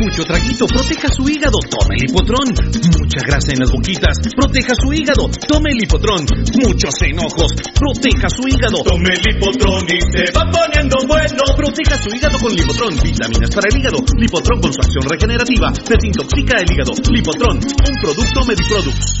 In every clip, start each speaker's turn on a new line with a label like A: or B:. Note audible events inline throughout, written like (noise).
A: Mucho traguito, proteja su hígado, tome el hipotrón. Mucha grasa en las boquitas, proteja su hígado, tome el hipotrón. Muchos enojos, proteja su hígado.
B: Tome el hipotrón y se va poniendo bueno.
A: Proteja su hígado con Lipotrón, vitaminas para el hígado. Lipotrón con su acción regenerativa, desintoxica el hígado. Lipotrón, un producto Mediproducts.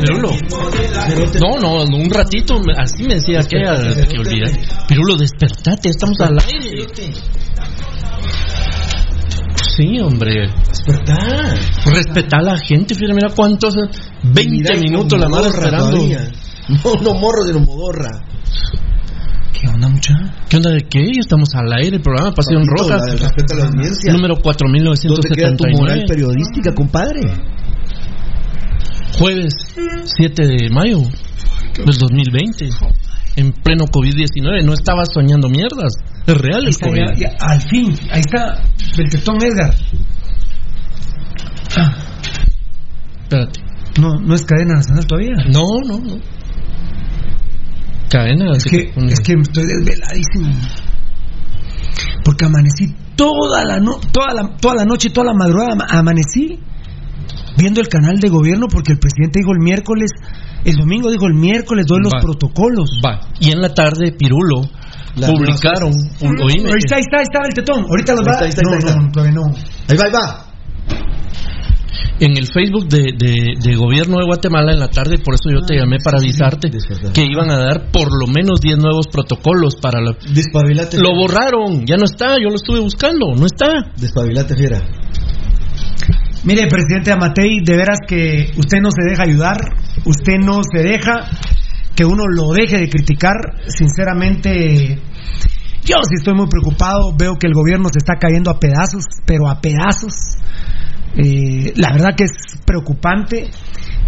C: Pirulo. No, no, un ratito, así me decía aquella que olvidé. Pirulo, despertate, estamos al aire. Sí, hombre.
D: Despertar.
C: Respetá a la gente, fíjate, mira cuántos. 20
D: Mira,
C: minutos la
D: modorra
C: esperando.
D: todavía. (laughs) No, no morro de lo modorra.
C: ¿Qué onda, mucha? ¿Qué onda de qué? Estamos al aire, el programa Pasión Roja.
D: la- respeta a la audiencia.
C: Número
D: ¿Dónde queda tu moral
C: 4979.
D: periodística, compadre?
C: Jueves 7 de mayo del 2020. En pleno COVID-19. No estaba soñando mierdas. Es real el COVID.
E: ya- ya, al fin, ahí está Beltetón Edgar. Ah,
C: Espérate.
E: no, no es cadena nacional todavía.
C: No, no, no. Cadena.
E: Es que, es que estoy desveladísimo. Porque amanecí toda la, no- toda la, toda la noche, toda la madrugada, ama- amanecí viendo el canal de gobierno porque el presidente dijo el miércoles, el domingo dijo el miércoles, doy los
C: Va.
E: protocolos.
C: Va. Y en la tarde, Pirulo, publicaron. un- oíme,
E: Ahí está, ahí está, ahí está el tetón. Ahorita los
D: Ahí
E: va.
D: está, ahí está,
E: no,
D: ahí está.
E: no, todavía no.
D: Ahí va, ahí va.
C: En el Facebook de, de- de Gobierno de Guatemala en la tarde, por eso yo te llamé para avisarte que iban a dar por lo menos 10 nuevos protocolos para la...
D: Despabilate.
C: Lo borraron, ya no está, yo lo estuve buscando, no está.
D: Despabilate, fiera.
E: Mire, presidente Amatei, de veras que usted no se deja ayudar, usted no se deja que uno lo deje de criticar. Sinceramente, yo sí estoy muy preocupado, veo que el gobierno se está cayendo a pedazos, pero a pedazos. Eh, la verdad que es preocupante.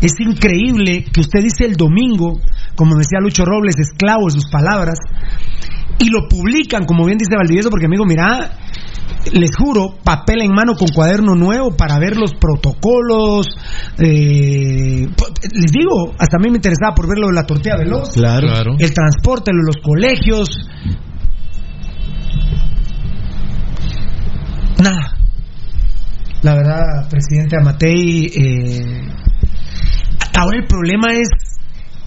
E: Es increíble que usted dice el domingo, como decía Lucho Robles, esclavo de sus palabras, y lo publican, como bien dice Valdivieso, porque amigo, mira, les juro, papel en mano con cuaderno nuevo para ver los protocolos. eh, les digo, hasta a mí me interesaba por ver lo de la tortilla veloz,
D: Claro.
C: Claro.
E: el transporte, lo de los colegios. Nada. La verdad, presidente Amatei, eh, ahora el problema es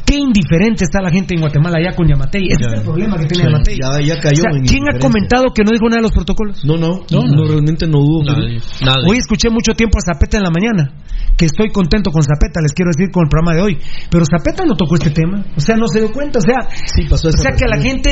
E: qué indiferente está la gente en Guatemala ya con Yamatei. Ese
D: Ya.
E: es el problema que tiene
D: Sí.
E: Yamatei.
D: Ya- ya cayó
E: O sea,
D: en
E: ¿Quién ha comentado que no dijo nada de los protocolos?
D: No, no,
C: No,
D: no,
C: no.
D: realmente no dudo.
C: Nadie, nadie.
E: Hoy escuché mucho tiempo a Zapeta en la mañana, que estoy contento con Zapeta, les quiero decir con el programa de hoy, pero Zapeta no tocó este tema, o sea, no se dio cuenta, o sea,
D: Sí, pasó
E: o sea que a la gente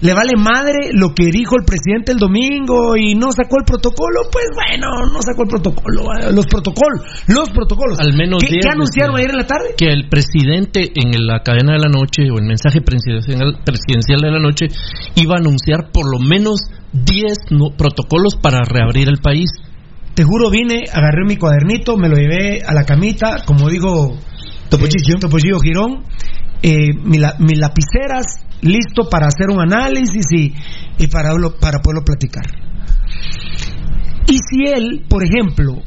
E: le vale madre lo que dijo el presidente el domingo y no sacó el protocolo, pues bueno, no sacó el protocolo, los protocolos, los protocolos.
C: Al menos
E: ¿Qué, qué anunciaron ayer en la tarde?
C: que el presidente en la cadena de la noche o el mensaje presidencial, presidencial de la noche iba a anunciar por lo menos 10 no- protocolos para reabrir el país.
E: Te juro, vine, agarré mi cuadernito, me lo llevé a la camita, como digo
D: Topochillo.
E: eh, Topochillo Girón, eh, mi mis lapiceras, listo para hacer un análisis y, y para, para poderlo platicar. Y si él, por ejemplo,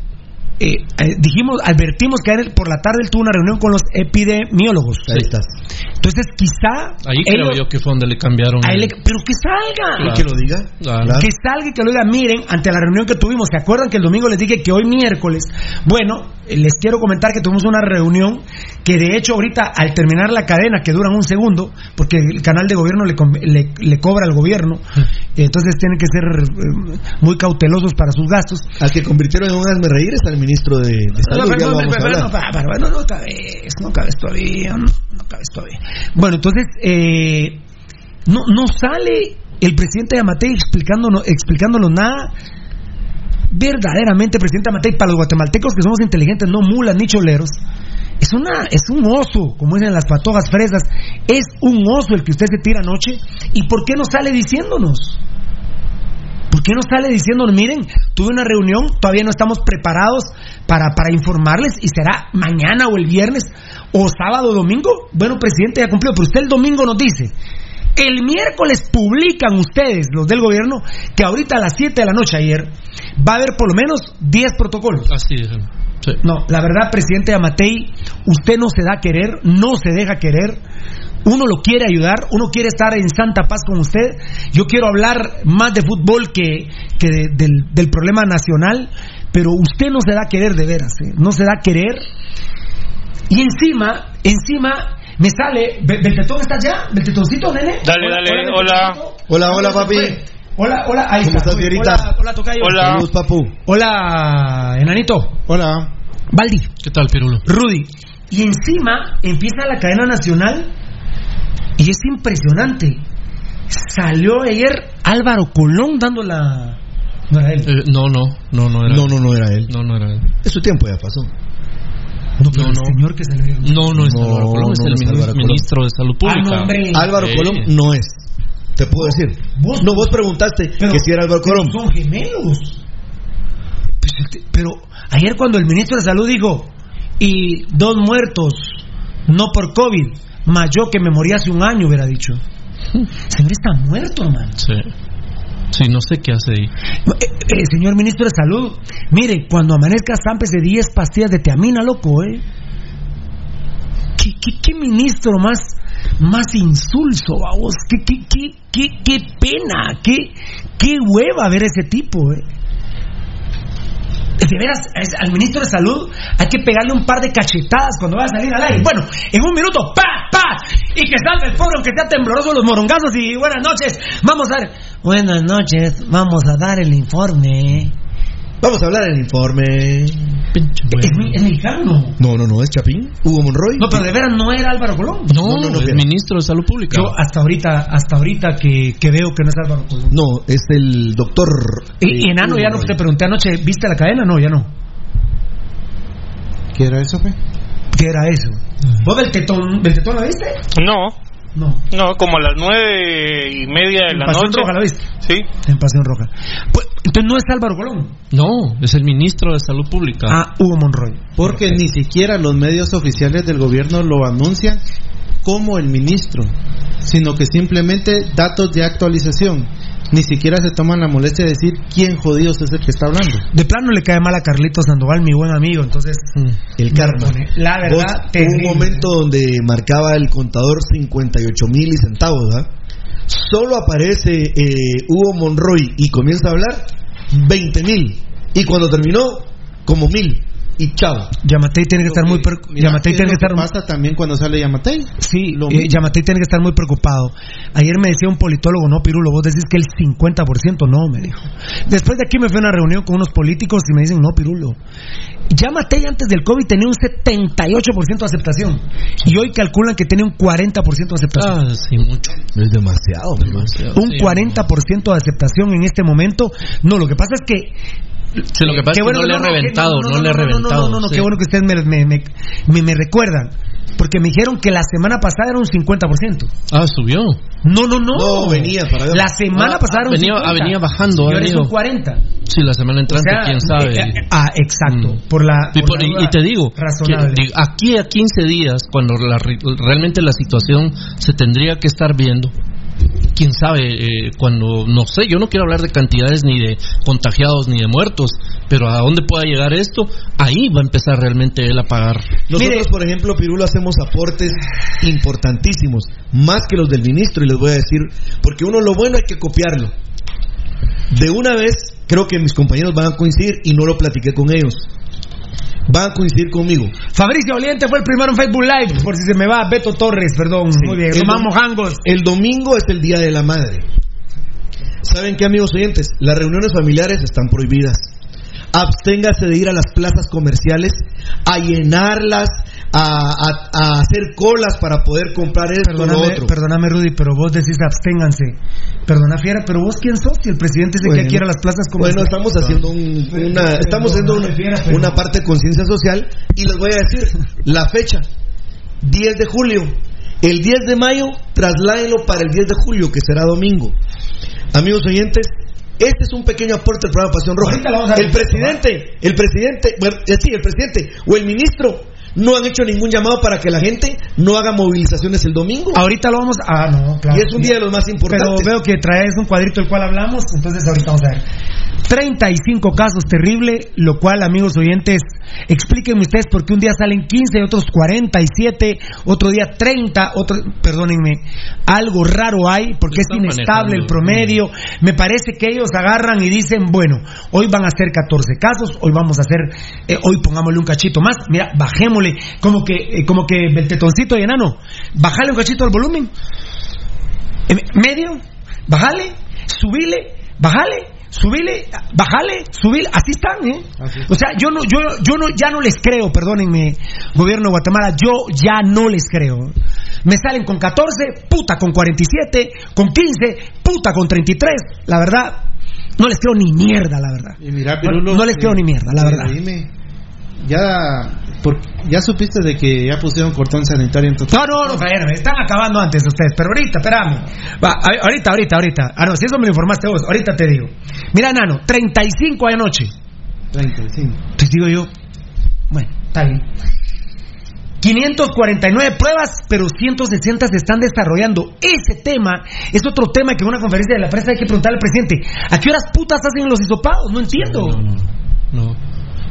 E: eh, eh, dijimos, advertimos que él, por la tarde él tuvo una reunión con los epidemiólogos.
D: Ahí estás.
E: Entonces, quizá.
C: Ahí creo
E: ellos-
C: yo que fue donde le cambiaron.
E: a él
C: el-
E: le- pero que salga.
D: Que lo diga.
C: Claro.
E: Que salga y que lo diga, miren, ante la reunión que tuvimos, ¿se acuerdan que el domingo les dije que hoy miércoles? Bueno, eh, les quiero comentar que tuvimos una reunión que de hecho ahorita al terminar la cadena, que duran un segundo, porque el canal de gobierno le, le- le cobra al gobierno, (laughs) entonces tienen que ser eh, muy cautelosos para sus gastos.
D: Al que convirtieron en un hazme reír es al ministro de, de Salud,
E: pa- pa- bueno, no cabes, no cabes todavía, no, no cabes todavía. Bueno, entonces, eh, no, no sale el presidente de Amatei explicándonos, explicándonos nada. Verdaderamente, presidente de Amatei, para los guatemaltecos que somos inteligentes, no mulas ni choleros, es, una, es un oso, como dicen las patogas fresas, es un oso el que usted se tira anoche. ¿Y por qué no sale diciéndonos? ¿Por qué no sale diciéndonos, miren, tuve una reunión, todavía no estamos preparados para, para informarles y será mañana o el viernes o sábado o domingo? Bueno, presidente, ya cumplió, pero usted el domingo nos dice, el miércoles publican ustedes, los del gobierno, que ahorita a las 7 de la noche ayer va a haber por lo menos 10 protocolos.
C: Así es. Sí.
E: No, la verdad, presidente Amatei, usted no se da a querer, no se deja querer. Uno lo quiere ayudar, uno quiere estar en santa paz con usted. Yo quiero hablar más de fútbol que, que de- del, del problema nacional, pero usted no se da a querer de veras, ¿eh? no se da a querer. Y encima, encima, me sale. Be- ¿Beltetón está ya? ¿Beltetoncito, nene?
F: Dale, dale, hola.
E: Beltetoncito.
D: Hola, hola,
E: ¿Cómo se
D: papi.
E: Hola, hola, ahí
D: ¿Cómo
E: está.
D: estás, señorita?
E: Hola, hola, tocayo.
F: Hola.
D: Saludos, papu.
E: Hola, enanito.
D: Hola.
E: Baldi.
C: ¿Qué tal, Pirulo?
E: Rudy. Y encima empieza la cadena nacional y es impresionante. Salió ayer Álvaro Colón dando la. No era él.
C: Eh, no, no, no, no era
D: No,
C: él.
D: no, no era él.
C: No, no era él.
D: Es su tiempo, ya pasó.
E: No, pero
C: no,
E: el
C: no.
E: señor que salió.
C: No, no es
D: No,
C: Álvaro Colón, es
D: no
C: el
D: es
C: mini-
D: Álvaro Colón.
C: ministro de Salud Pública.
E: Ah.
D: Álvaro
C: Sí.
D: Colón no es. Te puedo decir.
E: Vos-
D: no, vos preguntaste
E: Pero-
D: que si era Álvaro
E: pero
D: Colón.
E: Son gemelos. Pues, este, Pero ayer cuando el ministro de Salud dijo, y dos muertos, no por COVID, más yo que me morí hace un año, hubiera dicho. (laughs) Señor está muerto, hermano.
C: Sí. Sí, no sé qué hace ahí.
E: Eh, eh, señor ministro de Salud, mire, cuando amanezca de 10 pastillas de teamina, loco, ¿eh? ¿Qué, qué, qué ministro más, más insulso, vamos? ¿Qué, qué, qué, qué, qué pena? ¿Qué, ¿Qué hueva ver ese tipo, eh? De veras, al ministro de Salud hay que pegarle un par de cachetadas cuando va a salir al aire. Bueno, en un minuto, ¡pa! ¡pa! Y que salga el pobre, aunque sea tembloroso los morongazos. Y buenas noches, vamos a ver. Buenas noches, vamos a dar el informe.
D: Vamos a hablar del informe.
E: Es, mexicano.
D: No, no, no, es Chapín. Hugo Monroy.
E: No, pero de veras no era Álvaro Colón.
C: No,
D: No, no, no,
C: es ministro de Salud Pública.
E: Yo hasta ahorita, hasta ahorita que, que veo que no es Álvaro Colón.
D: No, es el doctor.
E: Y,
D: eh,
E: y enano,
D: Hugo
E: ya no
D: Monroy.
E: te pregunté anoche, ¿viste la cadena? No, ya no.
G: ¿Qué era eso, fe?
E: ¿Qué era eso? ¿Vos Beltetón, Beltetón la viste?
F: No,
E: No.
F: no, como a las nueve y media de
E: En
F: la
E: Pasión
F: noche.
E: Roja la viste.
F: Sí.
E: En Pasión Roja. Pues, entonces no es Álvaro Colón.
C: No, es el ministro de Salud Pública.
E: Ah, Hugo Monroy.
G: Porque ni siquiera los medios oficiales del gobierno lo anuncian como el ministro, sino que simplemente datos de actualización. Ni siquiera se toman la molestia de decir quién jodidos es el que está hablando.
E: De plano le cae mal a Carlitos Sandoval, mi buen amigo. Entonces,
D: El karma.
E: La verdad,
D: hubo un momento donde marcaba el contador 58 mil y centavos, ¿verdad? Solo aparece eh, Hugo Monroy y comienza a hablar 20 mil. Y cuando terminó, como mil. Y chao.
E: Yamatei tiene que estar muy
G: Mira,
E: Yamatei
G: ¿qué es
E: tiene que estar
G: pasa también cuando sale Yamatei.
E: Sí,
G: Lo
E: eh. Yamatei tiene que estar muy preocupado. Ayer me decía un politólogo, no, Pirulo, vos decís que el 50%, no, me dijo. Después de aquí me fui a una reunión con unos políticos y me dicen, no, Pirulo. Yamatei antes del COVID tenía un 78% de aceptación. Y hoy calculan que tiene un 40% de aceptación.
C: Ah, sí, mucho.
D: Es demasiado.
C: Demasiado.
E: un
C: sí,
E: 40% de aceptación en este momento. No, lo que pasa es que
C: Sí, lo que pasa
E: Qué
C: es que
E: bueno,
C: no le ha
E: no, no, que-
C: reventado,
E: no,
C: no,
E: no,
C: le
E: no,
C: reventado.
E: No, no, no,
C: sí.
E: qué bueno que ustedes me, me, me, me- me recuerdan. Porque me dijeron que la semana pasada era un 50%.
C: Ah, subió.
E: No, no, no.
D: No, venía para.
E: La semana
C: Ah,
E: pasada era un
C: venía-
E: 50.
C: ah, venía bajando,
E: Y ahora es un 40.
C: Sí, la semana
E: O
C: entrante,
E: sea,
C: quién sabe.
E: eh, eh, ah, exacto.
C: Mm.
E: Por la.
C: Y,
E: por
C: por-
E: la
C: y- te digo,
E: Razonable.
C: que- aquí a 15 días, cuando la re- realmente la situación se tendría que estar viendo, quién sabe, eh, cuando, no sé, yo no quiero hablar de cantidades ni de contagiados ni de muertos, pero a dónde pueda llegar esto, ahí va a empezar realmente él a pagar.
D: Nosotros, por ejemplo, Pirulo, hacemos aportes importantísimos, más que los del ministro, y les voy a decir, porque uno lo bueno hay que copiarlo. De una vez, creo que mis compañeros van a coincidir, y no lo platiqué con ellos. Van a coincidir conmigo.
E: Fabricio Oliente fue el primero en Facebook Live. Por si se me va, Beto Torres, perdón. Muy bien.
D: El
E: Mojangos.
D: El domingo es el Día de la Madre. ¿Saben qué, amigos oyentes? Las reuniones familiares están prohibidas. absténgase de ir a las plazas comerciales a llenarlas, a, hacer colas para poder comprar esto lo
E: Perdóname,
D: otro.
E: perdóname, Rudy, pero vos decís absténganse. Perdona, Fiera, pero vos quién sos si el presidente dice que hay que ir a las plazas
D: Bueno,
E: comerciales.
D: estamos haciendo un- una, estamos haciendo una, una parte de conciencia social y les voy a decir la fecha, 10 de julio. El 10 de mayo, trasládenlo para el 10 de julio, que será domingo. Amigos oyentes, este es un pequeño aporte del programa Pasión Roja. El presidente, el presidente, bueno, eh, sí, el presidente o el ministro no han hecho ningún llamado para que la gente no haga movilizaciones el domingo.
E: Ahorita lo vamos a. Ah, no, claro.
D: Y es un día de los más importantes.
E: Pero veo que traes un cuadrito del cual hablamos, entonces ahorita vamos a ver. 35 casos terrible, lo cual, amigos oyentes, explíquenme ustedes por qué un día salen 15, otros 47, otro día 30, otro, perdónenme, algo raro hay, porque es inestable el promedio. Me parece que ellos agarran y dicen, bueno, hoy van a ser 14 casos, hoy vamos a hacer, eh, hoy pongámosle un cachito más, mira, bajémosle, como que, eh, como que el tetoncito de enano, bajale un cachito al volumen, Eh, medio, bajale, subile, bajale, subile, bajale, subile, así están, ¿eh? O sea, yo no, yo, yo no, ya no les creo, perdónenme, gobierno de Guatemala, yo ya no les creo. Me salen con 14, puta con 47, con 15, puta con 33, la verdad, no les creo ni mierda, la verdad.
G: Y mira,
E: No-
G: Pirulo,
E: no les creo ni mierda, la verdad.
G: Dime, ya, por- ya supiste de que ya pusieron cortón sanitario en total.
E: No, no, no, Javier, me están acabando antes de ustedes, pero ahorita, espérame. Va, ahorita, ahorita, ahorita. Ah, no, si eso me lo informaste vos, ahorita te digo. Mira, Nano, 35 anoche.
G: 35.
E: Te digo yo, bueno, está bien. 549 pruebas, pero 160 se están desarrollando. Ese tema es otro tema que en una conferencia de la prensa hay que preguntarle al presidente. ¿A qué horas putas hacen los hisopados? No entiendo.
C: No.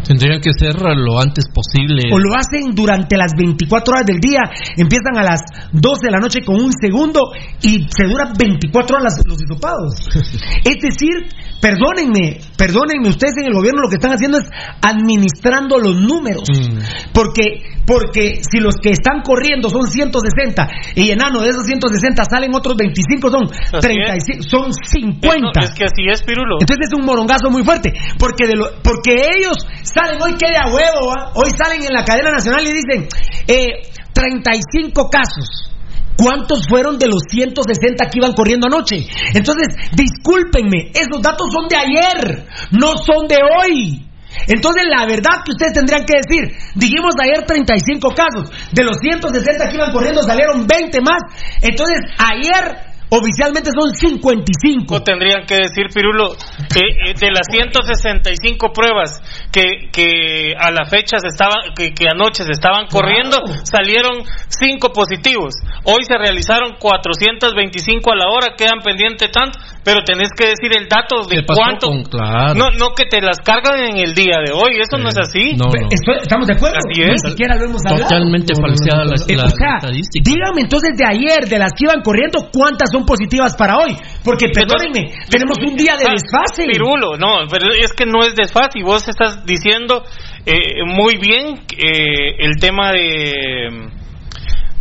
C: Tendrían que ser lo antes posible.
E: O lo hacen durante las 24 horas del día. Empiezan a las 12 de la noche con un segundo y se duran 24 horas los hisopados. (laughs) Es decir, perdónenme, perdónenme, ustedes en el gobierno lo que están haciendo es administrando los números.
C: Mm.
E: Porque, porque si los que están corriendo son 160 y enano de esos 160 salen otros 25, son
F: Así
E: 35, son 50.
F: Es que así es, Pirulo.
E: Entonces es un morongazo muy fuerte, porque de lo, porque ellos salen hoy que de a huevo, hoy salen en la cadena nacional y dicen eh, 35 casos. ¿Cuántos fueron de los 160 que iban corriendo anoche? Entonces, discúlpenme, esos datos son de ayer, no son de hoy. Entonces, la verdad que ustedes tendrían que decir, dijimos ayer 35 casos, de los 160 que iban corriendo salieron 20 más. Entonces, ayer oficialmente son 55.
F: O tendrían que decir, Pirulo, que eh, de las 165 pruebas que, que a la fecha se estaban, que, que anoche se estaban corriendo, salieron 5 positivos. Hoy se realizaron 425 a la hora, quedan pendientes tanto, pero tenés que decir el dato de
C: ¿Qué pasó
F: cuánto.
C: con- claro.
F: No, no que te las cargan en el día de hoy, eso no es así.
C: No,
E: ¿Estamos de acuerdo?
F: Así es.
E: Ni siquiera lo hemos hablado.
C: Totalmente falseada la,
E: Eh,
C: la
E: o sea,
C: estadística.
E: dígame entonces de ayer, de las que iban corriendo, ¿cuántas son positivas para hoy? Porque, perdónenme, tenemos un día de
F: Ah,
E: desfase.
F: Pirulo, no, pero es que no es desfase. Y vos estás diciendo eh, muy bien eh, el tema de,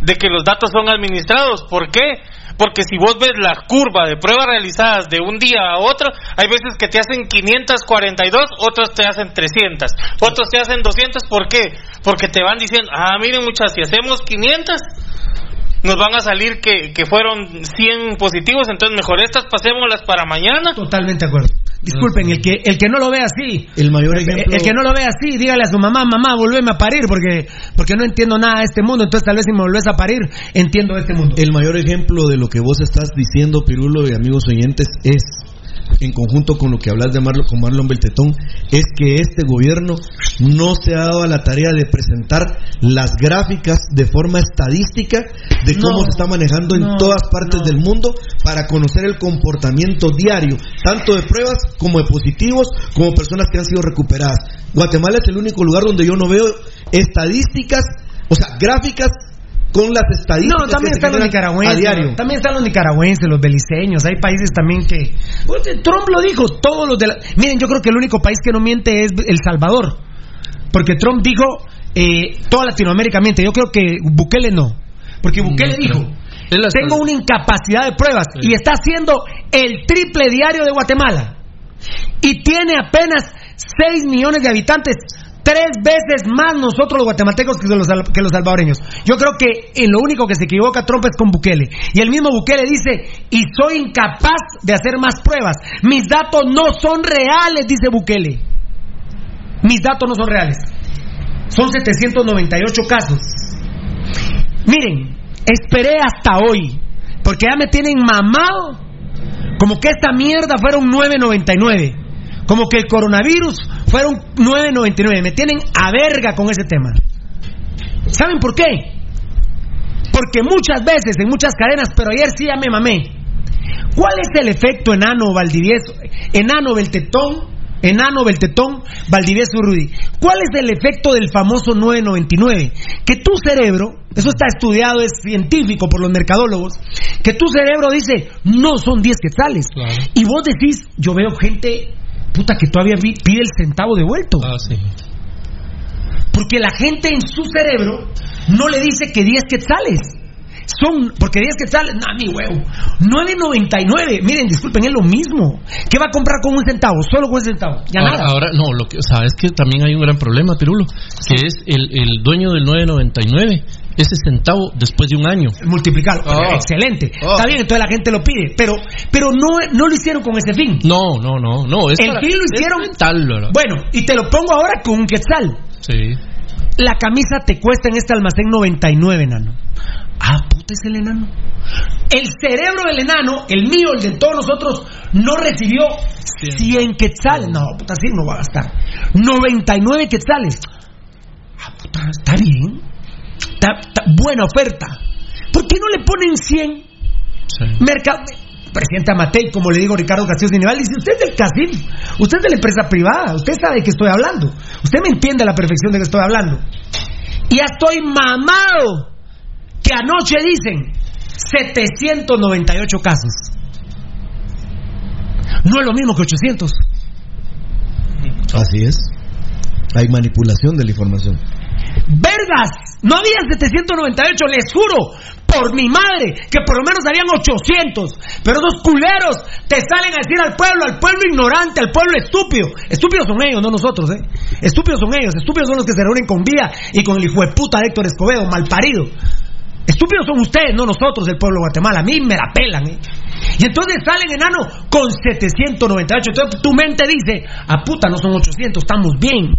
F: de que los datos son administrados. ¿Por qué? Porque si vos ves la curva de pruebas realizadas de un día a otro, hay veces que te hacen 542, otros te hacen 300, otros te hacen 200. ¿Por qué? Porque te van diciendo, ah, miren muchachos, si hacemos 500, nos van a salir que, que fueron 100 positivos, entonces mejor estas pasémoslas para mañana.
E: Totalmente de acuerdo. Disculpen, el que, el que no lo ve así,
D: El mayor
E: el,
D: ejemplo.
E: el que no lo ve así, dígale a su mamá, mamá, volveme a parir, porque, porque no entiendo nada de este mundo, entonces tal vez si me volvés a parir, entiendo este mundo.
D: El mayor ejemplo de lo que vos estás diciendo, Pirulo y amigos oyentes, es, en conjunto con lo que hablas de Marlon, con Marlon Beltetón, es que este gobierno no se ha dado a la tarea de presentar las gráficas de forma estadística de cómo
E: No,
D: se está manejando en
E: no,
D: todas partes
E: no.
D: del mundo para conocer el comportamiento diario, tanto de pruebas como de positivos, como personas que han sido recuperadas. Guatemala es el único lugar donde yo no veo estadísticas, o sea, gráficas con las estadísticas.
E: No, también están los nicaragüenses.
D: Diario.
E: También están los nicaragüenses, los beliceños. Hay países también que. Oye, Trump lo dijo, todos los de la. Miren, yo creo que el único país que no miente es El Salvador. Porque Trump dijo, eh, toda Latinoamérica miente. Yo creo que Bukele no. Porque Bukele
C: No
E: dijo,
C: creo.
E: Tengo una incapacidad de pruebas.
C: Sí.
E: Y está haciendo el triple diario de Guatemala. Y tiene apenas 6 millones de habitantes, tres veces más nosotros los guatemaltecos que los, que los salvadoreños. Yo creo que en lo único que se equivoca Trump es con Bukele. Y el mismo Bukele dice, y soy incapaz de hacer más pruebas. Mis datos no son reales, dice Bukele. Mis datos no son reales. Son 798 casos. Miren, esperé hasta hoy, porque ya me tienen mamado como que esta mierda fueron 9.99. Como que el coronavirus fueron 9.99. Me tienen a verga con ese tema. ¿Saben por qué? Porque muchas veces, en muchas cadenas, pero ayer sí ya me mamé. ¿Cuál es el efecto enano Valdivieso, enano Beltetón, enano Beltetón, Valdivieso Rudy? ¿Cuál es el efecto del famoso 999? Que tu cerebro, eso está estudiado, es científico por los mercadólogos, que tu cerebro dice, no son 10 quetzales. Y vos decís, yo veo gente, puta, que todavía pide el centavo devuelto.
C: Ah, sí.
E: Porque la gente en su cerebro no le dice que 10 quetzales. Son, porque 10 quetzales, no, mi huevo. 9.99, miren, disculpen, es lo mismo. ¿Qué va a comprar con un centavo? Solo con un centavo. Ya
C: ahora,
E: nada.
C: ahora, no, lo que, sabes que también hay un gran problema, Pirulo, que es el, el dueño del 999, ese centavo después de un año.
E: Multiplicar.
C: Oh.
E: Excelente.
C: Oh.
E: Está bien, entonces la gente lo pide. Pero, pero no, no lo hicieron con ese fin.
C: No, no, no, no. Es
E: El
C: para-
E: fin lo
C: es
E: hicieron. Bueno, y te lo pongo ahora con un quetzal.
C: Sí.
E: La camisa te cuesta en este almacén 99, enano. Ah, puta, es el enano. El cerebro del enano, el mío, el de todos nosotros, no recibió 100 quetzales. No, puta, así no va a gastar. 99 quetzales. Ah, puta, está bien. Buena oferta. ¿Por qué no le ponen 100? Mercado. Presidente Amatei, como le digo Ricardo Castillo Nival, dice, usted es del casino, usted es de la empresa privada, usted sabe de qué estoy hablando, usted me entiende a la perfección de que estoy hablando. Y ya estoy mamado que anoche dicen 798 casos. No es lo mismo que 800.
D: Así es. Hay manipulación de la información.
E: ¡Vergas! No había 798, les juro, por mi madre, que por lo menos habían 800. Pero esos culeros te salen a decir al pueblo, al pueblo ignorante, al pueblo estúpido. Estúpidos son ellos, no nosotros, ¿eh? Estúpidos son ellos, estúpidos son los que se reúnen con Vía y con el hijo de puta Héctor Escobedo, malparido. Estúpidos son ustedes, no nosotros, el pueblo de Guatemala. A mí me la pelan, ¿eh? Y entonces salen enano con 798. Entonces tu mente dice, a puta, no son 800, estamos bien.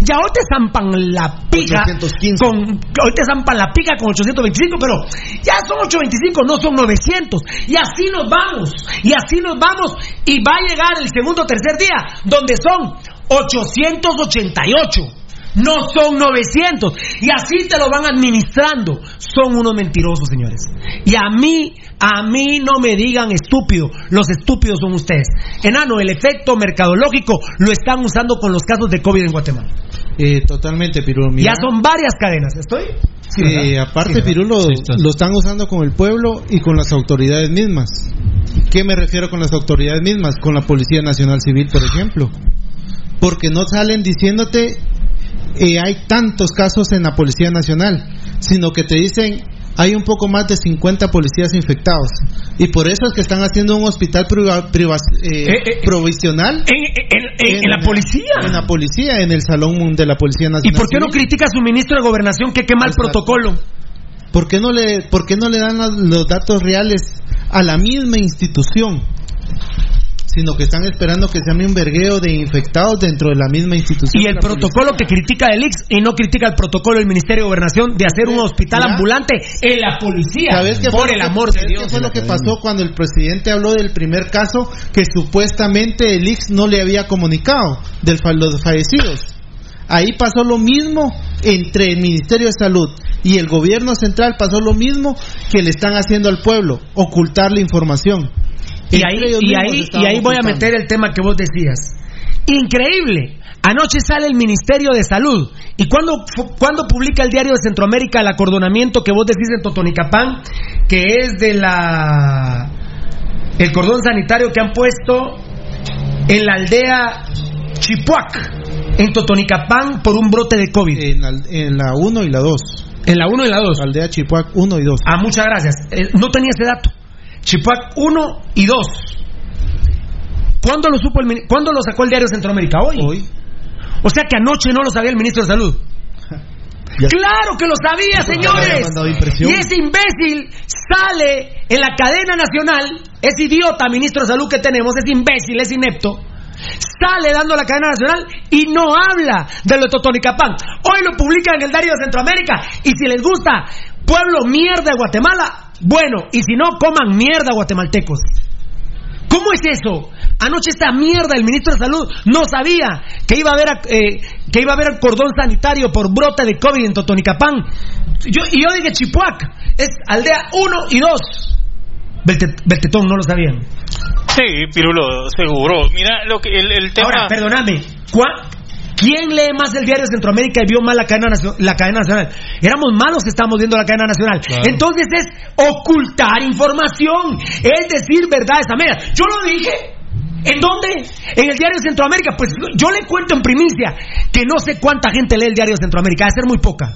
E: Ya hoy te zampan la pica con hoy te zampan la pica con 825, pero ya son 825, no son 900. Y así nos vamos, y así nos vamos y va a llegar el segundo o tercer día donde son 888. No son 900. Y así te lo van administrando. Son unos mentirosos, señores. Y a mí, a mí no me digan estúpido. Los estúpidos son ustedes. Enano, el efecto mercadológico lo están usando con los casos de COVID en Guatemala.
G: Eh, totalmente, Pirulo. Mira,
E: Ya son varias cadenas. ¿Estoy? Sí,
G: eh, aparte,
E: Sí.
G: Pirulo,
E: Sí,
G: lo están usando con el pueblo y con las autoridades mismas. ¿Qué me refiero con las autoridades mismas? Con la Policía Nacional Civil, por ejemplo. Porque no salen diciéndote eh, hay tantos casos en la Policía Nacional, sino que te dicen hay un poco más de 50 policías infectados. Y por eso es que están haciendo un hospital priva- priva- eh, provisional
E: en, en la policía.
G: En la policía, en el salón de la Policía
E: ¿Y
G: Nacional.
E: por qué no critica a su ministro de Gobernación que quema el protocolo?
G: ¿Por qué no le, por qué no le dan los datos reales a la misma institución? Sino que están esperando que sea un vergueo de infectados dentro de la misma institución.
E: Y el protocolo que critica del IX y no critica el protocolo del Ministerio de Gobernación de hacer un hospital
G: Ya.
E: ambulante en la policía.
G: ¿Sabes qué
E: por el
G: que-
E: amor de
G: ¿sabes
E: Dios.
G: ¿Qué fue lo que pasó cuando el presidente habló del primer caso que supuestamente el IX no le había comunicado de los fallecidos? Ahí pasó lo mismo entre el Ministerio de Salud y el gobierno central, pasó lo mismo que le están haciendo al pueblo, ocultar la información.
E: Y ahí, y ahí, y ahí voy a meter el tema que vos decías. Increíble. Anoche sale el Ministerio de Salud. ¿Y cuándo, cuándo publica el diario de Centroamérica el acordonamiento que vos decís en Totonicapán? Que es de la. El cordón sanitario que han puesto en la aldea Chipuac, en Totonicapán, por un brote de COVID.
G: En la, en la 1 y la 2.
E: En la 1 y la 2.
G: Aldea Chipuac 1 y 2.
E: Ah, muchas gracias. Eh, no tenía ese dato. Chipuac 1 y 2. ¿Cuándo lo supo el ¿Cuándo lo sacó el diario Centroamérica? Hoy.
G: Hoy.
E: O sea que anoche no lo sabía el ministro de Salud. (laughs)
D: Ya-
E: Claro que lo sabía, señores. Y ese imbécil sale en la cadena nacional, ese idiota ministro de salud que tenemos, ese imbécil, ese inepto, sale dando la cadena nacional y no habla de lo de Totonicapán. Hoy lo publica en el diario de Centroamérica y si les gusta, pueblo mierda de Guatemala, bueno, y si no, coman mierda guatemaltecos. ¿Cómo es eso? Anoche esta mierda, el ministro de Salud no sabía que iba a haber eh, que iba a haber cordón sanitario por brote de COVID en Totonicapán. Yo, y yo dije Chipuac, es aldea 1 y 2. Belte- Beltetón no lo sabían.
F: Sí, Pirulo, seguro. Mira, lo que el, el tema.
E: Ahora, perdóname, ¿cuá- ¿quién lee más el diario Centroamérica y vio más la cadena, la cadena nacional? Éramos malos que estábamos viendo la cadena nacional.
C: Claro.
E: Entonces es ocultar información, es decir verdades a medias. Yo lo dije. ¿En dónde? En el diario Centroamérica. Pues yo le cuento en primicia que no sé cuánta gente lee el diario Centroamérica, debe ser muy poca.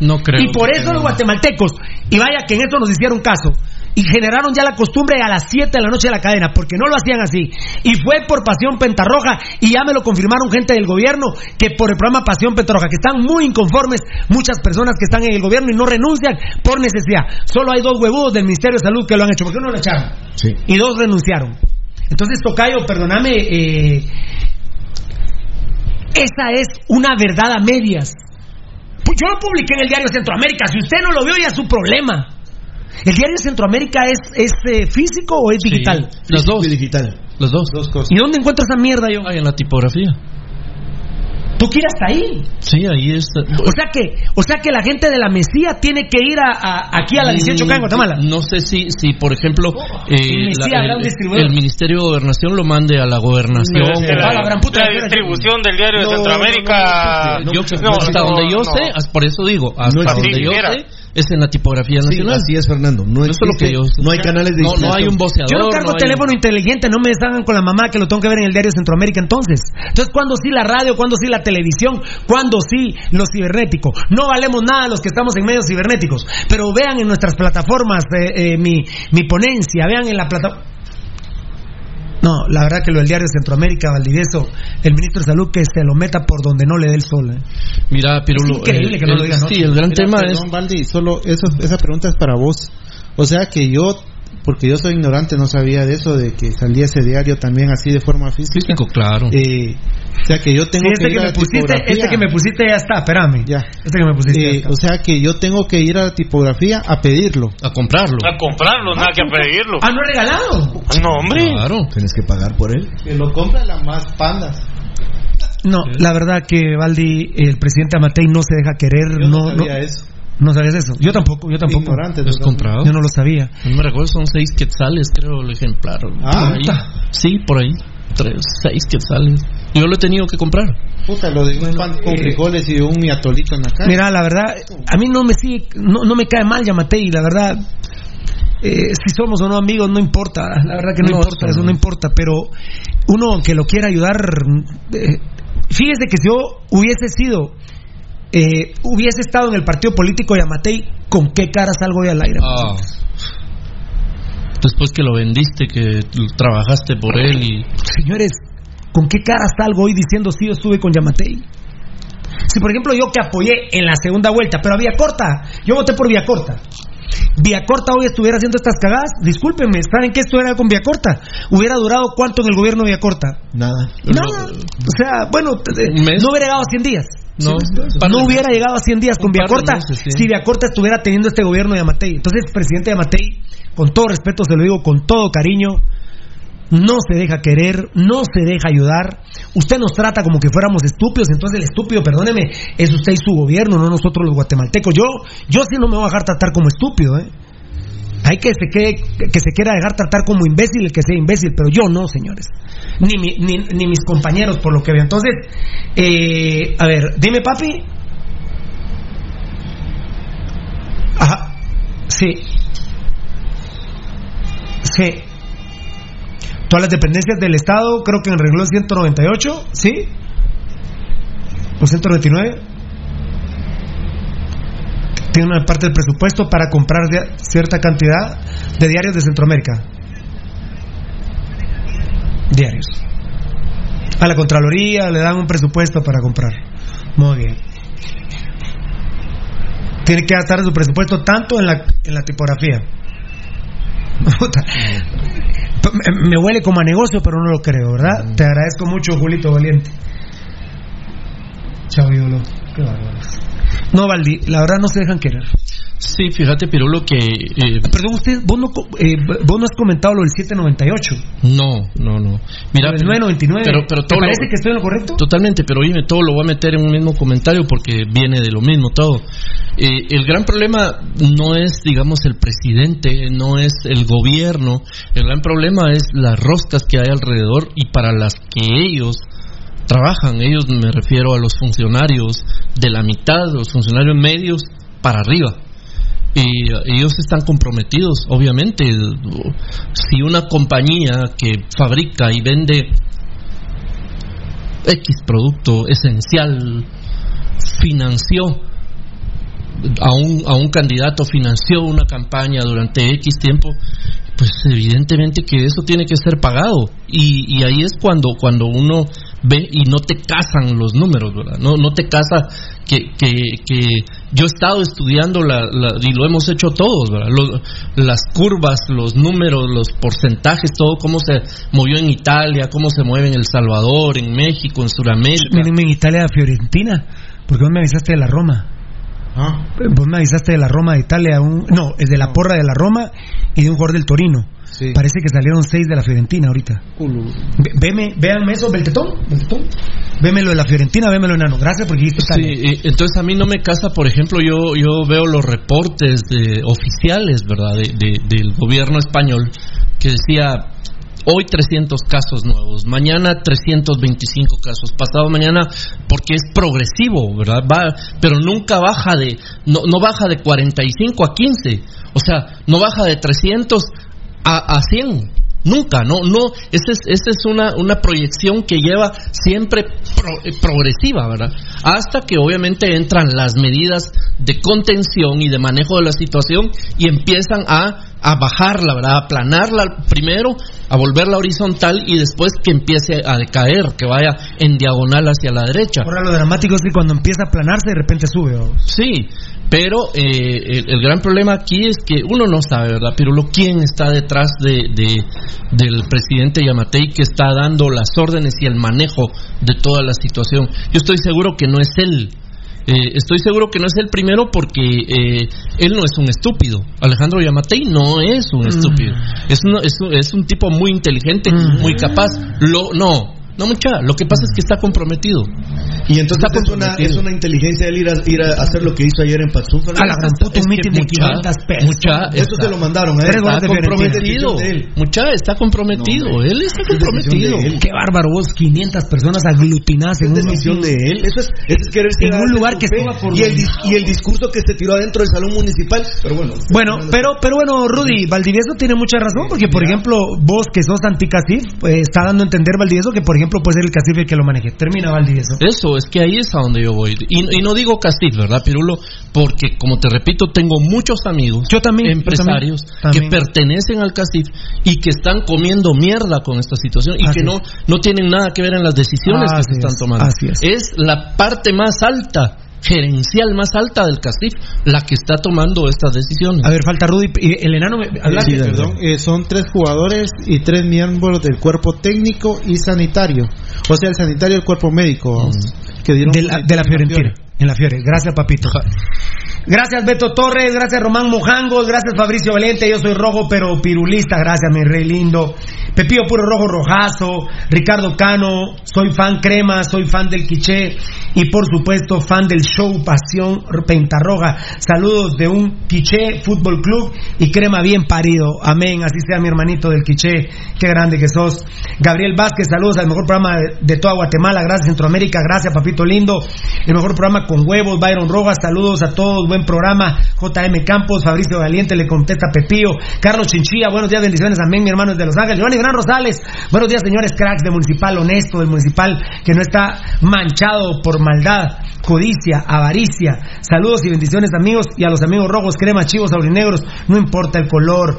C: No creo.
E: Y por eso los guatemaltecos, y vaya que en esto nos hicieron caso, y generaron ya la costumbre a las 7 de la noche de la cadena, porque no lo hacían así. Y fue por Pasión Pentarroja, y ya me lo confirmaron gente del gobierno, que por el programa Pasión Pentarroja, que están muy inconformes muchas personas que están en el gobierno y no renuncian por necesidad. Solo hay dos huevudos del Ministerio de Salud que lo han hecho, ¿por qué no lo echaron?
D: Sí.
E: Y dos renunciaron. Entonces, Tocayo, perdóname, eh, esa es una verdad a medias. Pues yo lo publiqué en el diario Centroamérica. Si usted no lo vio, ya es su problema. ¿El diario Centroamérica es, es eh, físico o es
C: Sí,
E: digital?
C: Los dos.
D: Y digital.
C: Los dos.
G: Dos cosas.
E: ¿Y dónde encuentro esa mierda yo?
C: Ahí en la tipografía.
E: ¿Tú quieres hasta ahí?
C: Sí, ahí está.
E: O sea que, o sea que la gente de la Mesía tiene que ir a, a- aquí a la 18 acá en Guatemala.
C: Mm, No sé si, si por ejemplo, eh,
E: Sí,
C: la-
E: sí, habrá un
C: el, Ministerio de Gobernación lo mande a la gobernación.
F: la,
E: la gran puta,
F: la distribución del diario
D: No,
F: de Centroamérica.
C: Hasta donde yo
F: no.
C: sé, por eso digo, hasta
D: No
C: donde yo sé, es en la tipografía
D: Sí,
C: nacional.
D: así es, Fernando. No,
C: es lo que yo
D: no hay canales de
C: No, no hay un voceador.
E: Yo no cargo
C: hay-
E: teléfono inteligente, no me salgan con la mamá que lo tengo que ver en el diario Centroamérica entonces. Entonces, ¿cuándo sí la radio? ¿Cuándo sí la televisión? ¿Cuándo sí lo cibernético? No valemos nada los que estamos en medios cibernéticos, pero vean en nuestras plataformas eh, eh, mi, mi ponencia, vean en la plataforma... No, la verdad que lo del diario Centroamérica, Valdivieso, el ministro de Salud que se lo meta por donde no le dé el sol. eh.
C: Mira, Pirulo.
E: Es increíble que no
C: el-
E: lo digas, ¿no?
C: Sí, el gran
G: Mira,
C: tema
G: perdón,
C: es.
G: Valdi, solo eso, esa pregunta es para vos. O sea que yo, porque yo soy ignorante, no sabía de eso, de que salía ese diario también así de forma física.
C: Físico, claro.
G: Eh, o sea que yo tengo
E: Sí, este
G: que
E: que,
G: ir a
E: me
G: la
E: pusiste,
G: tipografía.
E: este que me pusiste ya está, espérame.
G: Ya.
E: Este que me pusiste ya
G: Eh,
E: está.
G: o sea que yo tengo que ir a la tipografía a pedirlo.
C: A comprarlo.
F: A comprarlo, nada que a pedirlo.
E: Ah, no he regalado.
F: No, hombre.
C: Claro.
D: Tienes que pagar por él.
G: Que lo compra la más pandas.
E: No, la verdad que Valdi, el presidente Amatei no se deja querer,
G: Yo
E: no,
G: no
E: no,
G: sabía eso.
E: No sabes eso. Yo tampoco, yo tampoco.
G: Ignorante.
C: ¿Lo has
G: totalmente.
C: comprado?
E: Yo no lo sabía.
C: No me recuerdo, son seis quetzales, creo, el ejemplar.
G: Ah,
C: por ahí. Sí, por ahí. Tres, seis quetzales. Yo lo he tenido que comprar.
G: Puta, lo de un pan con
E: eh,
G: frijoles y un miatolito en la cara.
E: Mira, la verdad, a mí no me sigue, no, no me cae mal Yamatei, la verdad. eh, si somos o no amigos, no importa. La verdad que no,
C: No,
E: importa,
C: eso no
E: importa. Pero uno que lo quiera ayudar, eh, fíjese que si yo hubiese sido, eh, hubiese estado en el partido político de Yamatei, ¿con qué cara salgo hoy al aire?
C: Ah. Después que lo vendiste, que trabajaste por él y.
E: Señores, ¿con qué cara salgo hoy diciendo sí yo estuve con Yamatei? Si por ejemplo yo que apoyé en la segunda vuelta, pero a Vía Corta, yo voté por Vía Corta. Vía Corta hoy estuviera haciendo estas cagadas, discúlpenme, ¿saben qué esto era con Vía Corta? Hubiera durado cuánto en el gobierno de Vía Corta?
D: Nada.
E: Nada. O sea, bueno, t- t-
C: ¿Un mes?
E: no hubiera llegado a 100 días.
C: No,
E: No hubiera llegado a 100 días con Viacorta
C: meses, sí.
E: si Viacorta estuviera teniendo este gobierno de Amatei. Entonces, presidente de Amatei, con todo respeto se lo digo, con todo cariño, no se deja querer, no se deja ayudar. Usted nos trata como que fuéramos estúpidos, entonces el estúpido, perdóneme, es usted y su gobierno, no nosotros los guatemaltecos. Yo, yo sí no me voy a dejar tratar como estúpido, ¿eh? Hay que se, quede, que se quiera dejar tratar como imbécil el que sea imbécil, pero yo no, señores. Ni, mi- ni, ni mis compañeros, por lo que veo. Entonces, eh, a ver, dime, papi. Ajá. Sí. Sí. Todas las dependencias del Estado, creo que en el renglón 198, ¿sí? ¿O 199? Tiene una parte del presupuesto para comprar cierta cantidad de diarios de Centroamérica. diarios. A la Contraloría le dan un presupuesto para comprar. Muy bien. Tiene que gastar su presupuesto tanto en la, en la tipografía. (laughs) Me huele como a negocio, pero no lo creo, ¿verdad? Te agradezco mucho, Julito Valiente. Chao, ídolo. Qué bárbaro. No, Valdi, la verdad no se dejan querer.
C: Sí, fíjate, Pirulo, que... eh,
E: Perdón, usted, vos no, eh, vos no has comentado lo del 798.
C: No, no, no. Mira,
E: Lo del 999.
C: Pero, pero
E: ¿Te
C: todo lo-
E: parece que estoy en lo correcto?
C: Totalmente, pero oíme, todo lo voy a meter en un mismo comentario porque viene de lo mismo todo. Eh, el gran problema no es, digamos, el presidente, no es el gobierno, el gran problema es las roscas que hay alrededor y para las que ellos trabajan, ellos me refiero a los funcionarios de la mitad, los funcionarios medios para arriba. Y ellos están comprometidos, obviamente. Si una compañía que fabrica y vende X producto esencial financió a un, a un candidato, financió una campaña durante X tiempo, pues evidentemente que eso tiene que ser pagado. Y, y ahí es cuando, cuando uno ve y no te casan los números, ¿verdad? No, no te casa que, que, que yo he estado estudiando la, la- y lo hemos hecho todos, ¿verdad? Lo- las curvas, los números, los porcentajes, todo cómo se movió en Italia, cómo se mueve en El Salvador, en México, en Sudamérica.
E: Mírenme en Italia, Fiorentina. Porque vos me avisaste de la Roma.
G: Ah.
E: Vos me avisaste de la Roma de Italia. Un, no, es de la porra de la Roma y de un jugador del Torino. Parece que salieron seis de la Fiorentina ahorita. Ve- Veme, véanme eso, Beltetón. Beltetón. Vémelo de la Fiorentina, vémelo enano. Gracias porque dijiste
C: Sí, eh, entonces a mí no me casa, por ejemplo, yo yo veo los reportes de, oficiales, ¿verdad?, de- de- del gobierno español que decía hoy 300 casos nuevos, mañana 325 casos, pasado mañana porque es progresivo, ¿verdad? Va, pero nunca baja de no, no baja de 45 a 15, o sea, no baja de 300 a, a 100. Nunca, no, no, esa es, esa es una, una proyección que lleva siempre pro- eh, progresiva, ¿verdad? Hasta que obviamente entran las medidas de contención y de manejo de la situación y empiezan a, a bajarla, ¿verdad? A aplanarla primero, a volverla horizontal y después que empiece a decaer, que vaya en diagonal hacia la derecha.
E: Ahora lo dramático es que cuando empieza a aplanarse de repente sube. ¿o?
C: Sí, pero eh, el, el gran problema aquí es que uno no sabe, ¿verdad? Pero lo quién está detrás de, de- del presidente Yamatei que está dando las órdenes y el manejo de toda la situación. Yo estoy seguro que no es él. Eh, estoy seguro que no es el primero porque eh, él no es un estúpido. Alejandro Yamatei no es un estúpido. Es, un- es un tipo muy inteligente, muy capaz. Lo, no, no mucha. Lo que pasa es que está comprometido.
D: Y entonces
C: Está
D: es una,
C: comprometido.
D: es una inteligencia él ir a, ir a hacer lo que hizo ayer en Patzún.
E: A la gran puta, un mitin de 500 pesos.
C: Mucha,
D: Eso
C: está-
D: se lo mandaron a él.
E: Tres
C: Está
E: Fiorentina.
C: comprometido. Mucha, está comprometido.
D: No,
C: él está comprometido.
D: él.
E: Qué bárbaro vos, 500 personas aglutinadas en
D: Es
E: un
D: decisión de él. Eso es, eso es querer
E: En un lugar que estaba por
D: y el, y el discurso que se tiró adentro del salón municipal. Pero bueno.
E: Bueno, pero, pero bueno, Rudy, Valdivieso tiene mucha razón, porque por ejemplo, vos que sos anti-Casif, pues, está dando a entender Valdivieso que por ejemplo puede ser el Casif el que lo maneje. Termina Valdivieso.
C: Eso, es que ahí es a donde yo voy. Y, y no digo Castillo, ¿verdad, Pirulo? Porque, como te repito, tengo muchos amigos,
E: Yo también,
C: empresarios,
E: yo también, también.
C: que pertenecen al CACIF y que están comiendo mierda con esta situación y
E: Así
C: que no, no tienen nada que ver en las decisiones que se están
E: es,
C: tomando.
E: es.
C: la parte más alta, gerencial más alta del CACIF, la que está tomando estas decisiones.
E: A ver, falta Rudy. y El enano, me- habla.
G: Sí, perdón, eh, son tres jugadores y tres miembros del cuerpo técnico y sanitario. O sea, el sanitario y el cuerpo médico. vamos, que dieron
E: de la, de la Fiorentina. En la Fiore. Gracias, papito. Gracias, Beto Torres. Gracias, Román Mojangos. Gracias, Fabricio Valente. Yo soy rojo, pero pirulista. Gracias, mi rey lindo. Pepillo Puro Rojo Rojazo. Ricardo Cano. Soy fan crema. Soy fan del quiché. Y por supuesto, fan del show Pasión Pentarroja. Saludos de un quiché Fútbol Club y crema bien parido. Amén. Así sea, mi hermanito del quiché. Qué grande que sos. Gabriel Vázquez, saludos al mejor programa de, toda Guatemala. Gracias, Centroamérica. Gracias, papito lindo. El mejor programa con huevos. Byron Rojas, saludos a todos. Buen programa. JM Campos, Fabricio Valiente, le contesta Pepío. Carlos Chinchilla, buenos días, bendiciones. Amén, mi hermano de Los Ángeles. Giovanni Gran Rosales, buenos días, señores cracks de Municipal Honesto, del Municipal que no está manchado por maldad. Codicia, avaricia. Saludos y bendiciones amigos y a los amigos rojos, crema, chivos, aurinegros, no importa el color.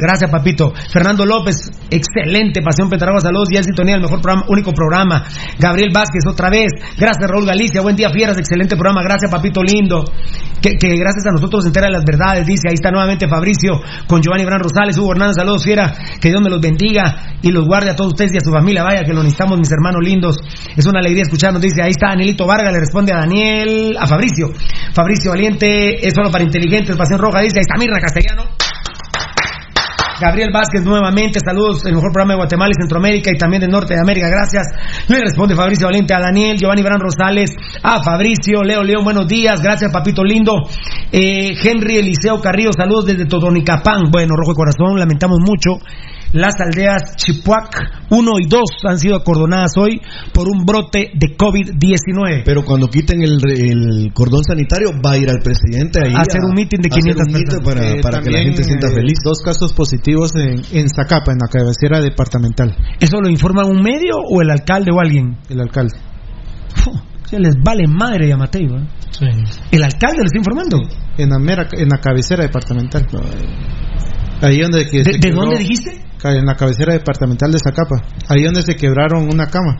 E: Gracias papito. Fernando López, excelente, Pasión Petaragua, saludos y el sintonía, el mejor programa, único programa. Gabriel Vázquez, otra vez. Gracias Raúl Galicia, buen día fieras, excelente programa, gracias papito lindo. Que, gracias a nosotros se entera de las verdades, dice, ahí está nuevamente Fabricio con Giovanni Bran Rosales, Hugo Hernández, saludos fiera, que Dios me los bendiga y los guarde a todos ustedes y a su familia, vaya que lo necesitamos mis hermanos lindos. Es una alegría escucharnos, dice, ahí está Danielito Vargas, le responde a Daniel, a Fabricio. Fabricio Valiente, es solo para inteligentes, Pasión Roja, dice, ahí está Mirna Castellano. Gabriel Vázquez nuevamente, saludos, el mejor programa de Guatemala y Centroamérica y también de Norte de América, gracias. Le responde Fabricio Valiente a Daniel, Giovanni Bran Rosales, a Fabricio, Leo León, buenos días, gracias papito lindo. Eh, Henry Eliseo Carrillo, saludos desde Totonicapán. Bueno, Rojo de Corazón, lamentamos mucho. Las aldeas Chipuac 1 y 2 han sido acordonadas hoy por un brote de COVID-19.
D: Pero cuando quiten el, el cordón sanitario, va a ir al presidente ahí
E: A hacer un meeting de
D: a hacer
E: 500
D: un meeting
E: personas.
D: para,
G: Eh,
D: para que la gente se sienta
G: eh,
D: feliz.
G: Dos casos positivos en, en Zacapa, en la cabecera departamental.
E: ¿Eso lo informa un medio o el alcalde o alguien?
G: El alcalde.
E: Se les vale madre a Mateo. ¿eh? ¿El alcalde lo está informando?
G: En la, mera, en la cabecera departamental. Ahí donde que
E: ¿De, dónde dijiste?
G: En la cabecera departamental de Zacapa. Ahí donde se quebraron una cama.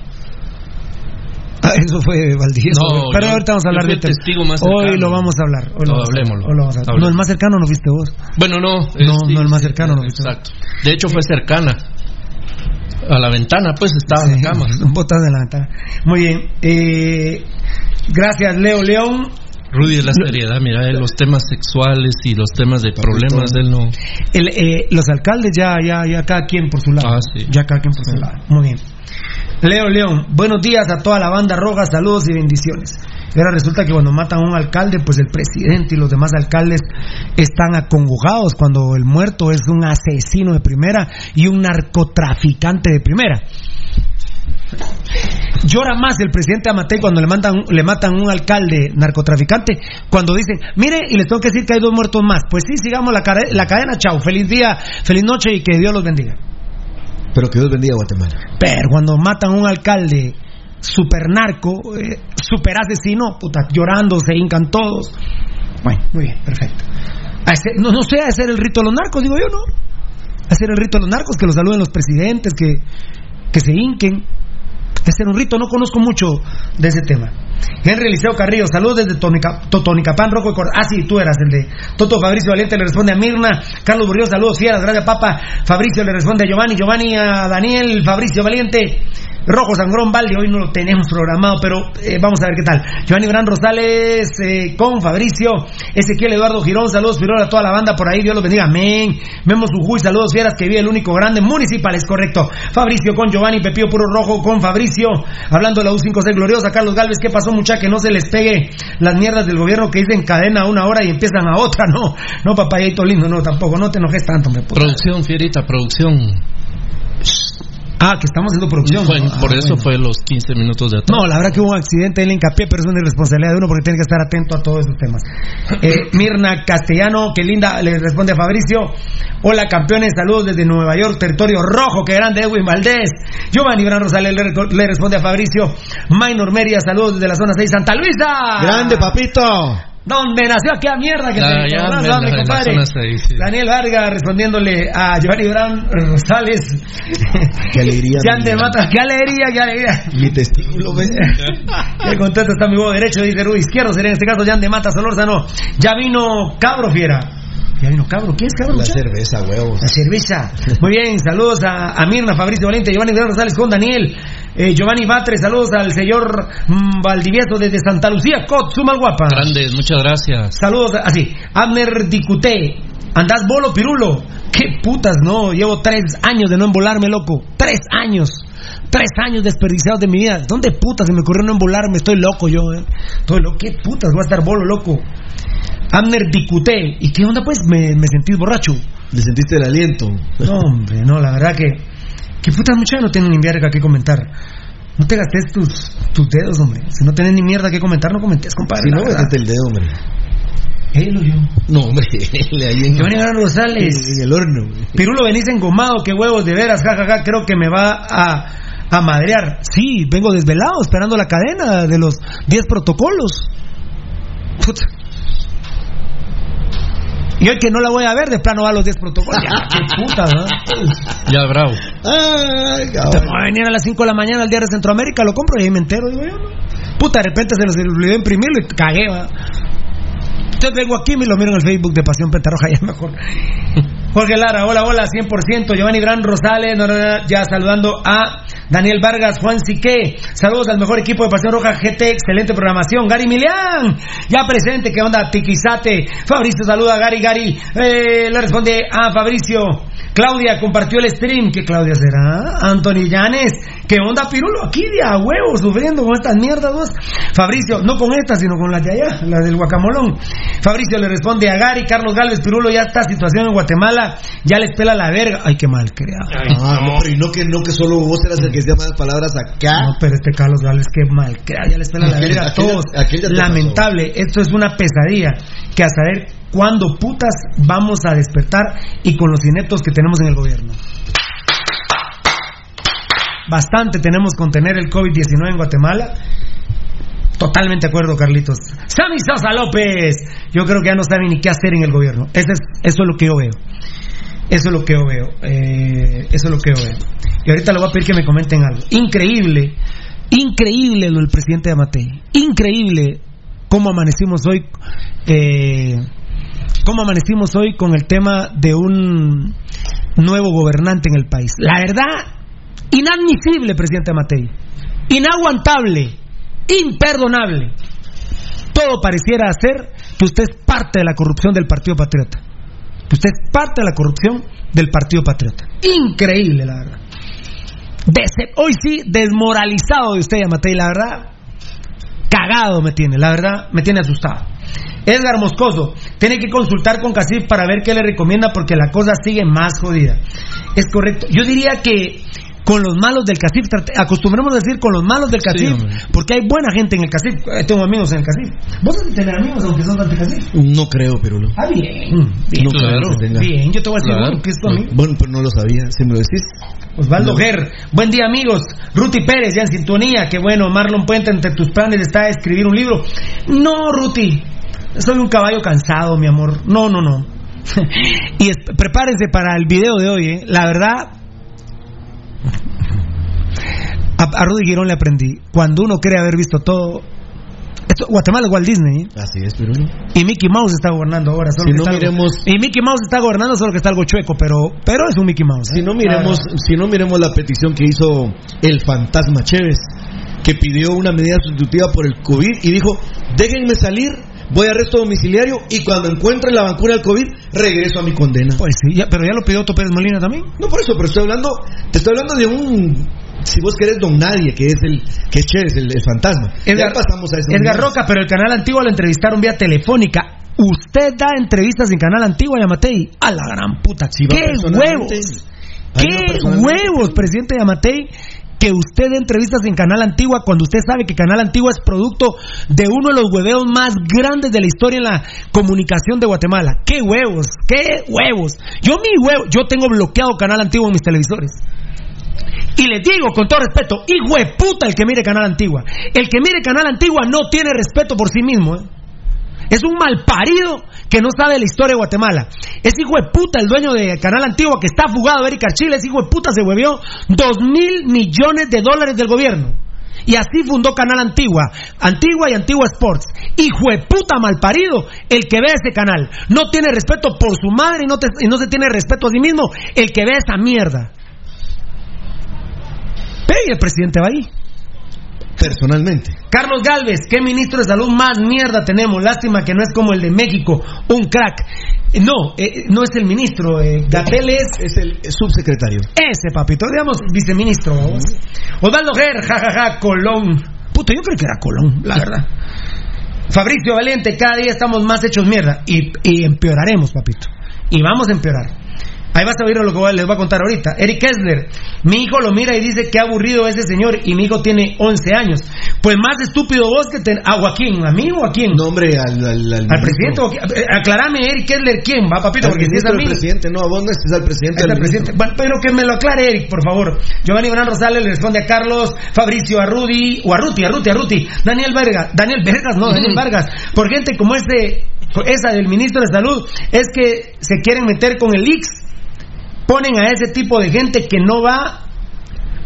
E: Ah, eso fue Valdivieso.
C: No,
E: Pero
C: yo-
E: ahorita vamos a hablar de
C: testigo más
E: Hoy lo vamos a hablar. Hoy lo
C: No,
E: vamos a hablar.
C: hablemoslo.
E: Hoy lo vamos a hablar.
C: Hablemos.
E: No, el más cercano no fuiste vos.
C: Bueno, no.
E: No, no, el más cercano no fuiste vos.
C: Exacto. De hecho, fue cercana. A la ventana, pues estaba la cama. (laughs)
E: Botas de la ventana. Muy bien. Eh, gracias, Leo León.
C: Rudy es la seriedad, mira, los temas sexuales y los temas de problemas, él no.
E: El, eh, los alcaldes ya, ya, ya cada quien por su lado.
C: Ah, sí.
E: Ya cada quien por su lado. Muy bien. Leo León, buenos días a toda la banda roja, saludos y bendiciones. Ahora resulta que cuando matan a un alcalde, pues el presidente y los demás alcaldes están acongojados cuando el muerto es un asesino de primera y un narcotraficante de primera. Llora más el presidente Amatei cuando le, mandan, le matan un alcalde narcotraficante, cuando dicen, mire, y les tengo que decir que hay dos muertos más. Pues sí, sigamos la, la cadena, chao, feliz día, feliz noche y que Dios los bendiga.
D: Pero que Dios bendiga a Guatemala.
E: Pero cuando matan a un alcalde super narco, eh, super asesino, puta, llorando, se hincan todos. Bueno, muy bien, perfecto. No, no sé hacer el rito de los narcos, digo yo, ¿no? Hacer el rito de los narcos, que los saluden los presidentes, que, que se hinquen. Hacer un rito, no conozco mucho de ese tema. Henry Eliseo Carrillo, saludos desde Tonica- Totonicapán, Rojo de Cor- Ah, sí, tú eras el de Toto Fabricio Valiente, le responde a Mirna. Carlos Burrios, saludos fieras, gracias papa. Fabricio le responde a Giovanni, Giovanni a Daniel, Fabricio Valiente. Rojo Sangrón Valde, hoy no lo tenemos programado, pero eh, vamos a ver qué tal. Giovanni Bran Rosales eh, con Fabricio, Ezequiel Eduardo Girón, saludos Firol a toda la banda por ahí, Dios los bendiga, amén. Memo Sujuy, saludos fieras que vive el único grande municipal, es correcto. Fabricio con Giovanni, Pepío Puro Rojo con Fabricio, hablando de la U5C gloriosa, Carlos Galvez, ¿qué pasó mucha? Que no se les pegue las mierdas del gobierno que dicen cadena una hora y empiezan a otra, no, no papayito lindo, no, tampoco, no te enojes tanto, me puta.
C: Producción, Fierita, producción.
E: Ah, que estamos haciendo producción.
C: Fue-
E: Ah,
C: por eso
E: bueno.
C: fue los 15 minutos de atrás.
E: No, la verdad que hubo un accidente, él hincapié, pero es una irresponsabilidad de uno porque tiene que estar atento a todos esos temas. Eh, Mirna Castellano, qué linda, le responde a Fabricio. Hola campeones, saludos desde Nueva York, territorio rojo, qué grande Edwin Valdés. Giovanni Bran Rosales le, le responde a Fabricio. Maynor Meria, saludos desde la zona 6, Santa Luisa.
D: Grande, papito.
E: Donde nació aquella mierda que
C: La-
E: te
C: ya,
E: acordás,
C: me-
E: hombre,
C: la- la
E: compadre.
C: zona seis, sí.
E: Daniel Vargas respondiéndole a Giovanni Bran Rosales.
D: Qué alegría. Mi-
E: de Mata, qué alegría, qué alegría.
D: Mi testículo, ¿ves? (laughs)
E: Qué contento está mi huevo derecho, dice Rudy Izquierdo, sería en este caso Jan de Mata Solórzano. Ya vino Cabro Fiera. Ya vino Cabro, ¿quién es Cabro?
D: La cerveza, huevos.
E: La cerveza. Muy bien, saludos a, a Mirna, Fabricio Valente, Giovanni Vidal Rosales con Daniel, eh, Giovanni Batre, saludos al señor mm, Valdivieso desde Santa Lucía, Cot, Sumal Guapa.
C: Grandes, muchas gracias.
E: Saludos, así, Abner Dicuté, andás bolo pirulo. Qué putas, no, llevo tres años de no embolarme, loco. Tres años. Tres años desperdiciados de mi vida. ¿Dónde putas se me ocurrió no embolarme? Estoy loco yo, eh. Estoy loco. ¿Qué putas voy a estar bolo, loco? Abner Dicuté. ¿Y qué onda, pues? ¿Me, me sentís borracho?
D: ¿Le sentiste el aliento?
E: No, hombre, no, la verdad que. ¿Qué putas muchachos no tienen ni mierda que comentar? No te gastes tus, tus dedos, hombre. Si no tenés ni mierda que comentar, no comentes, compadre.
D: Si no, métete el dedo, hombre.
E: Él o yo.
D: No, hombre, (laughs) le ahí en,
E: Giovanni Gran Rosales.
D: en el horno. güey.
E: Pirulo venís engomado, qué huevos, de veras, jajaja, creo que me va a, a madrear. Sí, vengo desvelado esperando la cadena de los 10 protocolos. Puta. Y hoy que no la voy a ver, de plano va a los 10 protocolos. Ya, qué (laughs) puta, ¿verdad?
C: Ya, bravo.
D: Ay,
E: Te voy a venir a las 5 de la mañana al día de Centroamérica, lo compro y ahí me entero, digo yo. ¿no? Puta, de repente se los olvidó imprimirlo y cagué, va. Entonces vengo aquí y me lo miro en el Facebook de Pasión Pentarroja, (laughs) ya mejor. Jorge Lara, hola, hola, 100%. Giovanni Gran Rosales, ya saludando a Daniel Vargas, Juan Sique. Saludos al mejor equipo de Pasión Roja GT, excelente programación. Gary Milian, ya presente, ¿qué onda? Tiquizate. Fabricio saluda a Gary, Gary. Eh, le responde a Fabricio. Claudia compartió el stream. ¿Qué Claudia será? Anthony Llanes. ¿Qué onda, Pirulo? Aquí de a huevo, sufriendo con estas mierdas, vos. Fabricio, no con estas, sino con las de allá, las del guacamolón. Fabricio le responde a Gary, Carlos Galvez, Pirulo, ya está situación en Guatemala, ya les pela la verga. Ay, qué mal creado.
D: Ah, no, pero y no que, no que solo vos eras el que decía malas palabras acá.
E: No, pero este Carlos Galvez, qué mal creado, ya les pela la verga a todos.
D: aquel ya te
E: Lamentable, esto es una pesadilla, que a saber cuándo putas vamos a despertar y con los ineptos que tenemos en el gobierno. Bastante tenemos con tener el COVID-19 en Guatemala. Totalmente de acuerdo, Carlitos. Sammy Sosa López. Yo creo que ya no saben ni qué hacer en el gobierno. Ese es, eso es lo que yo veo. Eso es lo que yo veo. Eh, eso es lo que yo veo. Y ahorita le voy a pedir que me comenten algo. Increíble, increíble lo del presidente de Amatei. Increíble cómo amanecimos hoy. Eh, cómo amanecimos hoy con el tema de un nuevo gobernante en el país. La verdad, inadmisible, presidente Amatei. Inaguantable. Imperdonable. Todo pareciera ser que usted es parte de la corrupción del Partido Patriota. Que usted es parte de la corrupción del Partido Patriota. Increíble, la verdad. Hoy sí, desmoralizado de usted, Yamatei, la verdad. Cagado me tiene, la verdad, me tiene asustado. Edgar Moscoso, tiene que consultar con Casif para ver qué le recomienda porque la cosa sigue más jodida. Es correcto. Yo diría que con los malos del CACIF, acostumbremos a decir con los malos del CACIF, porque hay buena gente en el CACIF. Eh, Tengo amigos en el CACIF. ¿Vos no tenés amigos aunque son del CACIF?
D: No creo, Pirulo.
E: Ah, bien. Bien,
D: No
E: bien. yo te voy a decir
D: Claro.
E: uno que es tu amigo.
D: Bueno, pero no lo sabía. Si me lo decís.
E: Osvaldo
D: No.
E: Ger, buen día amigos. Ruti Pérez, ya en sintonía. Qué bueno, Marlon Puente, entre tus planes está escribir un libro. No, Ruti, soy un caballo cansado, mi amor. No, no, no. (laughs) y es- prepárense para el video de hoy, ¿eh? La verdad, a, a Rudy Girón le aprendí. Cuando uno cree haber visto todo. Esto, Guatemala es Walt Disney, ¿eh?
D: Así es, Pirulo.
E: Y Mickey Mouse está gobernando ahora. Solo
D: Si
E: que
D: no
E: está algo-
D: miremos-
E: Y Mickey Mouse está gobernando, solo que está algo chueco, pero, pero es un Mickey Mouse. ¿eh?
D: Si no miremos, si no miremos la petición que hizo el fantasma Chévez, que pidió una medida sustitutiva por el COVID y dijo, déjenme salir, voy a arresto domiciliario y cuando encuentre la vacuna del COVID, regreso a mi condena.
E: Pues sí, ya- pero ya lo pidió Otto Pérez Molina también.
D: No por eso, pero estoy hablando, te estoy hablando de un, si vos querés, don nadie, que es el, que es Chévez, el, el fantasma.
E: Edgar,
D: ya pasamos a ese
E: Edgar. Roca, pero el canal antiguo lo entrevistaron vía telefónica. Usted da entrevistas en canal antiguo, Yamatei. A la gran puta.
D: va
E: ¡Qué huevos! ¡Qué huevos, presidente Yamatei! Que usted dé entrevistas en Canal Antigua cuando usted sabe que Canal Antigua es producto de uno de los hueveos más grandes de la historia en la comunicación de Guatemala. ¡Qué huevos! ¡Qué huevos! Yo mi huevo, yo tengo bloqueado Canal Antiguo en mis televisores. Y les digo con todo respeto, hijo de puta el que mire Canal Antigua. El que mire Canal Antigua no tiene respeto por sí mismo. ¿eh? Es un malparido que no sabe la historia de Guatemala. Es hijo de puta el dueño de Canal Antigua que está fugado Erika Chile. Es hijo de puta, se huevió dos mil millones de dólares del gobierno. Y así fundó Canal Antigua, Antigua y Antigua Sports. Hijo de puta malparido, el que ve ese canal. No tiene respeto por su madre y no, se tiene respeto a sí mismo, el que ve esa mierda. Pero el presidente va ahí.
D: Personalmente.
E: Carlos Galvez, ¿qué ministro de salud más mierda tenemos? Lástima que no es como el de México, un crack. No, eh, no es el ministro. Eh, Gatel es.
D: Es el subsecretario.
E: Ese papito, digamos, viceministro. vamos. Osvaldo Ger, jajaja, Colón. Puta, yo creo que era Colón, la verdad. Fabricio Valente, cada día estamos más hechos mierda. Y, y empeoraremos, papito. Y vamos a empeorar. Ahí vas a oír lo que les voy a contar ahorita. Eric Kessler, mi hijo lo mira y dice que aburrido ese señor y mi hijo tiene 11 años. Pues más estúpido vos que ten... ¿A Joaquín? ¿A mí o a quién?
D: Nombre al, al, al,
E: ¿Al presidente? Aclarame, Eric Kessler, ¿quién? Va, papito, porque si es a mí.
D: presidente, no, a vos no es al presidente. Al
E: presidente. Bueno, pero que me lo aclare, Eric, por favor. Giovanni Bernal Rosales le responde a Carlos, Fabricio, a Rudy, o a Ruti, a Ruti, a Ruti. Daniel Vargas, Daniel Vargas, no, Daniel Vargas. Por gente como ese, esa del ministro de Salud, es que se quieren meter con el IX. Ponen a ese tipo de gente que no va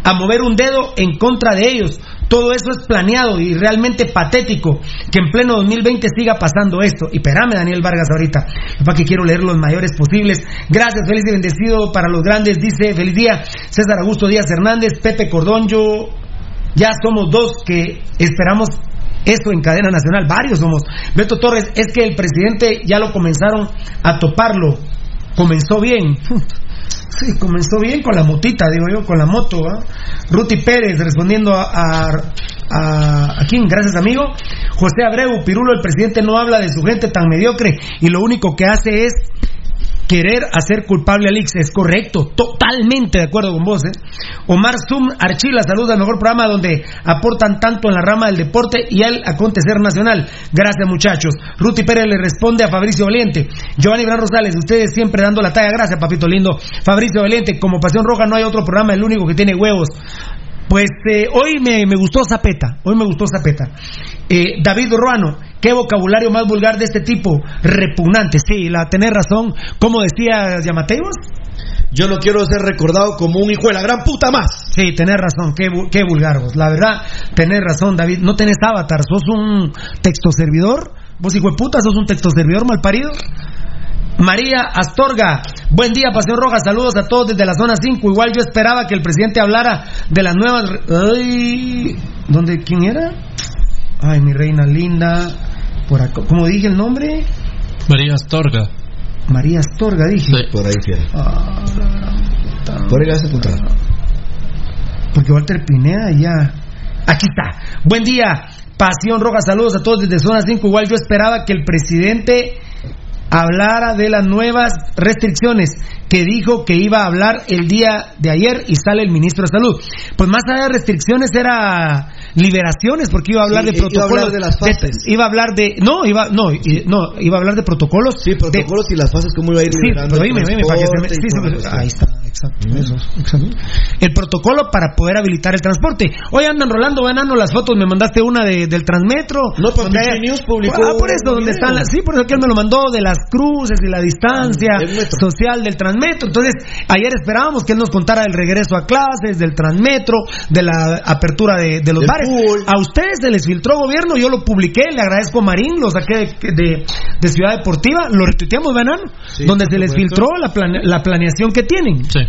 E: a mover un dedo en contra de ellos. Todo eso es planeado y realmente patético que en pleno 2020 siga pasando esto. Y espérame, Daniel Vargas, ahorita, para que quiero leer los mayores posibles. Gracias, feliz y bendecido para los grandes, dice feliz día César Augusto Díaz Hernández, Pepe Cordón, yo ya somos dos que esperamos esto en cadena nacional, varios somos. Beto Torres, es que el presidente ya lo comenzaron a toparlo, comenzó bien. Sí, comenzó bien con la motita, digo yo, con la moto. ¿ah? Ruti Pérez respondiendo a, a, a, ¿a quién? Gracias, amigo. José Abreu, Pirulo, el presidente no habla de su gente tan mediocre y lo único que hace es querer hacer culpable a Lix. Es correcto, totalmente de acuerdo con vos. ¿eh? Omar Zum Archila, saluda al mejor programa donde aportan tanto en la rama del deporte y al acontecer nacional. Gracias, muchachos. Ruti Pérez le responde a Fabricio Valiente. Giovanni Gran Rosales, ustedes siempre dando la talla. Gracias, papito lindo. Fabricio Valiente, como Pasión Roja no hay otro programa, el único que tiene huevos. Pues eh, hoy me, me gustó Zapeta, hoy me gustó Zapeta. Eh, David Ruano, qué vocabulario más vulgar de este tipo, repugnante, sí, la tenés razón, como decía Yamateos.
D: Yo no quiero ser recordado como un hijo de la gran puta más.
E: Sí, tenés razón, qué, qué vulgar vos. La verdad, tenés razón, David. No tenés avatar, sos un texto servidor. Vos, hijo de puta, sos un texto servidor mal parido. María Astorga, buen día, Pasión Roja, saludos a todos desde la zona 5. Igual yo esperaba que el presidente hablara de las nuevas. Ay, ¿dónde? ¿Quién era? Ay, mi reina linda. Por acá, ¿cómo dije el nombre?
C: María Astorga.
E: María Astorga, dije.
D: Por ahí.
E: Ah,
D: Por ahí la vas a.
E: Porque Walter Pineda ya. Aquí está. Buen día. Pasión Roja, saludos a todos desde Zona 5. Igual yo esperaba que el presidente hablara de las nuevas restricciones que dijo que iba a hablar el día de ayer y sale el ministro de Salud. Pues más allá de restricciones era liberaciones porque iba a hablar
D: Sí,
E: de
D: iba a
E: protocolos.
D: hablar de las fases.
E: iba a hablar de no, iba no, no, iba a hablar de protocolos.
D: Sí, protocolos y las fases, cómo iba a ir liberando
E: para que se me- sí,
D: cuestión.
E: ahí está, exacto, eso, exacto. El protocolo para poder habilitar el transporte. Hoy andan rolando, ganando las fotos, me mandaste una de, del Transmetro.
D: No, pues, Pinche
E: hay-
D: News publicó
E: Ah, por eso, donde están las, sí, por eso que él me lo mandó, de las cruces y la distancia social del Transmetro. Entonces, ayer esperábamos que él nos contara del regreso a clases, del Transmetro, de la apertura de, de los bares. A ustedes se les filtró gobierno, yo lo publiqué, le agradezco a Marín, lo saqué de, de- de Ciudad Deportiva, lo retuiteamos.
G: Sí,
E: donde se les filtró la, plane- la planeación que tienen.
C: Sí.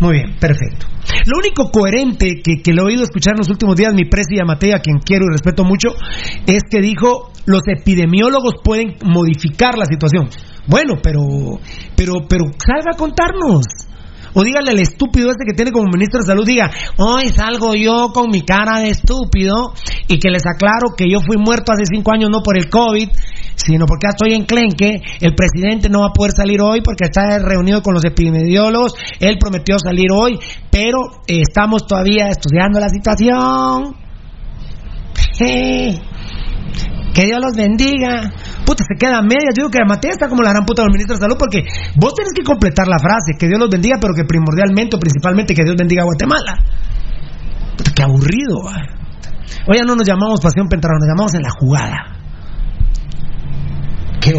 E: Muy bien, perfecto. Lo único coherente que, que le he oído escuchar en los últimos días, mi presi Matei, a quien quiero y respeto mucho, es que dijo los epidemiólogos pueden modificar la situación. Bueno, pero, pero, pero salga a contarnos. O dígale al estúpido este que tiene como ministro de salud, diga, hoy salgo yo con mi cara de estúpido y que les aclaro que yo fui muerto hace cinco años no por el COVID, sino porque ya estoy en Clenque, el presidente no va a poder salir hoy porque está reunido con los epidemiólogos, él prometió salir hoy, pero estamos todavía estudiando la situación. (laughs) Que Dios los bendiga. Puta, se queda a medias. Yo digo que Mateo está como la gran puta del ministro de Salud porque vos tenés que completar la frase. Que Dios los bendiga, pero que primordialmente o principalmente que Dios bendiga a Guatemala. Puta, qué aburrido. ya no nos llamamos Pasión Pentarrón, nos llamamos En la Jugada. Qué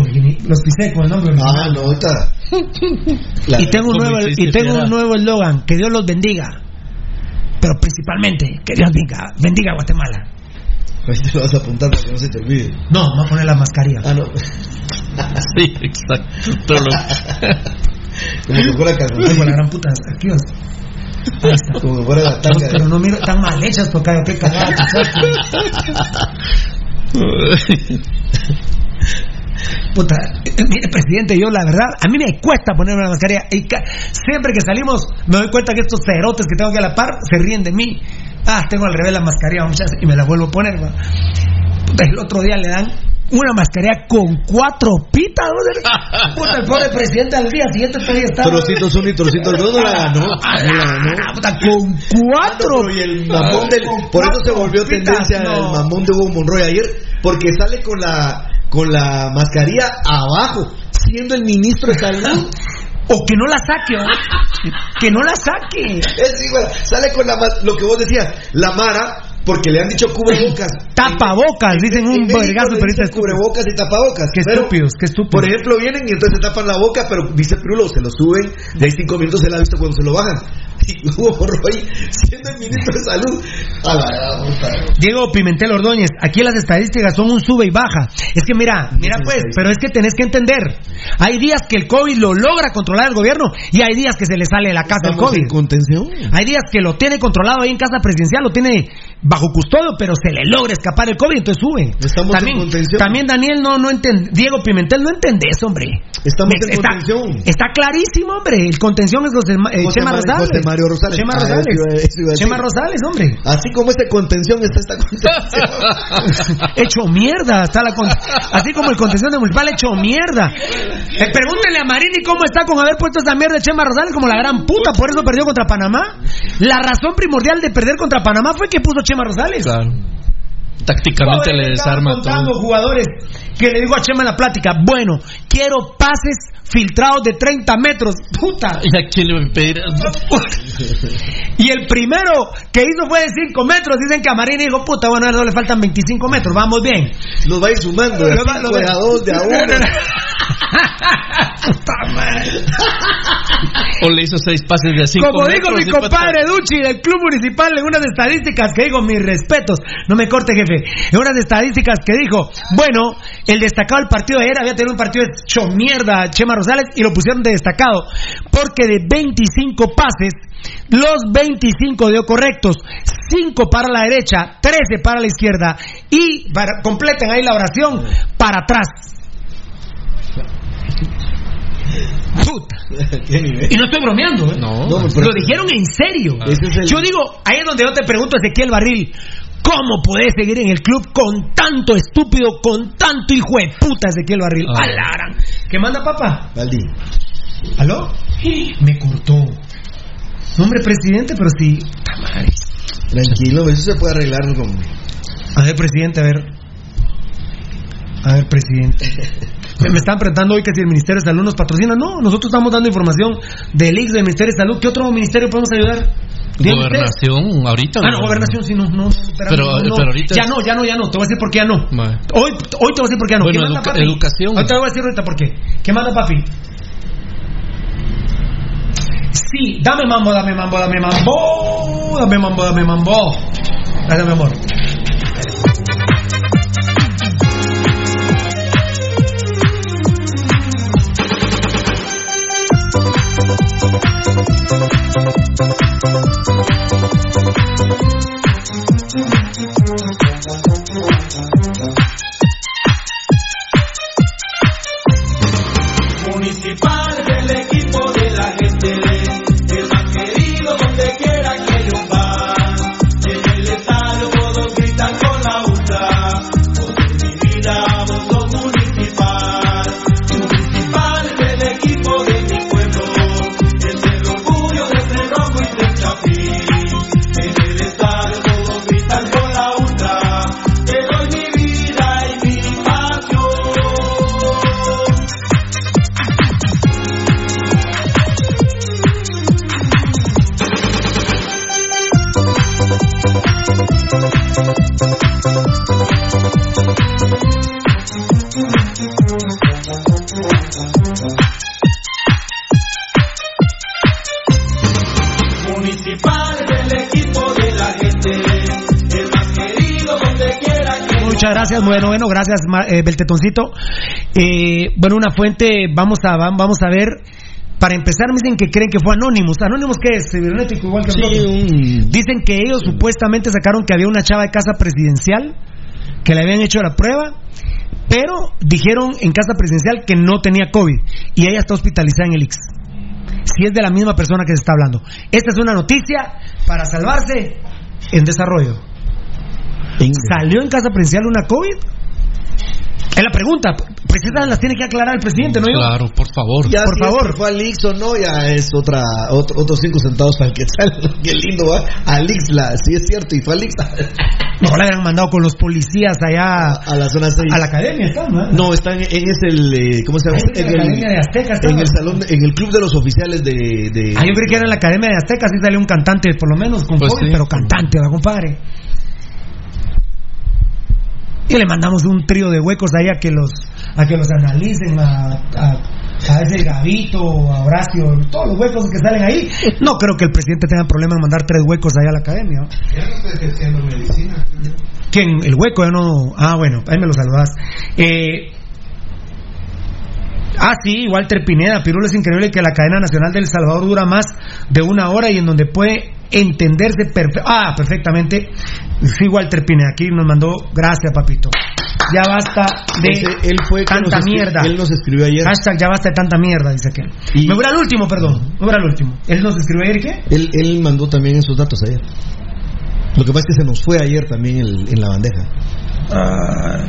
E: Los pisé con el nombre
D: Ah, no, ahorita. (laughs) La-
E: y tengo un
C: ¿cómo
E: nuevo y tengo un nuevo eslogan que Dios los bendiga pero principalmente que Dios bendiga bendiga a Guatemala (laughs)
D: Ahí te vas a apuntar para que no se te olvide.
E: no me voy a poner la mascarilla
D: Ah, no. (laughs)
C: Sí, exacto. Todo lo- (laughs)
D: Como que fuera
E: la gran puta aquí vas. está
D: Como que fuera la tanga.
E: pero no miro tan mal hechas tocayo qué cagada chuchaste. Puta, mire, presidente, yo la verdad, a mí me cuesta ponerme la mascarilla. Y siempre que salimos, me doy cuenta que estos cerotes que tengo aquí a la par se ríen de mí. Ah, tengo al revés la mascarilla, y me la vuelvo a poner. va. El otro día le dan una mascarilla con cuatro pitas. ¿no? (laughs) Puta, el pobre presidente al día siguiente todavía está.
D: Trocitos uno y trocitos dos no la ganó. No la ganó.
E: Puta, con cuatro.
D: Ah, no, y el mamón del, por eso se volvió
E: pitas,
D: tendencia
E: no.
D: el mamón de Hugo Monroy ayer, porque sale con la con la mascarilla abajo, siendo el ministro de salud. (laughs)
E: O que no la saque, ¿o? que no la saque.
D: Es igual, sale con la lo que vos decías, la Mara, porque le han dicho cubrebocas. (laughs)
E: Tapabocas, dicen un vergazo, pero
D: dicen
E: dice
D: cubrebocas y tapabocas.
E: Qué
D: pero,
E: estúpidos, qué estúpidos.
D: Por ejemplo, vienen y entonces se tapan la boca, pero dice Pirulo, se lo suben, de ahí cinco minutos se la ha visto cuando se lo bajan. (laughs) Hugo Monroy, siendo el ministro de salud, a la.
E: Diego Pimentel Ordóñez, aquí las estadísticas son un sube y baja. Es que mira, mira pues, pero es que tenés que entender. Hay días que el COVID lo logra controlar el gobierno y hay días que se le sale de la casa el COVID.
D: en contención.
E: Hay días que lo tiene controlado ahí en casa presidencial, lo tiene bajo custodio, pero se le logra escapar el COVID, entonces sube.
D: Estamos
E: también,
D: en contención.
E: También Daniel no no entende, Diego Pimentel no entendés, hombre.
D: Estamos
E: Me-
D: en
E: está,
D: contención.
E: Está clarísimo, hombre. El contención es José, eh,
D: José
E: Chema
D: Mar-
E: Rosales.
D: José Mario Rosales.
E: Chema
D: Ah,
E: Rosales. Chema hombre.
D: Así como esta contención está esta contención. (laughs)
E: hecho mierda está la con- así como el contención de municipal hecho mierda Eh, pregúntenle a Marini cómo está con haber puesto esa mierda de Chema Rosales como la gran puta por eso perdió contra Panamá la razón primordial de perder contra Panamá fue que puso Chema Rosales
C: Claro. Tácticamente
E: Pobre,
C: le desarma todo.
E: jugadores que le digo a Chema en la plática bueno quiero pases filtrados de 30 metros puta
C: ¿Y a quién le va a pedir? (laughs)
E: y el primero que hizo fue de 5 metros dicen que a Marini dijo puta bueno a él no le faltan 25 metros vamos bien
D: Los va a ir sumando, de
E: va-
D: de a dos, de a uno. (laughs)
E: Puta madre.
C: O le hizo seis pases de cinco
E: Como dijo mi compadre Duchi del Club Municipal en unas estadísticas que digo, mis respetos, no me corte jefe, en unas estadísticas que dijo, bueno, el destacado del partido de ayer había tenido un partido hecho mierda Chema Rosales y lo pusieron de destacado, porque de 25 pases, los 25 dio correctos, 5 para la derecha, 13 para la izquierda y para, completen ahí la oración para atrás. Puta. Y no estoy bromeando, ¿eh?
C: No.
E: Lo dijeron en serio. Yo digo, ahí es donde yo te pregunto, Ezequiel Barril, ¿cómo podés seguir en el club con tanto estúpido, con tanto hijo de puta, Ezequiel Barril?
C: Ah.
E: Alaran. ¿Qué manda, papá?
D: Valdi.
E: ¿Aló? Me cortó. Nombre presidente, pero sí.
D: Tranquilo, eso se puede arreglar con...
E: A ver, presidente, a ver. A ver, presidente. (laughs) Me, me están preguntando hoy que si el Ministerio de Salud nos patrocina. No, nosotros estamos dando información del IX del Ministerio de Salud. ¿Qué otro ministerio podemos ayudar?
C: Gobernación, ahorita.
E: Ah, no, gobernación sí, no, no.
C: Pero-
E: no, no.
C: pero ahorita
E: Ya
C: es-
E: no, ya no, ya no. Te voy a decir por qué ya no. Hoy, hoy te voy a decir por qué ya no.
C: Bueno,
E: ¿Qué manda, papi?
C: educación.
E: Ahorita te voy a decir ahorita por qué. ¿Qué manda, papi? Sí, dame mambo, dame mambo, dame mambo. Dame mambo, dame mambo. Gracias, mi amor.
B: Municipal
E: gracias, bueno, bueno, gracias, eh, Beltetoncito. Eh, bueno, una fuente, vamos a, va- vamos a ver. Para empezar, me dicen que creen que fue Anonymous. ¿Anonymous qué es? Cibernético, igual que nosotros. Dicen que ellos supuestamente sacaron que había una chava de casa presidencial que le habían hecho la prueba, pero dijeron en casa presidencial que no tenía COVID y ella está hospitalizada en el IX. Si es de la misma persona que se está hablando. Esta es una noticia para salvarse en desarrollo. ¿Salió en casa presidencial una COVID? Es la pregunta. Pues esas las tiene que aclarar el presidente, ¿no?
C: Claro, por favor.
D: Ya
E: Por
D: si
E: favor.
D: fue a Lix o no, ya es otra, otro- otros cinco centavos para el que (laughs) sale. Qué lindo, ¿va? A Lix, la, sí es cierto, y fue a Lix. (laughs)
E: No, la habían mandado con los policías allá
D: a la zona 6.
E: a la academia, ¿está, no?
D: No, está en, en es el, eh, ¿cómo se llama? En
E: la Academia de Azteca, está.
D: en el salón, en el club de los oficiales de... de
E: Ah, yo creí que era en la Academia de Azteca, sí salió un cantante, por lo menos, con
C: Pues
E: COVID,
C: sí.
E: pero cantante, va, compadre. Y le mandamos un trío de huecos ahí a que los, a que los analicen, a, a, a ese Gavito, a Horacio, todos los huecos que salen ahí. No creo que el presidente tenga problema en mandar tres huecos ahí a la academia.
G: Ya no estoy ejerciendo medicina.
E: ¿Quién? El hueco, yo no. Ah, bueno, ahí me lo saludas. Eh, Ah, sí, Walter Pineda, Pirulo, es increíble que la cadena nacional del Salvador dura más de una hora y en donde puede entenderse perfe- ah, perfectamente. Sí, Walter Pineda, aquí nos mandó, gracias, papito. Ya basta de
D: Ese- él fue
E: tanta mierda.
D: él nos escribió ayer.
E: Hashtag ya basta de tanta mierda, dice que.
D: Y-
E: Me voy al último, perdón. Me voy al último. Él nos escribió ayer, ¿qué?
D: Él, él mandó también esos datos ayer. Lo que pasa es que se nos fue ayer también el- en la bandeja.
E: Ah,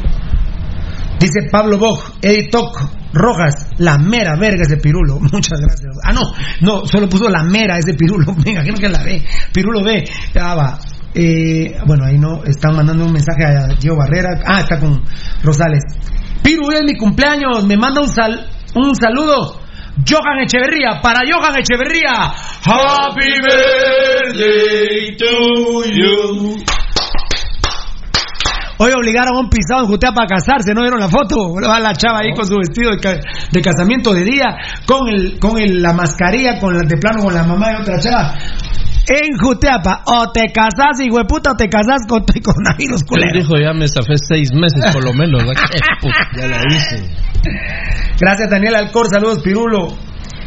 E: dice Pablo Bog, Editok Rojas, la mera verga ese pirulo. (laughs) Muchas gracias. Ah, no, no, solo puso la mera ese pirulo. (laughs) Me imagino que la ve. Pirulo ve. Ah, va. Eh, bueno, ahí no, están mandando un mensaje a Gio Barrera. Ah, está con Rosales. Piru, es mi cumpleaños. Me manda un, sal, un saludo. Johan Echeverría, para Johan Echeverría. Happy birthday to you. Hoy obligaron a un pisado en Jutea para casarse, ¿no vieron la foto? Va la chava ahí con su vestido de, ca- de casamiento de día, con el, con el- la mascarilla, con la, de plano con la mamá de otra chava. En Juteapa, o te casas, hijo de puta, o te casas con tu coronavirus,
C: Él
E: culero.
C: dijo ya me zafé seis meses por lo menos.
D: Ya la hice.
E: Gracias, Daniel Alcor, saludos, Pirulo.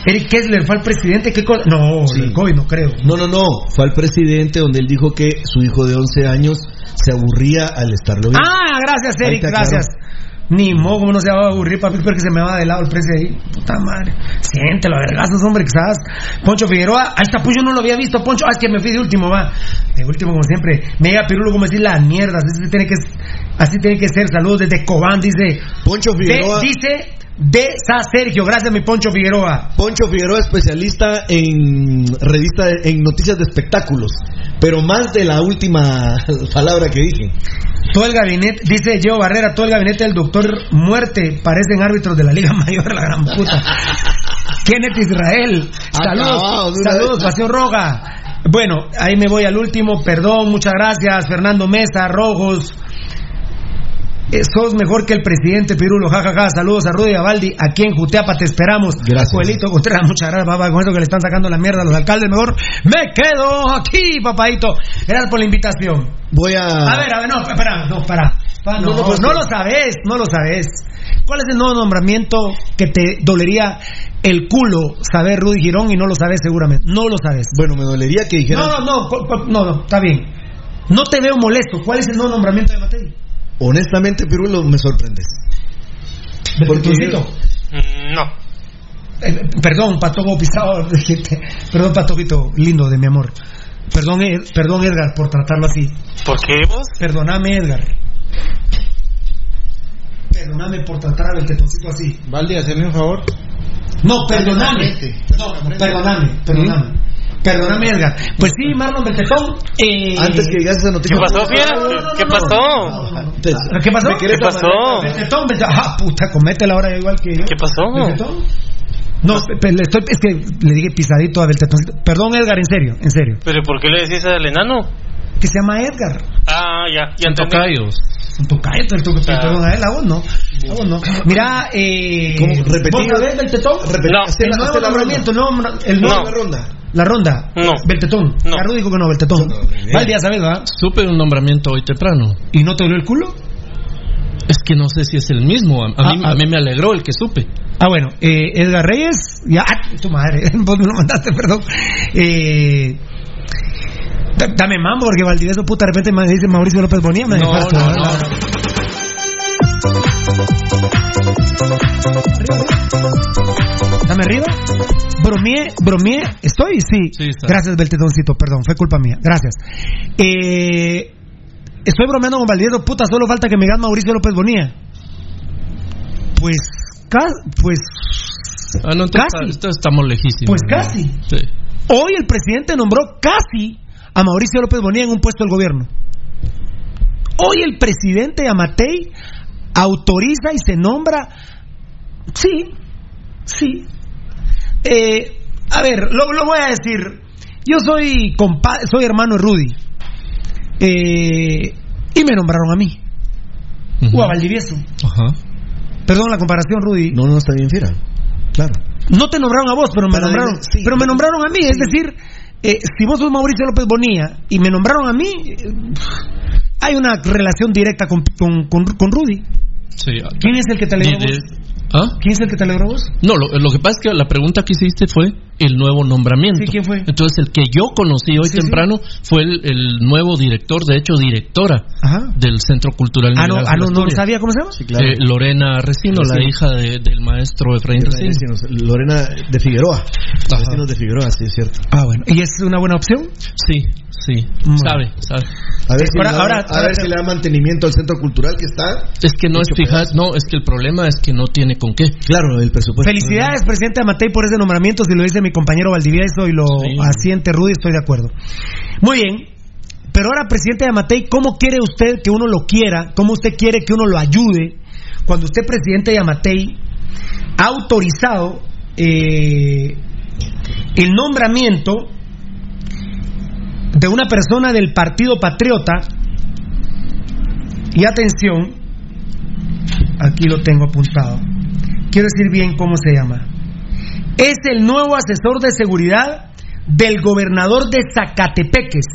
E: Eric Kessler fue el presidente, ¿qué cosa? No,
D: Sí.
E: el COVID no creo.
D: No, no, no. Fue al presidente donde él dijo que su hijo de 11 años se aburría al estarlo viendo.
E: Ah, gracias, Eric, gracias. Ni modo, ¿cómo no se va a aburrir, papi? Espero que se me va de lado el precio ahí. Puta madre. Siéntelo, vergazos, hombre, quizás. Poncho Figueroa, a esta Puyo no lo había visto, Poncho. Ah, es que me fui de último, va. De último, como siempre. Mega Pirulo, como decir las mierdas. Así tiene que, así tiene que ser. Saludos desde Cobán, dice.
D: Poncho Figueroa.
E: De- dice de Sa Sergio. Gracias, mi Poncho Figueroa.
D: Poncho Figueroa, especialista en revista, de- en noticias de espectáculos, pero más de la última (laughs) palabra que dije.
E: Todo el gabinete, dice Gio Barrera, todo el gabinete del doctor Muerte parecen árbitros de la Liga (laughs) Mayor, la gran puta. (laughs) Kenneth Israel,
D: Acabado
E: saludos, saludos. Pasión Roja. Bueno, ahí me voy al último, perdón, muchas gracias, Fernando Mesa, Rojos. Eh, sos mejor que el presidente Pirulo, jajaja. Saludos a Rudy Abaldi, aquí en Juteapa te esperamos.
D: Gracias.
E: Joelito Contreras, muchas gracias, papá. Con eso que le están sacando la mierda a los alcaldes, mejor me quedo aquí, papadito. Gracias por la invitación.
D: Voy a.
E: A ver, a ver, no, espera, no, para. Pa, no,
D: No, no,
E: no,
D: pues,
E: lo sabes, no lo sabes. ¿Cuál es el nuevo nombramiento que te dolería el culo saber Rudy Girón y no lo sabes seguramente? No lo sabes.
D: Bueno, me dolería que dijeran.
E: No, no, no, no, no, está bien. No te veo molesto. ¿Cuál es el nuevo nombramiento de Matei?
D: Honestamente, Pirulo, me sorprendes. Porque-.
F: Mm, No.
E: Eh, perdón, Patojo Pisado. (laughs) perdón, Patojito, lindo de mi amor. Perdón, Ed- perdón, Edgar, por tratarlo así.
F: ¿Por qué vos?
E: Perdóname, Edgar. Perdóname por tratar a Beltetoncito así.
G: Valdi, hacerme un favor.
E: No, perdóname. No, perdóname, perdóname.
D: ¿Mm?
E: Perdóname, Edgar. Pues sí, Marlon Beltetón. Eh...
D: Antes que digas esa noticia.
F: ¿Qué pasó, fiera?
E: No,
F: ¿Qué pasó?
E: ¿Qué pasó?
D: ¿Me querés
F: ¿Qué pasó?
E: Beltetón, Beltetón. Ah, puta, cométela ahora igual que yo.
F: ¿Qué pasó?
E: ¿Beltetón? No, le estoy, es que le dije pisadito a Beltetón. Perdón, Edgar, en serio, en serio.
F: ¿Pero por qué le decís al enano?
E: Que se llama Edgar.
F: Ah, ya, ya
C: En
F: entendí.
E: Un tocayo, el tocayo,
F: Ah.
E: perdón a él, a vos no. A vos no. Mira, eh.
D: ¿Cómo? Repetir.
E: ¿Vos sabés Beltetón?
D: Repet-
F: No.
D: hacer
E: El
D: la-
E: nuevo nombramiento,
D: ronda.
E: no, el
D: No,
E: nuevo,
D: la ronda.
E: la ronda.
F: No.
E: Beltetón.
F: No.
E: Carlos dijo que no, Beltetón.
D: No.
E: Valdi, ya sabes, ¿va?
C: Supe un nombramiento hoy temprano.
E: ¿Y no te dolió el culo?
C: Es que no sé si es el mismo. A, a mí,
E: Ah, ah.
C: a mí me alegró el que supe.
E: Ah, bueno, eh, Edgar Reyes, ya, ah, tu madre, (laughs) vos me lo mandaste, perdón. Eh, dame mambo, porque Valdivieso, puta, de repente me dice Mauricio López Bonilla, me
C: No, no, no.
E: Dame arriba. Bromié, bromié, ¿estoy? Sí.
C: Sí, está.
E: Gracias, Beltetoncito, perdón, fue culpa mía. Gracias. Eh, estoy bromeando con Valdivieso, puta, solo falta que me digas Mauricio López Bonilla. Pues, pues,
C: Ah, no, entonces
E: Casi.
C: esto estamos lejísimos.
E: pues casi.
C: Sí.
E: Hoy el presidente nombró casi a Mauricio López Bonilla en un puesto del gobierno. Hoy el presidente Amatei autoriza y se nombra. Sí, sí. Eh, a ver, lo, lo voy a decir. Yo soy compa soy hermano de Rudy. Eh, y me nombraron a mí. O a Valdivieso.
C: Ajá.
E: Perdón la comparación, Rudy.
D: No, no, está bien, fiera. Claro.
E: No te nombraron a vos, pero me
D: Para
E: nombraron,
D: sí.
E: pero me nombraron a mí. Es decir, eh, si vos sos Mauricio López Bonilla y me nombraron a mí, eh, hay una relación directa con, con, con, con Rudy.
C: Sí.
E: ¿Quién es el que te alegró vos?
C: ¿Ah?
E: ¿Quién es el que te alegró vos?
C: No, lo, lo que pasa es que la pregunta que hiciste fue el nuevo nombramiento.
E: Sí, ¿quién fue?
C: Entonces, el que yo conocí hoy
E: Sí, sí.
C: temprano fue el, el nuevo director, de hecho, directora
E: Ajá.
C: del Centro Cultural
E: Ah, no, ah, no, no sabía cómo se llama.
D: Sí, claro.
C: Eh, Lorena Resino, la
D: Resino.
C: hija de- del maestro Efraín Resino.
D: Vecinos, Lorena de Figueroa.
C: Ajá.
D: Vecinos de Figueroa, sí, es cierto.
E: Ah, bueno. ¿Y es una buena opción?
C: Sí, sí,
E: Bueno.
C: sabe, sabe.
D: A ver, si,
E: Ahora-
D: le da,
E: ahora-
D: a
E: ahora
D: ver si le da mantenimiento al centro cultural que está.
C: Es que no es fijar, no, es que el problema es que no tiene con qué.
D: Claro, el presupuesto.
E: Felicidades, presidente Amatei, por ese nombramiento. Si lo dice mi compañero Valdivieso y lo
C: Sí.
E: asiente Rudy, estoy de acuerdo. Muy bien. Pero ahora, presidente Amatei, ¿cómo quiere usted que uno lo quiera? ¿Cómo usted quiere que uno lo ayude? Cuando usted, presidente Amatei, ha autorizado eh, el nombramiento de una persona del Partido Patriota. Y atención, aquí lo tengo apuntado. Quiero decir bien cómo se llama. Es el nuevo asesor de seguridad del gobernador de Zacatepeques.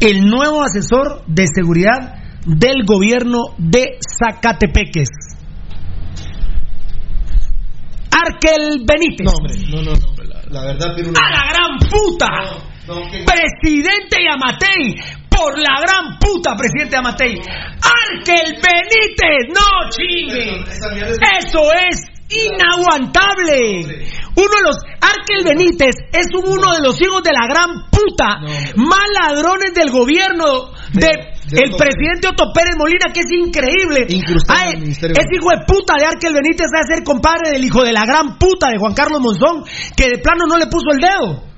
E: El nuevo asesor de seguridad del gobierno de Zacatepeques. Arkel Benítez.
D: No, hombre, no, no, no. La verdad, Pirulo.
E: ¡A la gran puta!
D: No, no, que-
E: Presidente Yamatei, por la gran puta, presidente Yamatei. Arkel Benítez, no chingue. Eso es inaguantable. Uno de los Arkel Benítez es un- uno de los hijos de la gran puta,
D: No,
E: más ladrones del gobierno de,
D: De- de
E: el
D: Otto
E: presidente Otto Pérez Molina, que es increíble. Ay,
D: el Ministerio
E: ese hijo de puta de Arkel Benítez va a ser compadre del hijo de la gran puta de Juan Carlos Monzón, que de plano no le puso el dedo.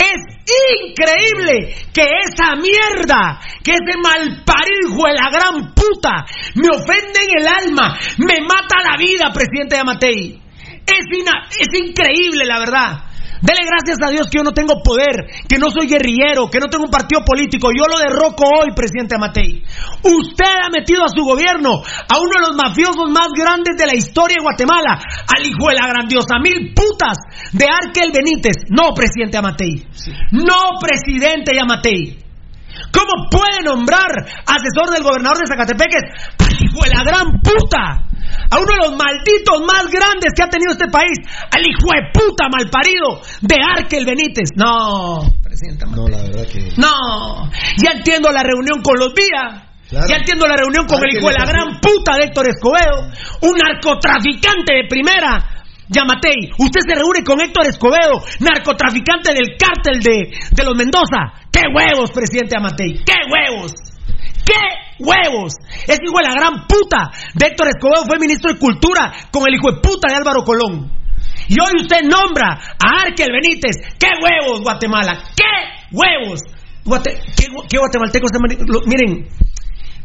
E: Es increíble que esa mierda, que ese malparido hijo de la gran puta, me ofende en el alma, me mata la vida, presidente Yamatei. Es, ina- es increíble, la verdad. Dele gracias a Dios que yo no tengo poder, que no soy guerrillero, que no tengo un partido político. Yo lo derroco hoy, presidente Matei. Usted ha metido a su gobierno a uno de los mafiosos más grandes de la historia de Guatemala, al hijo de la grandiosa mil putas de Arkel Benítez. No, presidente Amatei. No, presidente Yamatei. ¿Cómo puede nombrar asesor del gobernador de Zacatepeques al hijo de la gran puta? A uno de los malditos más grandes que ha tenido este país, al hijo de puta malparido de Arkel Benítez. No, presidente
D: No, la verdad que.
E: No, ya entiendo la reunión con los Vía.
D: Claro.
E: Ya entiendo la reunión con el hijo de la gran puta de Héctor Escobedo, un narcotraficante de primera. Yamatei, usted se reúne con Héctor Escobedo, narcotraficante del cártel de, de los Mendoza. ¡Qué huevos, presidente Yamatei! ¡Qué huevos! ¡Qué huevos! Ese hijo de la gran puta de Héctor Escobedo fue ministro de Cultura con el hijo de puta de Álvaro Colón. Y hoy usted nombra a Arkel Benítez. ¡Qué huevos, Guatemala! ¡Qué huevos! Guate- ¿Qué, qué guatemaltecos? miren,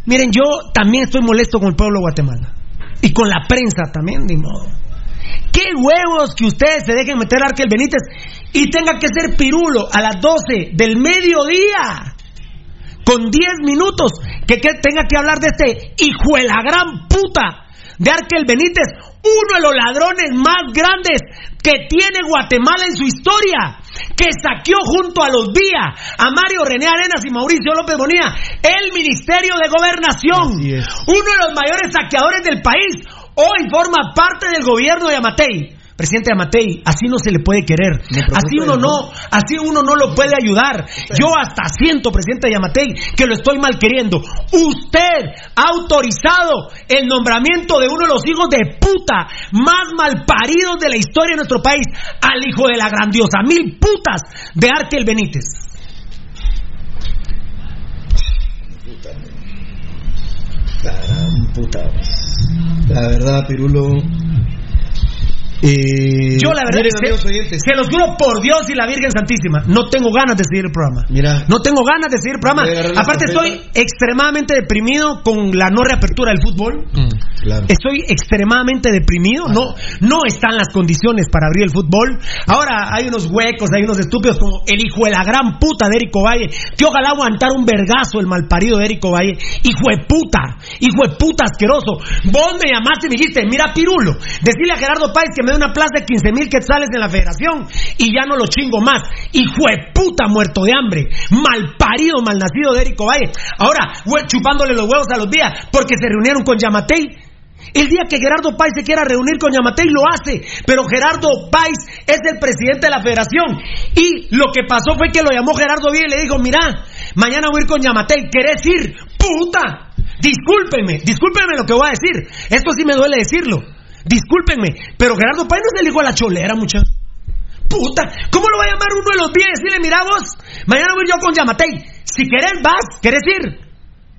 E: miren, yo también estoy molesto con el pueblo de Guatemala. Y con la prensa también, ni modo. ¡Qué huevos que ustedes se dejen meter a Arkel Benítez y tenga que ser pirulo a las 12 del mediodía! Con 10 minutos que, que tenga que hablar de este hijo de la gran puta de Arkel Benítez, uno de los ladrones más grandes que tiene Guatemala en su historia, que saqueó junto a los Vía, a Mario René Arenas y Mauricio López Bonilla, el Ministerio de Gobernación, uno de los mayores saqueadores del país, hoy forma parte del gobierno de Amatei. Presidente Amatei, así no se le puede querer. Así uno no, así uno no lo puede ayudar. Yo hasta siento, presidente Yamatei, que lo estoy mal queriendo. Usted ha autorizado el nombramiento de uno de los hijos de puta más malparidos de la historia de nuestro país, al hijo de la grandiosa mil putas de Arkel Benítez.
D: puta. La verdad, Pirulo. Eh,
E: Yo la verdad
D: miren, amigos oyentes.
E: se los juro por Dios y la Virgen Santísima, no tengo ganas de seguir el programa.
D: Mira,
E: No tengo ganas de seguir el programa. Aparte estoy extremadamente deprimido con la no reapertura del fútbol.
D: claro.
E: Estoy extremadamente deprimido, no, no están las condiciones para abrir el fútbol. Ahora hay unos huecos, hay unos estúpidos como el hijo de la gran puta de Erico Valle, que ojalá aguantar un vergazo el malparido de Erico Valle. Hijo de puta, hijo de puta asqueroso. Vos me llamaste y me dijiste, mira Pirulo, decirle a Gerardo Páez que me una plaza de 15 mil quetzales en la federación y ya no lo chingo más. Hijo de puta muerto de hambre, malparido, malnacido de Erico Valle. Ahora, chupándole los huevos a los días porque se reunieron con Yamatei. El día que Gerardo Páez se quiera reunir con Yamatei lo hace, pero Gerardo Páez es el presidente de la federación. Y lo que pasó fue que lo llamó Gerardo Villa y le dijo, mira, mañana voy a ir con Yamatei, ¿querés ir? ¡Puta! Discúlpenme, discúlpenme lo que voy a decir. Esto sí me duele decirlo. Discúlpenme, pero Gerardo Páez no el hijo de la cholera, muchachos. Puta, ¿cómo lo va a llamar uno de los días y decirle, mira vos, mañana voy yo con Yamatei, si querés vas, ¿querés ir?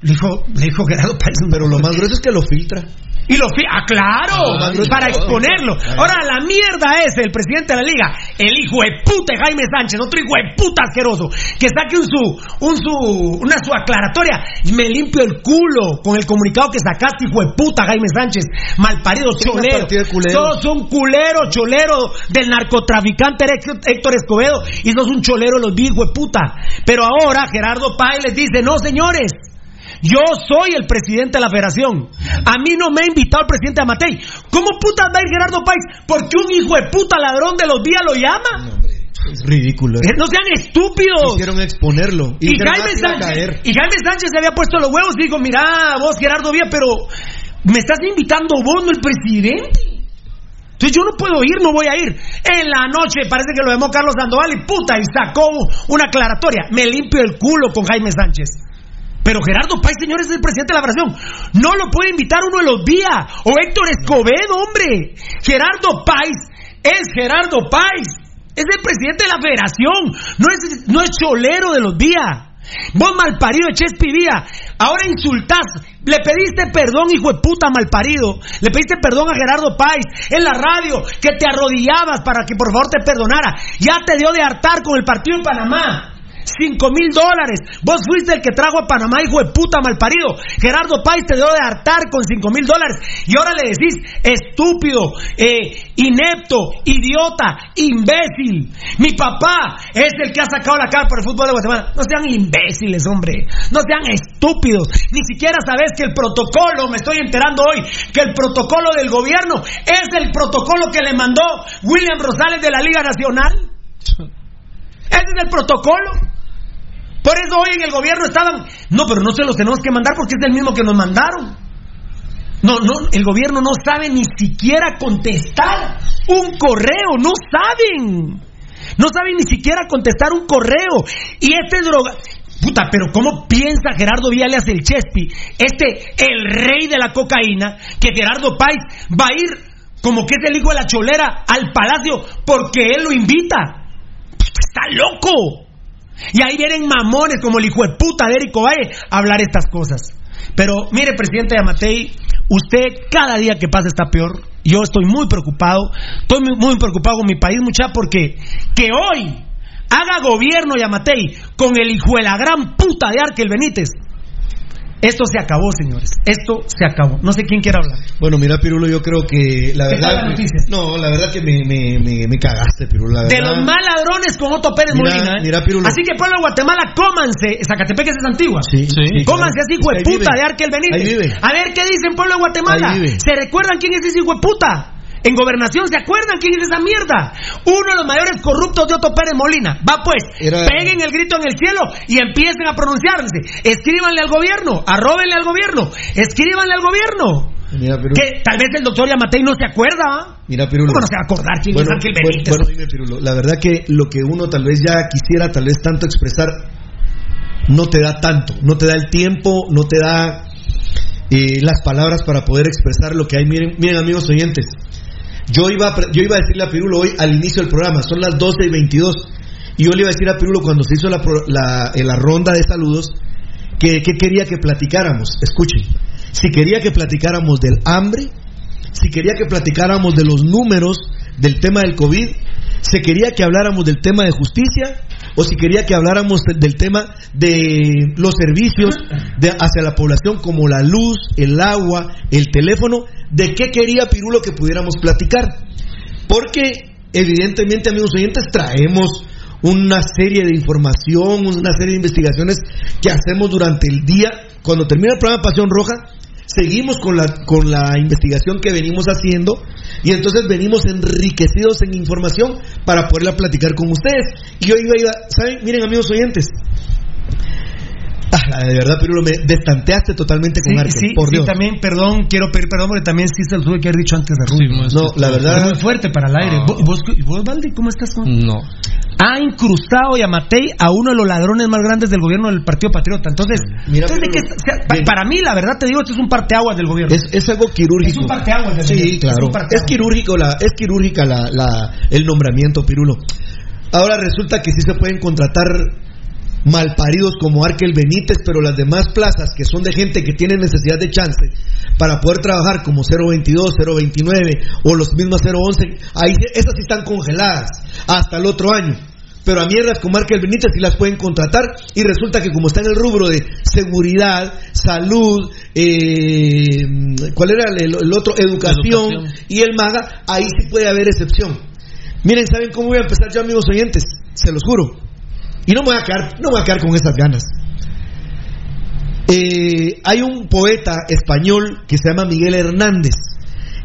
E: Le dijo, le dijo Gerardo Páez.
D: Pero lo más grueso es que lo filtra.
E: Y lo fi ah, claro,
D: Ah,
E: para exponerlo.
D: Ah.
E: Ahora, la mierda es el presidente de la liga, el hijo de puta Jaime Sánchez, otro hijo de puta asqueroso, que saque un su, un su, una su aclaratoria y me limpio el culo con el comunicado que sacaste, hijo de puta Jaime Sánchez, malparido
D: Son
E: cholero. Sos un culero, cholero del narcotraficante Héctor- Escobedo y sos un cholero de los vi, hijo de puta. Pero ahora Gerardo Páez les dice, no señores, yo soy el presidente de la federación. A mí no me ha invitado el presidente Amatei. ¿Cómo putas va a ir Gerardo Páez? Porque un hijo de puta ladrón de los días lo llama.
D: Es ridículo.
E: Eh, No sean estúpidos.
D: Quisieron exponerlo.
E: Y Jaime,
D: "Ah,
E: Sánchez,
D: caer".
E: y Jaime Sánchez se había puesto los huevos y dijo, mira, vos Gerardo Vía, pero me estás invitando vos, no el presidente. Entonces yo no puedo ir, no voy a ir. En la noche parece que lo llamó Carlos Sandoval y puta, y sacó una aclaratoria. Me limpio el culo con Jaime Sánchez. Pero Gerardo Páez, señores, es el presidente de la federación. No lo puede invitar uno de los días. O Héctor Escobedo, hombre. Gerardo Páez es Gerardo Páez. Es el presidente de la federación. No es, no es cholero de los días. Vos malparido de Chespi Vía, ahora insultás, le pediste perdón, hijo de puta malparido, le pediste perdón a Gerardo Páez en la radio, que te arrodillabas para que por favor te perdonara, ya te dio de hartar con el partido en Panamá. Cinco mil dólares. Vos fuiste el que trajo a Panamá, hijo de puta malparido. Gerardo Páez te dio de hartar con cinco mil dólares. Y ahora le decís estúpido, eh, inepto, idiota, imbécil. Mi papá es el que ha sacado la cara por el fútbol de Guatemala. No sean imbéciles, hombre. No sean estúpidos. Ni siquiera sabes que el protocolo, me estoy enterando hoy, que el protocolo del gobierno es el protocolo que le mandó William Rosales de la Liga Nacional. (laughs) Ese es el protocolo. Por eso hoy en el gobierno estaban. No, pero no se los tenemos que mandar porque es el mismo que nos mandaron. No, no, el gobierno no sabe ni siquiera contestar un correo, no saben. No saben ni siquiera contestar un correo. Y este droga. Puta, pero ¿cómo piensa Gerardo Viales el Chespi, este, el rey de la cocaína, que Gerardo Páez va a ir como que es el hijo de la cholera al palacio porque él lo invita? Está loco. Y ahí vienen mamones como el hijo de puta de Eric a hablar estas cosas. Pero mire, presidente Yamatei, usted cada día que pasa está peor. Yo estoy muy preocupado. Estoy muy, muy preocupado con mi país, mucha, porque que hoy haga gobierno Yamatei con el hijo de la gran puta de Arkel Benítez. Esto se acabó, señores. Esto se acabó. No sé quién quiere hablar.
D: Bueno, mira, Pirulo, yo creo que la
E: ¿Qué tal
D: verdad.
E: la noticia?
D: No, la verdad que me, me, me, me cagaste, Pirulo. La
E: De
D: verdad.
E: los mal ladrones con Otto Pérez
D: Mira,
E: Molina. ¿eh?
D: mira, Pirulo.
E: Así que pueblo de Guatemala, cómanse. Zacatepec es antigua.
D: Sí, sí,
E: Cómanse
D: claro.
E: así, hijo de puta, de Arkel Benítez.
D: Ahí vive.
E: A ver qué dicen, pueblo de Guatemala.
D: Ahí vive.
E: ¿Se recuerdan quién es ese hijo de puta? En gobernación, ¿se acuerdan quién es esa mierda? Uno de los mayores corruptos de Otto Pérez Molina. Va pues,
D: Era-
E: peguen el grito en el cielo y empiecen a pronunciarse. Escríbanle al gobierno, arróbenle al gobierno, escríbanle al gobierno.
D: Mira.
E: Que tal vez el doctor Yamatei no se acuerda.
D: Mira, Pirulo.
E: ¿Cómo no se va a acordar quién
D: bueno,
E: es Ángel
D: bueno,
E: Benítez?
D: bueno, dime, Pirulo. La verdad que lo que uno tal vez ya quisiera, tal vez tanto expresar, no te da tanto. No te da el tiempo, no te da eh, las palabras para poder expresar lo que hay. Miren, miren amigos oyentes. Yo iba, a, yo iba a decirle a Pirulo hoy al inicio del programa, son las 12 y 22. Y yo le iba a decir a Pirulo cuando se hizo la, la, eh, la ronda de saludos que, que quería que platicáramos. Escuchen, si quería que platicáramos del hambre, si quería que platicáramos de los números del tema del COVID, si quería que habláramos del tema de justicia o si quería que habláramos de- del tema de los servicios de, hacia la población como la luz, el agua, el teléfono, de qué quería Pirulo que pudiéramos platicar. Porque evidentemente, amigos oyentes, traemos una serie de información, una serie de investigaciones que hacemos durante el día. Cuando termina el programa Pasión Roja, seguimos con la, con la investigación que venimos haciendo y entonces venimos enriquecidos en información para poderla platicar con ustedes. Y hoy iba, ¿saben? Miren amigos oyentes. Ah, de verdad, Pirulo, me destanteaste totalmente con
E: Sí, sí,
D: por
E: sí, también, perdón, quiero pedir perdón porque también sí se lo tuve que haber dicho antes de Rubio.
D: no, la verdad-
E: muy fuerte para el aire.
C: No.
E: ¿Vos, vos, vos, Valdi, cómo estás? con-
C: No.
E: Ha incrustado Yamatei a uno de los ladrones más grandes del gobierno del Partido Patriota. Entonces,
D: Mira,
E: entonces, ¿de qué
D: Pirulo,
E: está- o sea, pa-
D: bien.
E: para mí, la verdad te digo, esto es un parteaguas del gobierno.
D: Es, es algo quirúrgico.
E: Es un parteaguas del
D: Sí,
E: gobierno.
D: claro.
E: Es
D: quirúrgico la, es quirúrgica la, la- el nombramiento, Pirulo. Ahora resulta que sí se pueden contratar malparidos como Arkel Benítez, pero las demás plazas que son de gente que tiene necesidad de chance para poder trabajar como 022, 029 o los mismos 011, ahí esas sí están congeladas hasta el otro año. Pero a mierdas como Arkel Benítez sí las pueden contratar y resulta que como está en el rubro de seguridad, salud, eh, ¿cuál era el, el otro? Educación,
C: Educación.
D: y el MAGA, ahí sí puede haber excepción. Miren, ¿saben cómo voy a empezar yo, amigos oyentes? Se los juro. Y no me voy a quedar, no voy a quedar con esas ganas. Eh, hay un poeta español que se llama Miguel Hernández,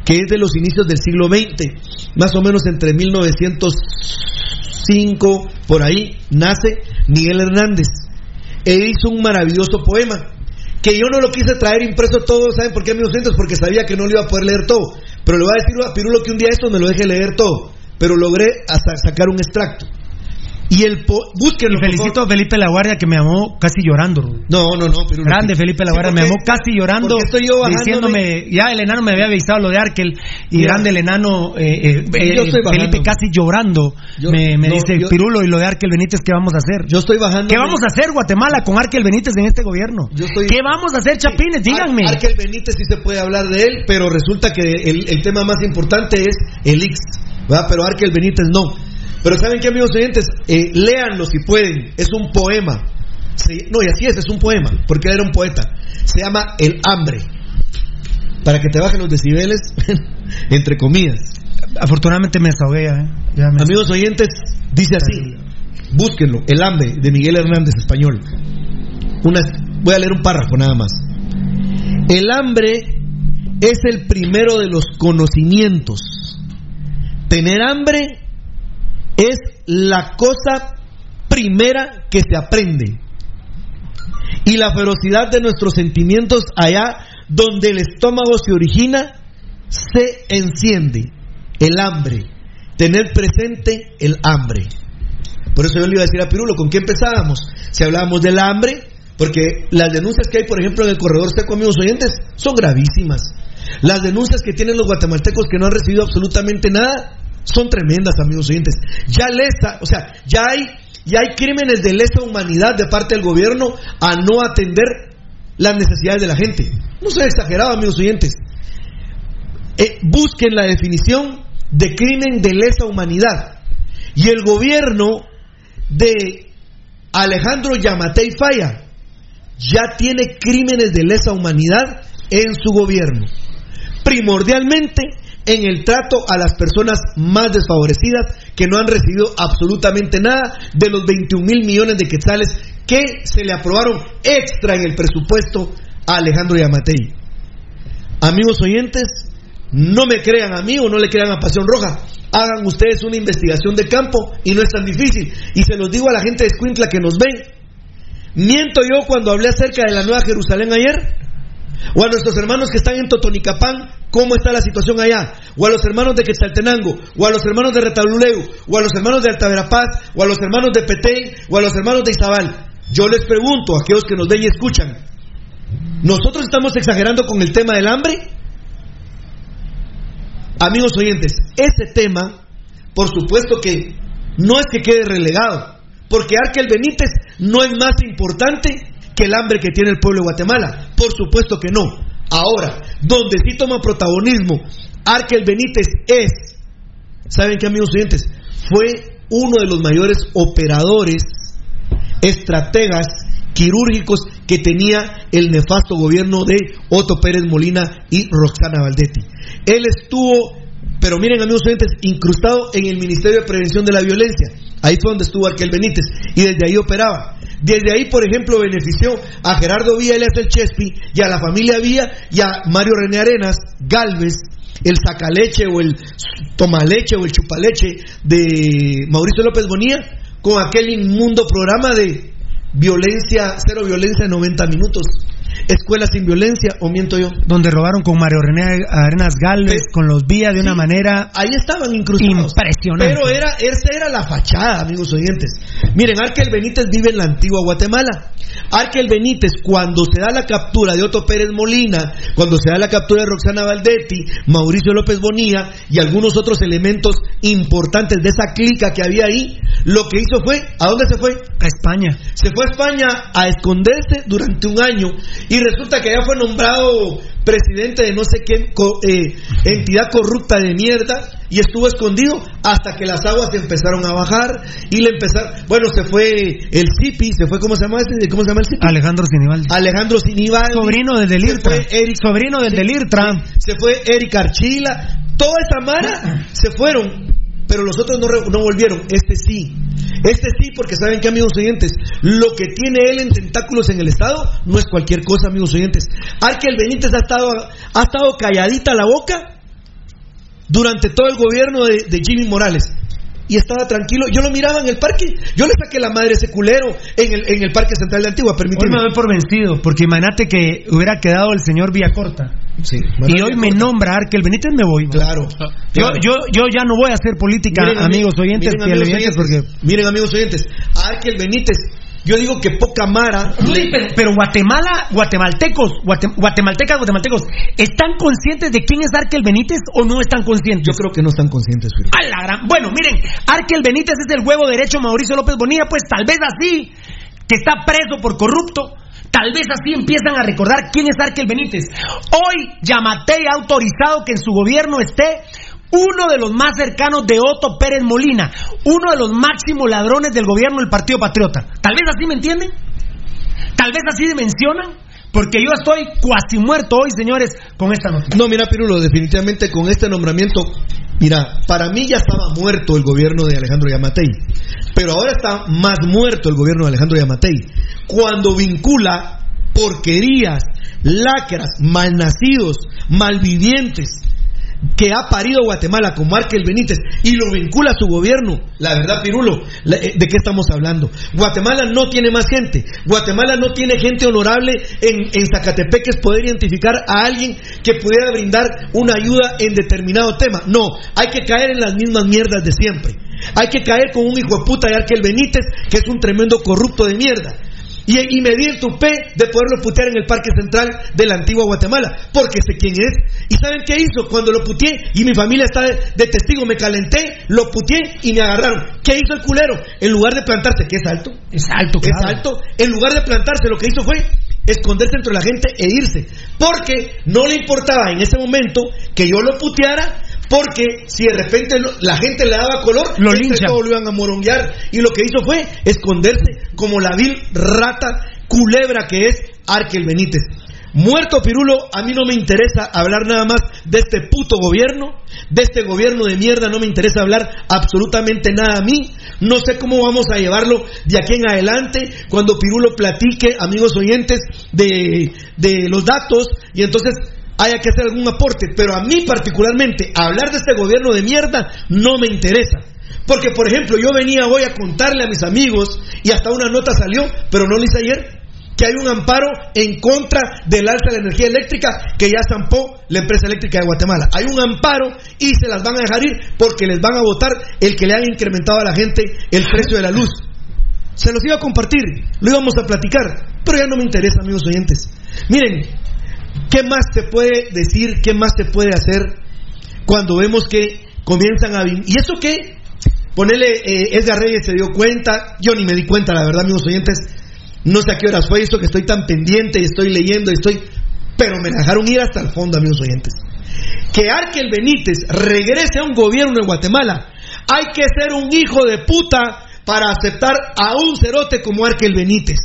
D: que es de los inicios del siglo XX, más o menos entre 1905, por ahí, nace Miguel Hernández. E hizo un maravilloso poema, que yo no lo quise traer impreso todo, ¿saben por qué, amigos oyentes? Porque sabía que no lo iba a poder leer todo. Pero le voy a decir a Pirulo que un día esto me lo deje leer todo, pero logré sacar un extracto. Y el po búsquenlo.
E: Y felicito a Felipe Laguardia que me amó casi llorando.
D: No, no, no.
E: Grande Felipe Laguardia,
D: Sí,
E: me amó casi llorando,
D: estoy yo
E: diciéndome, ya el enano me había avisado lo de Arkel, y
D: Mira.
E: grande el enano, eh, eh, eh,
D: Yo estoy
E: Felipe casi llorando,
D: Yo-
E: me, me
D: no,
E: dice
D: yo-
E: Pirulo y lo de Arkel Benítez, ¿qué vamos a hacer?
D: Yo estoy bajando.
E: ¿Qué vamos a hacer Guatemala con Arkel Benítez en este gobierno?
D: Yo estoy-
E: ¿Qué vamos a hacer, Chapines? Díganme.
D: Ar- Arkel Benítez sí se puede hablar de él, pero resulta que el, el tema más importante es el Ix, ¿verdad? Pero Arkel Benítez no. Pero ¿saben qué, amigos oyentes? Eh, léanlo si pueden. Es un poema. Se- no, y así es, es un poema, porque él era un poeta. Se llama El hambre. Para que te bajen los decibeles, (laughs) entre comillas.
E: Afortunadamente me desahogué ¿eh? Ya me-
D: Amigos oyentes, dice así. Búsquenlo, El hambre, de Miguel Hernández, español. Una, voy a leer un párrafo nada más. El hambre es el primero de los conocimientos. Tener hambre es la cosa primera que se aprende. Y la ferocidad de nuestros sentimientos allá donde el estómago se origina, se enciende. El hambre. Tener presente el hambre. Por eso yo le iba a decir a Pirulo, ¿con qué empezábamos? Si hablábamos del hambre, porque las denuncias que hay, por ejemplo, en el corredor seco, amigos oyentes, son gravísimas. Las denuncias que tienen los guatemaltecos que no han recibido absolutamente nada son tremendas, amigos oyentes. Ya lesa, o sea, ya hay, ya hay crímenes de lesa humanidad de parte del gobierno a no atender las necesidades de la gente. No soy exagerado, amigos oyentes. Eh, busquen la definición de crimen de lesa humanidad. Y el gobierno de Alejandro Yamatei Falla ya tiene crímenes de lesa humanidad en su gobierno. Primordialmente en el trato a las personas más desfavorecidas que no han recibido absolutamente nada de los 21 mil millones de quetzales que se le aprobaron extra en el presupuesto a Alejandro Yamatei. Amigos oyentes, no me crean a mí o no le crean a Pasión Roja. Hagan ustedes una investigación de campo y no es tan difícil. Y se los digo a la gente de Escuintla que nos ven. ¿Miento yo cuando hablé acerca de la Nueva Jerusalén ayer? O a nuestros hermanos que están en Totonicapán, ¿cómo está la situación allá? O a los hermanos de Quetzaltenango, o a los hermanos de Retabuleu, o a los hermanos de Altaverapaz, o a los hermanos de Petén, o a los hermanos de Izabal. Yo les pregunto a aquellos que nos ven y escuchan, ¿nosotros estamos exagerando con el tema del hambre? Amigos oyentes, ese tema, por supuesto que no es que quede relegado, porque Arkel Benítez no es más importante que el hambre que tiene el pueblo de Guatemala. Por supuesto que no. Ahora, donde sí toma protagonismo Arkel Benítez es, ¿saben qué amigos oyentes? Fue uno de los mayores operadores, estrategas quirúrgicos que tenía el nefasto gobierno de Otto Pérez Molina y Roxana Valdetti. Él estuvo, pero miren amigos oyentes, incrustado en el Ministerio de Prevención de la Violencia. Ahí fue donde estuvo Arkel Benítez y desde ahí operaba. Desde ahí, por ejemplo, benefició a Gerardo alias el Chespi, y a la familia Villa y a Mario René Arenas, Galvez, el sacaleche o el tomaleche o el chupaleche de Mauricio López Bonilla, con aquel inmundo programa de violencia, cero violencia en 90 minutos. Escuela sin violencia, o miento yo.
E: Donde robaron con Mario René Arenas Galvez, con los Vía de una manera.
D: Ahí estaban incrustados.
E: Impresionante.
D: Pero era, esa era la fachada, amigos oyentes. Miren, Arkel Benítez vive en la antigua Guatemala. Arkel Benítez, cuando se da la captura de Otto Pérez Molina, cuando se da la captura de Roxana Valdetti, Mauricio López Bonilla y algunos otros elementos importantes de esa clica que había ahí, lo que hizo fue, ¿a dónde se fue?
E: A España.
D: Se fue a España a esconderse durante un año y resulta que ya fue nombrado presidente de no sé qué eh, entidad corrupta de mierda y estuvo escondido hasta que las aguas empezaron a bajar y le empezaron, bueno, se fue el Cipi, se fue, ¿cómo se llama ese? ¿Cómo se llama el Cipi?
E: Alejandro Sinibaldi.
D: Alejandro Sinibaldi.
E: Sobrino del Delirtra.
D: Eric,
E: Sobrino del Delirtra.
D: se fue Eric Archila, toda esa mara (laughs) se fueron, pero los otros no, no volvieron. Este sí, este sí, porque saben que, amigos oyentes, lo que tiene él en tentáculos en el Estado no es cualquier cosa, amigos oyentes. Arkel Benítez ha estado, ha estado calladita la boca durante todo el gobierno de, de Jimmy Morales. Y estaba tranquilo. Yo lo miraba en el parque. Yo le saqué la madre a ese culero en el, en el Parque Central de Antigua.
E: Hoy
D: Permíteme.
E: me doy por vencido, porque imagínate que hubiera quedado el señor Villacorta.
D: Sí,
E: Y hoy me nombra Arkel Benítez, me voy.
D: Claro.
E: Yo, yo, yo ya no voy a hacer política,
D: Miren,
E: amigos
D: ami-
E: oyentes,
D: miren, amigos
E: oyentes,
D: oyentes, Miren, amigos oyentes, a Arkel Benítez, yo digo que poca mara.
E: Rudy, pero, pero Guatemala, guatemaltecos, guate- guatemaltecas, guatemaltecos, ¿están conscientes de quién es Arkel Benítez o no están conscientes?
D: Yo creo que no están conscientes, Firo.
E: A la gran- Bueno, miren, Arkel Benítez es el huevo derecho de Mauricio López Bonilla, pues tal vez así, que está preso por corrupto, tal vez así empiezan a recordar quién es Arkel Benítez. Hoy Yamatei ha autorizado que en su gobierno esté uno de los más cercanos de Otto Pérez Molina, uno de los máximos ladrones del gobierno del Partido Patriota. Tal vez así me entienden, tal vez así mencionan, porque yo estoy cuasi muerto hoy, señores, con esta noticia.
D: No, mira, Pirulo, definitivamente con este nombramiento, mira, para mí ya estaba muerto el gobierno de Alejandro Yamatei, pero ahora está más muerto el gobierno de Alejandro Yamatei. Cuando vincula porquerías, lacras, malnacidos, malvivientes que ha parido Guatemala como Arkel Benítez y lo vincula a su gobierno. La verdad, Pirulo, eh, ¿de qué estamos hablando? Guatemala no tiene más gente. Guatemala no tiene gente honorable en, en Zacatepec que es poder identificar a alguien que pudiera brindar una ayuda en determinado tema. No, hay que caer en las mismas mierdas de siempre. Hay que caer con un hijo de puta de Arkel Benítez que es un tremendo corrupto de mierda. Y, y me di el tupé de poderlo putear en el Parque Central de la antigua Guatemala, porque sé quién es. ¿Y saben qué hizo? Cuando lo puteé y mi familia está de, de testigo, me calenté, lo puteé y me agarraron. ¿Qué hizo el culero? En lugar de plantarse, que es alto,
E: Es alto,
D: es
E: claro.
D: alto, en lugar de plantarse, lo que hizo fue esconderse entre la gente e irse. Porque no le importaba en ese momento que yo lo puteara, porque si de repente lo- la gente le daba color,
E: Lo linchan.
D: todos lo iban a moronguear. Y lo que hizo fue esconderse como la vil rata culebra que es Arkel Benítez. Muerto Pirulo, a mí no me interesa hablar nada más de este puto gobierno, de este gobierno de mierda, no me interesa hablar absolutamente nada a mí. No sé cómo vamos a llevarlo de aquí en adelante cuando Pirulo platique, amigos oyentes, de, de los datos y entonces haya que hacer algún aporte. Pero a mí particularmente, hablar de este gobierno de mierda no me interesa. Porque, por ejemplo, yo venía hoy a contarle a mis amigos y hasta una nota salió, pero no lo hice ayer, que hay un amparo en contra del alza de la energía eléctrica que ya zampó la empresa eléctrica de Guatemala. Hay un amparo y se las van a dejar ir porque les van a votar el que le han incrementado a la gente el precio de la luz. Se los iba a compartir, lo íbamos a platicar, pero ya no me interesa, amigos oyentes. Miren, ¿qué más se puede decir? ¿Qué más se puede hacer cuando vemos que comienzan a... ¿Y eso qué? Ponele, eh, Edgar Reyes se dio cuenta, yo ni me di cuenta, la verdad, amigos oyentes, no sé a qué horas fue esto que estoy tan pendiente y estoy leyendo y estoy... pero me dejaron ir hasta el fondo, amigos oyentes. Que Arkel Benítez regrese a un gobierno en Guatemala, hay que ser un hijo de puta para aceptar a un cerote como Arkel Benítez.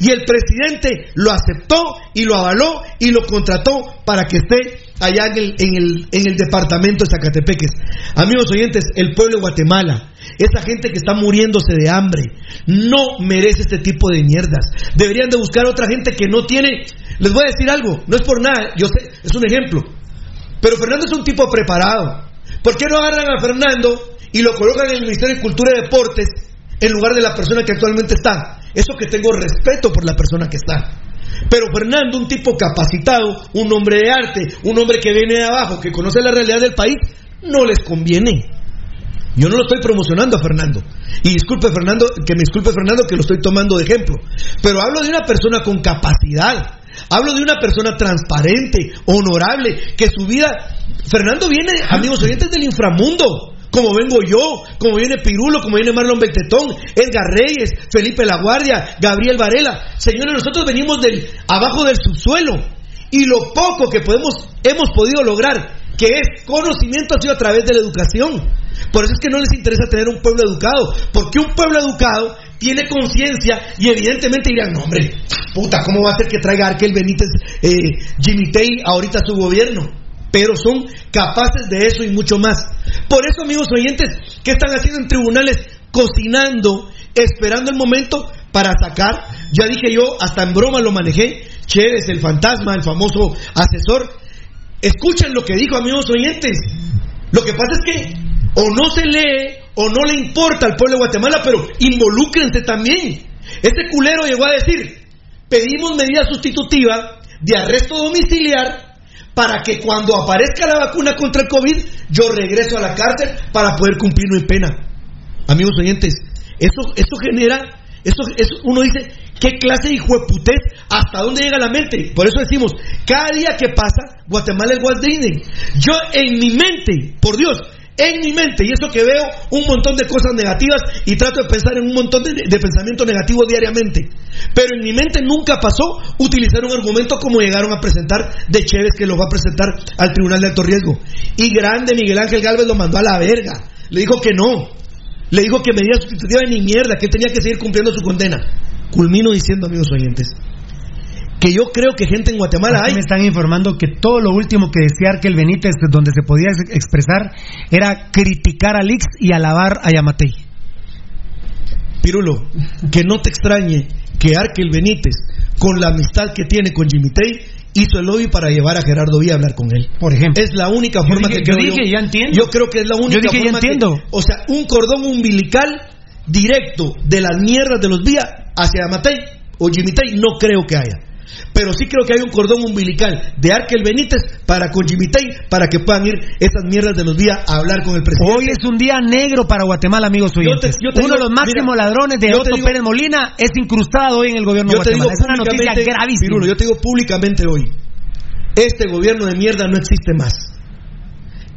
D: Y el presidente lo aceptó y lo avaló y lo contrató para que esté allá en el, en el, en el departamento de Zacatepeques. Amigos oyentes, el pueblo de Guatemala, esa gente que está muriéndose de hambre, no merece este tipo de mierdas. Deberían de buscar otra gente que no tiene... Les voy a decir algo, no es por nada, yo sé, es un ejemplo. Pero Fernando es un tipo preparado. ¿Por qué no agarran a Fernando y lo colocan en el Ministerio de Cultura y Deportes en lugar de la persona que actualmente está? Eso que tengo respeto por la persona que está. Pero Fernando, un tipo capacitado, un hombre de arte, un hombre que viene de abajo, que conoce la realidad del país, no les conviene. Yo no lo estoy promocionando a Fernando. Y disculpe Fernando, que me disculpe Fernando que lo estoy tomando de ejemplo. Pero hablo de una persona con capacidad. Hablo de una persona transparente, honorable, que su vida... Fernando viene, amigos oyentes, del inframundo como vengo yo, como viene Pirulo, como viene Marlon Beltetón, Edgar Reyes, Felipe La Guardia, Gabriel Varela. Señores, nosotros venimos del abajo del subsuelo y lo poco que podemos hemos podido lograr, que es conocimiento, ha sido a través de la educación. Por eso es que no les interesa tener un pueblo educado, porque un pueblo educado tiene conciencia y evidentemente dirán, no hombre, puta, ¿cómo va a ser que traiga Arkel Benítez, eh, Jimmy Tay ahorita a su gobierno? Pero son capaces de eso y mucho más. Por eso, amigos oyentes, ¿qué están haciendo en tribunales? Cocinando, esperando el momento para sacar. Ya dije yo, hasta en broma lo manejé. Chévez, el fantasma, el famoso asesor. Escuchen lo que dijo, amigos oyentes. Lo que pasa es que o no se lee o no le importa al pueblo de Guatemala, pero involúcrense también. Este culero llegó a decir, pedimos medida sustitutiva de arresto domiciliar para que cuando aparezca la vacuna contra el COVID, yo regreso a la cárcel para poder cumplir mi pena. Amigos oyentes, eso, eso genera, eso, eso, uno dice, ¿qué clase de hijueputez? ¿Hasta dónde llega la mente? Por eso decimos, cada día que pasa, Guatemala es Walt Disney. Yo en mi mente, por Dios, en mi mente, y eso que veo un montón de cosas negativas y trato de pensar en un montón de, de pensamiento negativo diariamente. Pero en mi mente nunca pasó utilizar un argumento como llegaron a presentar de Chévez que lo va a presentar al Tribunal de Alto Riesgo. Y grande Miguel Ángel Galvez lo mandó a la verga. Le dijo que no. Le dijo que medida sustitutiva ni mierda, que tenía que seguir cumpliendo su condena. Culmino diciendo, amigos oyentes, que yo creo que gente en Guatemala
E: Aquí
D: hay.
E: me están informando que todo lo último que decía Arkel Benítez, donde se podía ex- expresar, era criticar a Lix y alabar a Yamatei.
D: Pirulo, que no te extrañe que Arkel Benítez, con la amistad que tiene con Jimmy Tay, hizo el lobby para llevar a Gerardo Villa a hablar con él.
E: Por ejemplo.
D: Es la única
E: Yo
D: forma
E: dije-
D: que
E: yo
D: creo
E: dije, ya entiendo.
D: Yo creo que es la única
E: Yo dije, ya
D: forma que-
E: entiendo.
D: o sea, un cordón umbilical directo de las mierdas de los Villa hacia Matei o Jimmy Tay no creo que haya. Pero sí creo que hay un cordón umbilical de Arkel Benítez para con para que puedan ir esas mierdas de los Villa a hablar con el presidente.
E: Hoy es un día negro para Guatemala, amigos oyentes.
D: yo te
E: Uno de los máximos
D: mira,
E: ladrones de Otto
D: digo-
E: Pérez Molina es incrustado hoy en el gobierno de
D: Yo te digo
E: Guatemala. Es una noticia gravísima.
D: Pirulo, yo te digo públicamente hoy, este gobierno de mierda no existe más.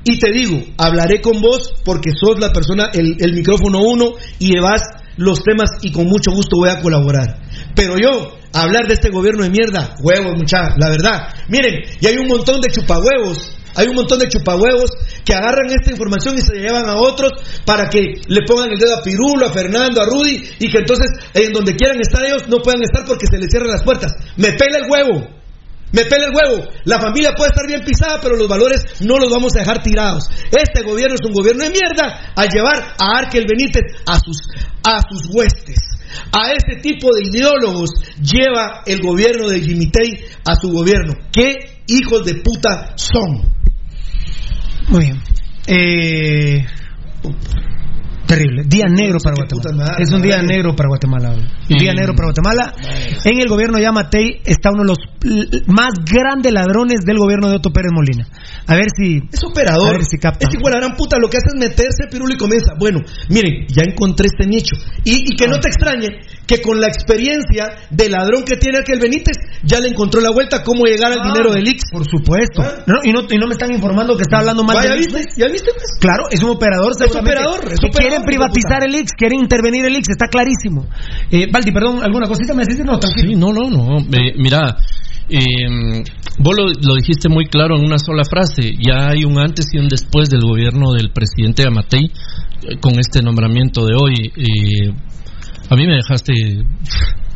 D: Y te digo, hablaré con vos porque sos la persona, el, el micrófono uno y llevas los temas y con mucho gusto voy a colaborar. Pero yo, hablar de este gobierno de mierda, huevos, muchachos, la verdad. Miren, y hay un montón de chupahuevos, hay un montón de chupahuevos que agarran esta información y se llevan a otros para que le pongan el dedo a Pirulo, a Fernando, a Rudy y que entonces en donde quieran estar ellos no puedan estar porque se les cierran las puertas. Me pela el huevo. Me pela el huevo. La familia puede estar bien pisada, pero los valores no los vamos a dejar tirados. Este gobierno es un gobierno de mierda al llevar a Arkel Benítez a sus, a sus huestes. A este tipo de ideólogos lleva el gobierno de Jimmy Tay a su gobierno. ¿Qué hijos de puta son?
E: Muy bien. Eh, terrible. Día negro para Guatemala. Es un día negro para Guatemala. Un día
C: Mm.
E: negro para Guatemala. En el gobierno de Yamatei está uno de los más grandes ladrones del gobierno de Otto Pérez Molina. A ver si.
D: Es operador.
E: A ver si capta.
D: Es igual a gran puta. Lo que hace es meterse pirulo y comienza. Bueno, miren, ya encontré este nicho. Y, y que no te extrañe que con la experiencia de ladrón que tiene aquel Benítez, ya le encontró la vuelta cómo llegar al
E: Ah,
D: dinero del Ix.
E: Por supuesto. No, y, no, y no me están informando que está hablando mal
D: ¿viste?
E: IX.
D: ¿Ya viste? pues?
E: Claro, es un operador, seguramente.
D: operador, es
E: Que
D: operador,
E: quieren
D: de
E: privatizar el IX, quieren intervenir el IX, está clarísimo. Eh, Valdi, perdón, ¿alguna cosita me decís? No, tranquilo.
C: Sí, no, no, no. Eh, mira, Eh, vos lo, lo dijiste muy claro en una sola frase. Ya hay un antes y un después del gobierno del presidente Amatei eh, con este nombramiento de hoy. Eh, a mí me dejaste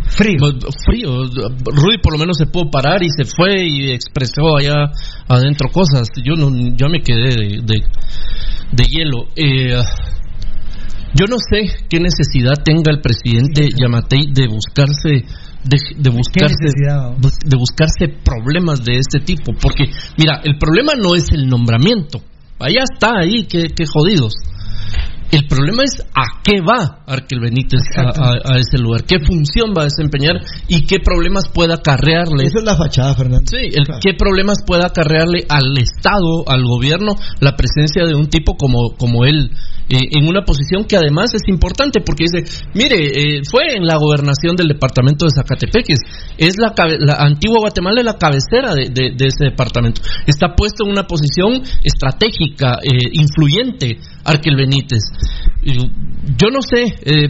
E: Frío.
C: Frío. Rudy por lo menos se pudo parar y se fue y expresó allá adentro cosas. Yo no, yo me quedé de, de, de hielo. Eh, yo no sé qué necesidad tenga el presidente Yamatei de buscarse de, de buscarse de buscarse problemas de este tipo, porque mira, el problema no es el nombramiento. Allá está ahí, qué, qué jodidos. El problema es a qué va Arkel Benítez a, a- a ese lugar, qué función va a desempeñar y qué problemas puede acarrearle.
D: Eso es la fachada, Fernando.
C: Sí, el, qué problemas puede acarrearle al Estado, al gobierno, la presencia de un tipo como, como él, eh, en una posición que además es importante porque dice, mire, eh, fue en la gobernación del departamento de Zacatepeques, es la, la antigua Guatemala es la cabecera de, ese departamento, está puesto en una posición estratégica, eh, influyente, Arkel Benítez. Yo no sé, eh,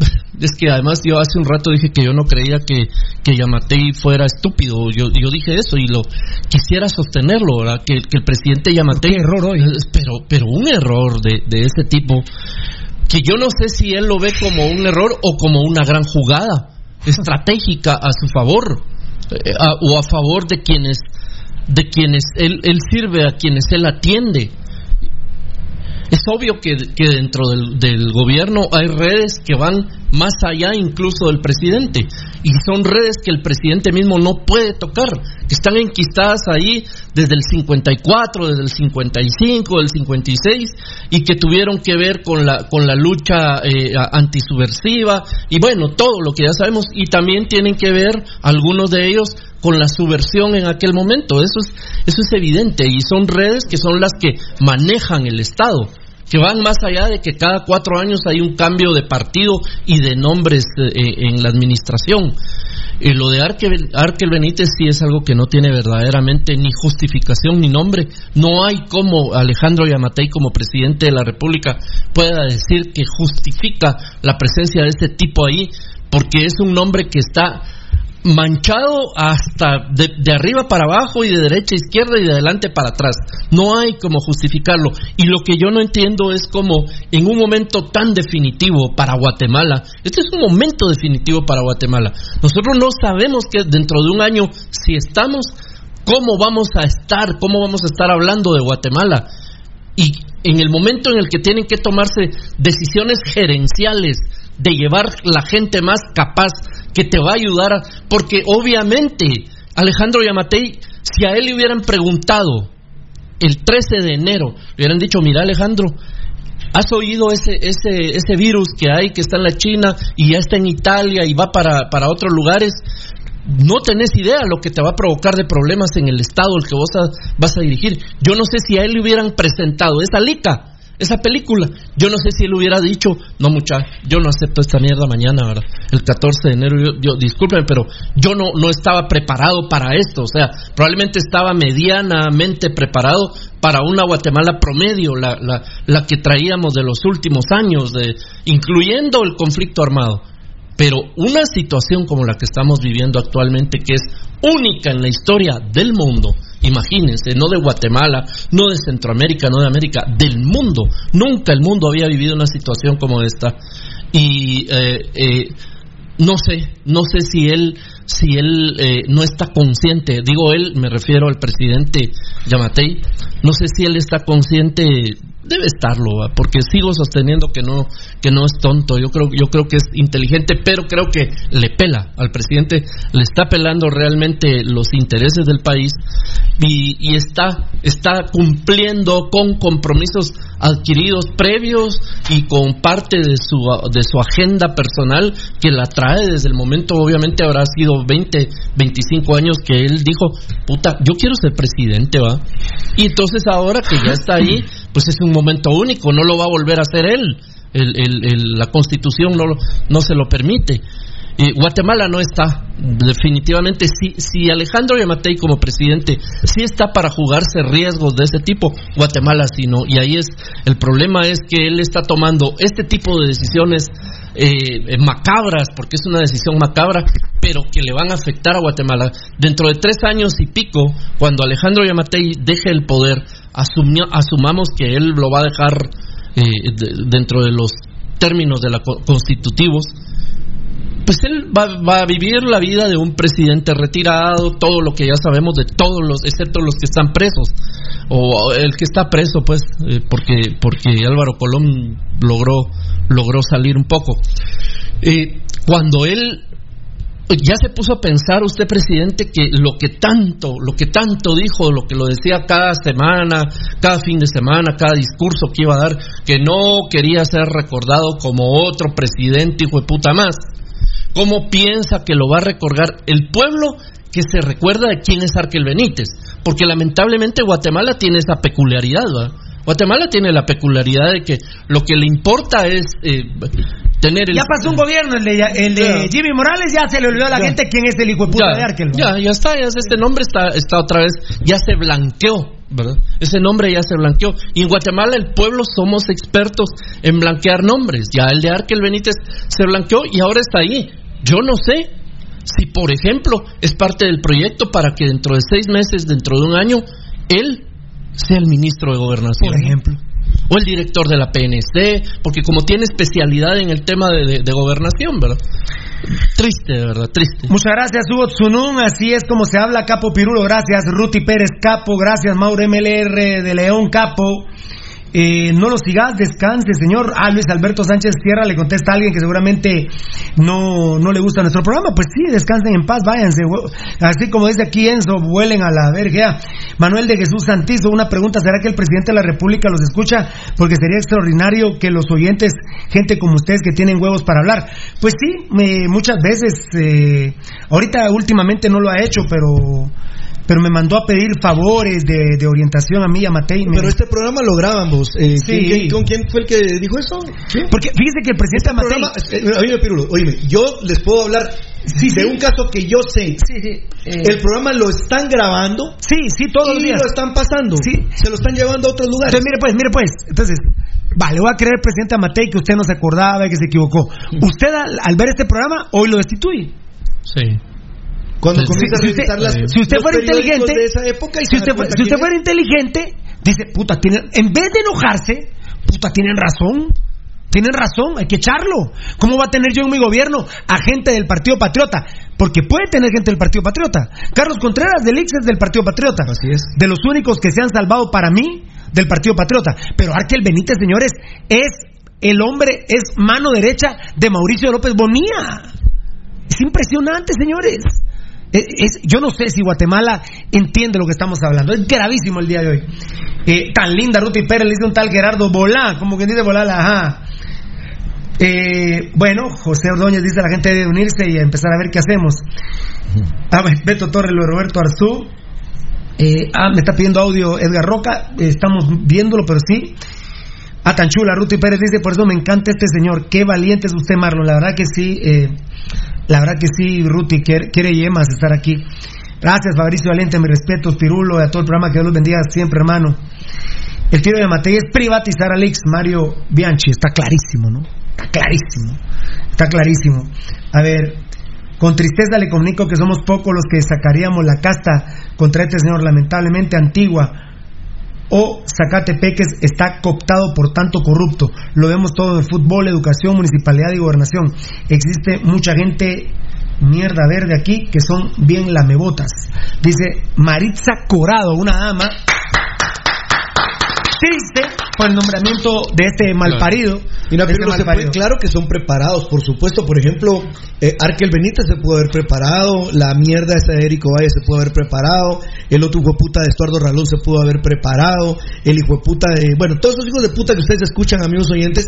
C: (laughs) es que además yo hace un rato dije que yo no creía que, que Yamatei fuera estúpido. Yo, yo dije eso y lo quisiera sostenerlo, ¿verdad? Que, que el presidente Yamatei.
E: error hoy?
C: Pero, pero un error de, de ese tipo que yo no sé si él lo ve como un error o como una gran jugada estratégica a su favor eh, a- o a favor de quienes de quienes él, él sirve, a quienes él atiende. Es obvio que, que dentro del, del gobierno hay redes que van más allá incluso del presidente. Y son redes que el presidente mismo no puede tocar, que están enquistadas ahí desde el 54, desde el 55, del 56 y que tuvieron que ver con la con la lucha eh, antisubversiva y bueno, todo lo que ya sabemos y también tienen que ver algunos de ellos con la subversión en aquel momento. Eso es, eso es evidente y son redes que son las que manejan el Estado, que van más allá de que cada cuatro años hay un cambio de partido y de nombres eh, en la administración. Y lo de Arkel, Arkel Benítez sí es algo que no tiene verdaderamente ni justificación ni nombre. No hay como Alejandro Yamatei como presidente de la República pueda decir que justifica la presencia de este tipo ahí, porque es un nombre que está manchado hasta de, arriba para abajo y de derecha a izquierda y de adelante para atrás. No hay como justificarlo. Y lo que yo no entiendo es como en un momento tan definitivo para Guatemala, este es un momento definitivo para Guatemala. Nosotros no sabemos que dentro de un año, si estamos, cómo vamos a estar, cómo vamos a estar hablando de Guatemala. Y en el momento en el que tienen que tomarse decisiones gerenciales de llevar la gente más capaz que te va a ayudar, porque obviamente Alejandro Yamatei, si a él le hubieran preguntado el 13 de enero, le hubieran dicho, mira Alejandro, ¿Has oído ese, ese, ese virus que hay, que está en la China y ya está en Italia y va para, para otros lugares? No tenés idea lo que te va a provocar de problemas en el estado el que vos vas a dirigir. Yo no sé si a él le hubieran presentado esa lica, esa película. Yo no sé si él hubiera dicho, no mucha, yo no acepto esta mierda mañana, ¿verdad? El 14 de enero, yo, yo pero yo no, no estaba preparado para esto. O sea, probablemente estaba medianamente preparado para una Guatemala promedio, la, la, la que traíamos de los últimos años, de, incluyendo el conflicto armado. Pero una situación como la que estamos viviendo actualmente, que es única en la historia del mundo, imagínense, no de Guatemala, no de Centroamérica, no de América, del mundo. Nunca el mundo había vivido una situación como esta. Y eh, eh, no sé, no sé si él, si él eh, no está consciente, digo él, me refiero al presidente Yamatei, no sé si él está consciente, debe estarlo, ¿va? porque sigo sosteniendo que no, que no es tonto, yo creo, yo creo que es inteligente, pero creo que le pela al presidente, le está pelando realmente los intereses del país y, y está, está cumpliendo con compromisos adquiridos previos y con parte de su, de su agenda personal que la trae desde el momento, obviamente habrá sido 20, 25 años que él dijo, puta, yo quiero ser presidente, ¿va? Y entonces ahora que ya está ahí, (laughs) pues es un momento único, no lo va a volver a hacer él. El, la constitución no, no se lo permite. Eh, Guatemala no está, definitivamente. Si, si Alejandro Yamatei como presidente sí está para jugarse riesgos de ese tipo, Guatemala sí no. Y ahí es, el problema es que él está tomando este tipo de decisiones eh, macabras, porque es una decisión macabra, pero que le van a afectar a Guatemala. Dentro de tres años y pico, cuando Alejandro Yamatei deje el poder, asumamos que él lo va a dejar eh, dentro de los términos de la constitutivos, pues él va, a vivir la vida de un presidente retirado, todo lo que ya sabemos de todos los, excepto los que están presos, o el que está preso, pues, eh, porque, porque Álvaro Colón logró, logró salir un poco. Eh, cuando él ya se puso a pensar usted, presidente, que lo que tanto, lo que tanto dijo, lo que lo decía cada semana, cada fin de semana, cada discurso que iba a dar, que no quería ser recordado como otro presidente hijo de puta más. ¿Cómo piensa que lo va a recordar el pueblo que se recuerda de quién es Arquel Benítez? Porque lamentablemente Guatemala tiene esa peculiaridad, Guatemala tiene la peculiaridad de que lo que le importa es eh, tener el...
E: Ya pasó un gobierno, el de, Jimmy Morales, ya se le olvidó a la gente quién es el hijo de puta de Arkel.
C: Ya, ya está, ya este nombre está, está otra vez, ya se blanqueó, ¿verdad? Ese nombre ya se blanqueó. Y en Guatemala el pueblo somos expertos en blanquear nombres. Ya el de Arkel Benítez se blanqueó y ahora está ahí. Yo no sé si, por ejemplo, es parte del proyecto para que dentro de seis meses, dentro de un año, él sea el ministro de Gobernación.
E: Por ejemplo.
C: O el director de la PNC, porque como tiene especialidad en el tema de, gobernación, ¿verdad? Triste, de verdad, triste.
E: Muchas gracias, Hugo Tsunun. Así es como se habla, Capo Pirulo. Gracias, Ruti Pérez, Capo. Gracias, Mauro MLR de León, Capo. Eh, no lo sigas, descanse, señor. Ah, Alberto Sánchez Sierra le contesta a alguien que seguramente no, no le gusta nuestro programa. Pues sí, descansen en paz, váyanse. Así como dice aquí Enzo, vuelen a la verga. Manuel de Jesús Santizo, una pregunta: ¿será que el presidente de la República los escucha? Porque sería extraordinario que los oyentes, gente como ustedes que tienen huevos para hablar. Pues sí, muchas veces, eh, ahorita últimamente no lo ha hecho, pero pero me mandó a pedir favores de, orientación a mí, a Matei.
D: Pero este programa lo grabamos. Eh, ¿Con quién fue el que dijo eso?
E: Porque fíjese que el presidente
D: este Matei... Eh, oíme, Pirulo, oíme, yo les puedo hablar de un caso que yo sé.
E: Eh,
D: el programa lo están grabando.
E: Sí, sí, todos los días.
D: lo están pasando.
E: Sí.
D: Se lo están llevando a otros lugares.
E: Entonces, mire pues, mire pues. Entonces, vale, voy a creer, presidente Matei, que usted no se acordaba y que se equivocó. Usted, al ver este programa, hoy lo destituye.
C: Sí.
D: Cuando comienza a revisar las,
E: si usted fuera inteligente,
D: de esa época y
E: si usted, si usted fuera inteligente, dice, puta, tienen, en vez de enojarse, puta, tienen razón. Tienen razón, hay que echarlo. ¿Cómo va a tener yo en mi gobierno a gente del Partido Patriota? Porque puede tener gente del Partido Patriota. Carlos Contreras del Ix es del Partido Patriota.
D: Así es.
E: De los únicos que se han salvado para mí del Partido Patriota. Pero Arkel Benítez, señores, es el hombre, es mano derecha de Mauricio López Bonía. Es impresionante, señores. Es, yo no sé si Guatemala entiende lo que estamos hablando. Es gravísimo el día de hoy. Eh, tan linda Ruti Pérez, le dice un tal Gerardo Bolá, como quien dice Bolá, ajá. Eh, bueno, José Ordóñez dice a la gente debe unirse y empezar a ver qué hacemos. Ah, Beto Torres, Roberto Arzú. Eh, ah, me está pidiendo audio Edgar Roca. estamos viéndolo, pero sí. Ah, tan chula, Ruti Pérez dice, por eso me encanta este señor. Qué valiente es usted, Marlon. La verdad que sí. Eh, la verdad que sí, Ruti, quiere, quiere yemas estar aquí. Gracias, Fabricio Valente, mi respeto, Pirulo, y a todo el programa, que Dios los bendiga siempre, hermano. El tiro de Matei es privatizar a Alex Mario Bianchi, está clarísimo, ¿no? Está clarísimo, está clarísimo. A ver, con tristeza le comunico que somos pocos los que sacaríamos la casta contra este señor, lamentablemente antigua o Zacatepeques está cooptado por tanto corrupto. Lo vemos todo en fútbol, educación, municipalidad y gobernación. Existe mucha gente mierda verde aquí que son bien lamebotas. Dice Maritza Corado, una dama triste por el nombramiento de este malparido.
D: Y este claro que son preparados, por supuesto. Por ejemplo, eh, Arkel Benítez se pudo haber preparado, la mierda esa de Erico Valle se pudo haber preparado, el otro hijo de puta de Estuardo Ralón se pudo haber preparado, el hijo de puta de. Bueno, todos esos hijos de puta que ustedes escuchan, amigos oyentes.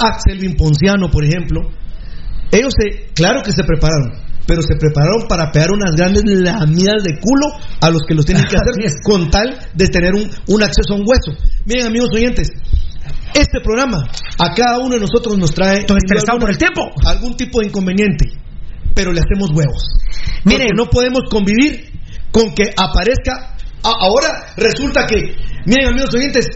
D: Ah, Selvin Ponciano, por ejemplo. Ellos, se, claro que se prepararon pero se prepararon para pegar unas grandes lamidas de culo a los que los tienen que hacer (laughs) con tal de tener un, un acceso a un hueso. Miren, amigos oyentes, este programa a cada uno de nosotros nos trae
E: por el tiempo
D: algún tipo de inconveniente, pero le hacemos huevos. Miren, no podemos convivir con que aparezca. ahora resulta que, miren amigos oyentes,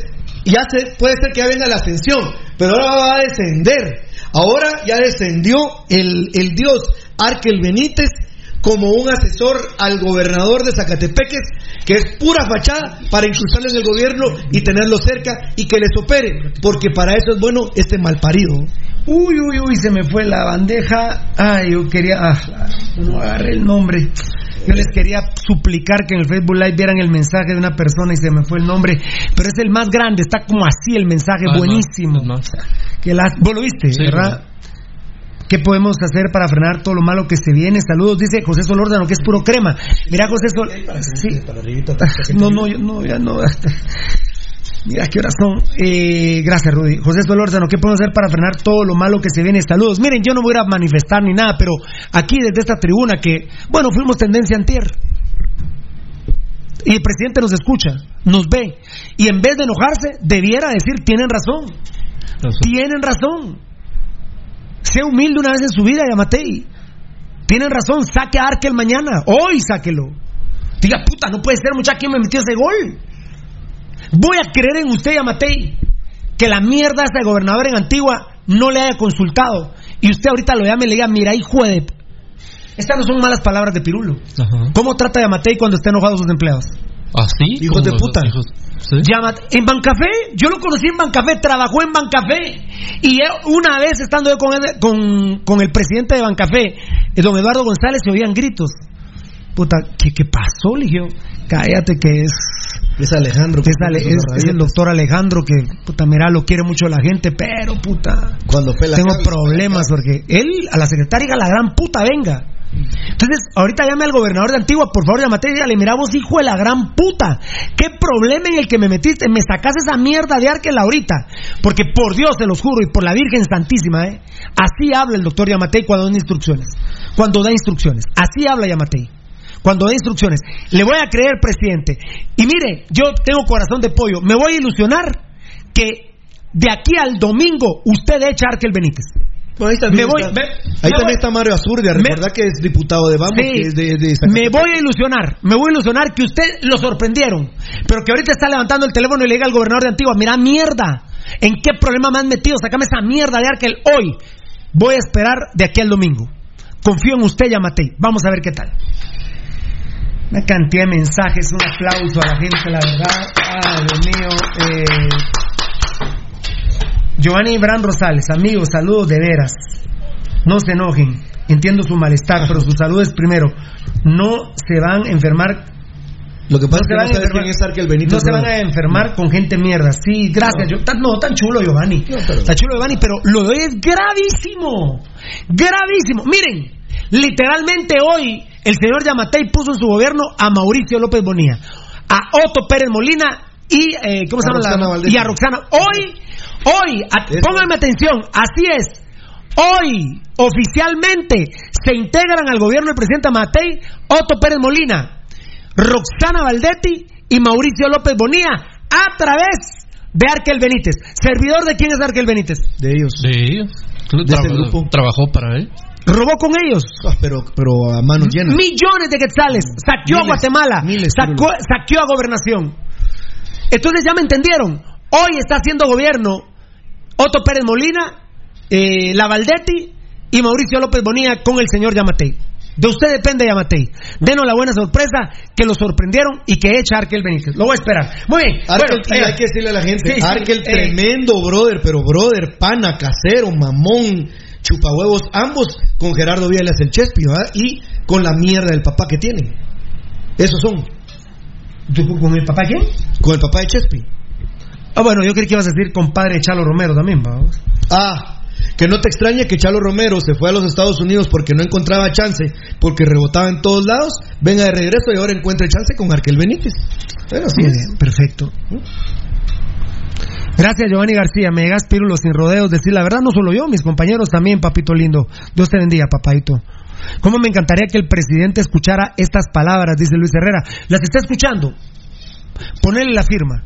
D: ya se, puede ser que ya venga la ascensión, pero ahora va a descender. Ahora ya descendió el, el dios Arkel Benítez como un asesor al gobernador de Zacatepeques, que es pura fachada para incrustarlo en el gobierno y tenerlo cerca y que les opere, porque para eso es bueno este malparido.
E: Uy, uy, uy, se me fue la bandeja. Ay, yo quería. Ah, no agarré el nombre. Yo les quería suplicar que en el Facebook Live vieran el mensaje de una persona y se me fue el nombre. Pero es el más grande, está como así el mensaje,
C: Ah,
E: buenísimo. Que las, vos lo viste,
C: Sí,
E: ¿verdad? ¿Qué podemos hacer para frenar todo lo malo que se viene? Saludos, dice José Solórzano, que es puro crema. Mira, José Solórzano. Sí. (laughs) No, no, yo- no, ya no. (laughs) Mira qué horas son. Eh, gracias, Rudy. José Solórzano, ¿qué podemos hacer para frenar todo lo malo que se viene? Saludos. Miren, yo no voy a manifestar ni nada, pero aquí desde esta tribuna que, bueno, fuimos tendencia antier. Y el presidente nos escucha, nos ve. Y en vez de enojarse, debiera decir, tienen razón. Tienen razón. Sea humilde una vez en su vida, Yamatei. Tienen razón, saque a Arkel mañana. Hoy sáquelo. Diga, puta, no puede ser, muchacho, ¿quién me metió ese gol? Voy a creer en usted, Yamatei, que la mierda de gobernador en Antigua no le haya consultado. Y usted ahorita lo llame y le diga, mira, hijo de... Estas no son malas palabras de Pirulo. ¿Cómo trata Yamatei cuando está enojado a sus empleados?
C: ¿Ah, sí?
E: Hijos de puta.
C: hijos-
E: en Bancafé, yo lo conocí en Bancafé, trabajó en Bancafé. Y una vez estando yo con, él- con, con el presidente de Bancafé, don Eduardo González, se oían gritos. Puta, ¿qué, qué pasó? Le dije cállate que es...
D: Es Alejandro.
E: Es, Ale- es- es el doctor Alejandro que, puta, mira, lo quiere mucho la gente, pero, puta,
D: Cuando fue la
E: tengo
D: cabeza,
E: problemas porque él, a la secretaria, la gran puta, venga. Entonces, ahorita llame al gobernador de Antigua, por favor, llamate y dígale, mira vos, hijo de la gran puta, qué problema en el que me metiste, me sacas esa mierda de Arkel ahorita, porque por Dios, se los juro, y por la Virgen Santísima, ¿eh? así habla el doctor Yamatei cuando da instrucciones, cuando da instrucciones, así habla Yamatei, cuando da instrucciones. Le voy a creer, presidente, y mire, yo tengo corazón de pollo, me voy a ilusionar que de aquí al domingo usted echa a Arkel Benítez.
D: ahí también
E: me voy,
D: está-
E: me-
D: ahí
E: me
D: también
E: voy-
D: está Mario Azurdia, recordad que es diputado de Vamos,
E: Sí.
D: que es de, de
E: me voy a ilusionar, me voy a ilusionar que usted lo sorprendieron, pero que ahorita está levantando el teléfono y le diga al gobernador de Antigua, mira mierda, ¿en qué problema me han metido? Sacame esa mierda de Arkel hoy. Voy a esperar de aquí al domingo. Confío en usted, Yamatei. Vamos a ver qué tal. Una cantidad de mensajes, un aplauso a la gente, la verdad. Ay, Dios mío. Eh... Giovanni Bran Rosales, amigos, saludos de veras. No se enojen, entiendo su malestar, pero su salud es primero. No se van a enfermar.
D: Lo que pasa
E: se
D: es que no sabes quién es Benítez.
E: no se van a enfermar con gente mierda. Sí, gracias. yo- tan- no, tan chulo, Giovanni. Está chulo, Giovanni, pero lo de hoy es gravísimo. Gravísimo. Miren, literalmente hoy el señor Yamatei puso en su gobierno a Mauricio López Bonilla, a Otto Pérez Molina y, eh, ¿cómo se
D: A
E: llama? la-
D: Roxana Valdés.
E: y a Roxana. Hoy, hoy, a- pónganme atención, así es. Hoy, oficialmente, se integran al gobierno del presidente Matei, Otto Pérez Molina, Roxana Valdetti y Mauricio López Bonilla a través de Arkel Benítez. ¿Servidor de quién es Arkel Benítez?
D: De ellos.
C: De ellos.
D: De ese grupo.
C: Trabajó para él.
E: Robó con ellos.
D: Ah, pero, pero a manos llenas.
E: Millones de quetzales. Saqueó a Guatemala.
D: miles,
E: sacó- saqueó a gobernación. Entonces ya me entendieron. Hoy está haciendo gobierno Otto Pérez Molina, eh, La Valdetti y Mauricio López Bonilla con el señor Yamatei. De usted depende, Yamatei. Denos la buena sorpresa que lo sorprendieron y que echa Arkel Benítez. Lo voy a esperar. Muy bien.
D: Arkel,
E: Bueno, eh,
D: hay que decirle a la gente,
E: sí, sí,
D: Arkel
E: eh,
D: tremendo brother, pero brother, pana, casero, mamón, chupahuevos, ambos con Gerardo Viales el Chespi, ¿verdad? Y con la mierda del papá que tienen. Esos son.
E: ¿Con el papá quién?
D: Con el papá de Chespi.
E: Ah, bueno, yo creí que ibas a decir compadre Chalo Romero también, vamos.
D: Ah, que no te extrañe que Chalo Romero se fue a los Estados Unidos porque no encontraba chance, porque rebotaba en todos lados, venga de regreso y ahora encuentre chance con Arkel Benítez. Bueno, así
E: Muy
D: es.
E: bien, perfecto. Gracias, Giovanni García. Me llegas pírulos sin rodeos. Decir la verdad, no solo yo, mis compañeros también, papito lindo. Dios te bendiga, papadito. ¿Cómo me encantaría que el presidente escuchara estas palabras? Dice Luis Herrera. ¿Las está escuchando? Ponerle la firma.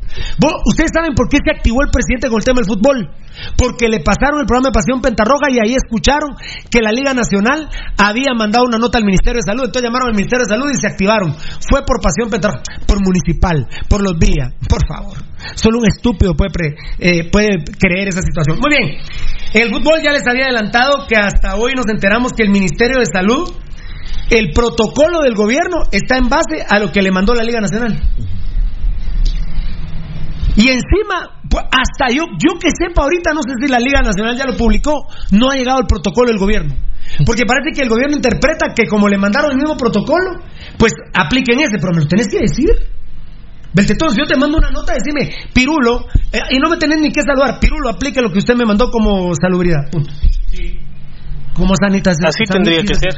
E: Ustedes saben por qué se activó el presidente con el tema del fútbol. Porque le pasaron el programa de Pasión Pentarroja y ahí escucharon que la Liga Nacional había mandado una nota al Ministerio de Salud. Entonces llamaron al Ministerio de Salud y se activaron. Fue por Pasión Pentarroja, por municipal, por los días. Por favor. Solo un estúpido eh, puede creer esa situación. Muy bien. El fútbol ya les había adelantado que hasta hoy nos enteramos que el Ministerio de Salud, el protocolo del gobierno está en base a lo que le mandó la Liga Nacional. Y encima, pues, hasta yo, yo que sepa ahorita, no sé si la Liga Nacional ya lo publicó, no ha llegado el protocolo del gobierno. Porque parece que el gobierno interpreta que como le mandaron el mismo protocolo, pues apliquen ese, pero me lo tenés que decir. Beltetón, si yo te mando una nota, decime, Pirulo, eh, y no me tenés ni que saludar, Pirulo, aplique lo que usted me mandó como salubridad. Punto. ¿Cómo sanitas?
F: Así tendría que ser.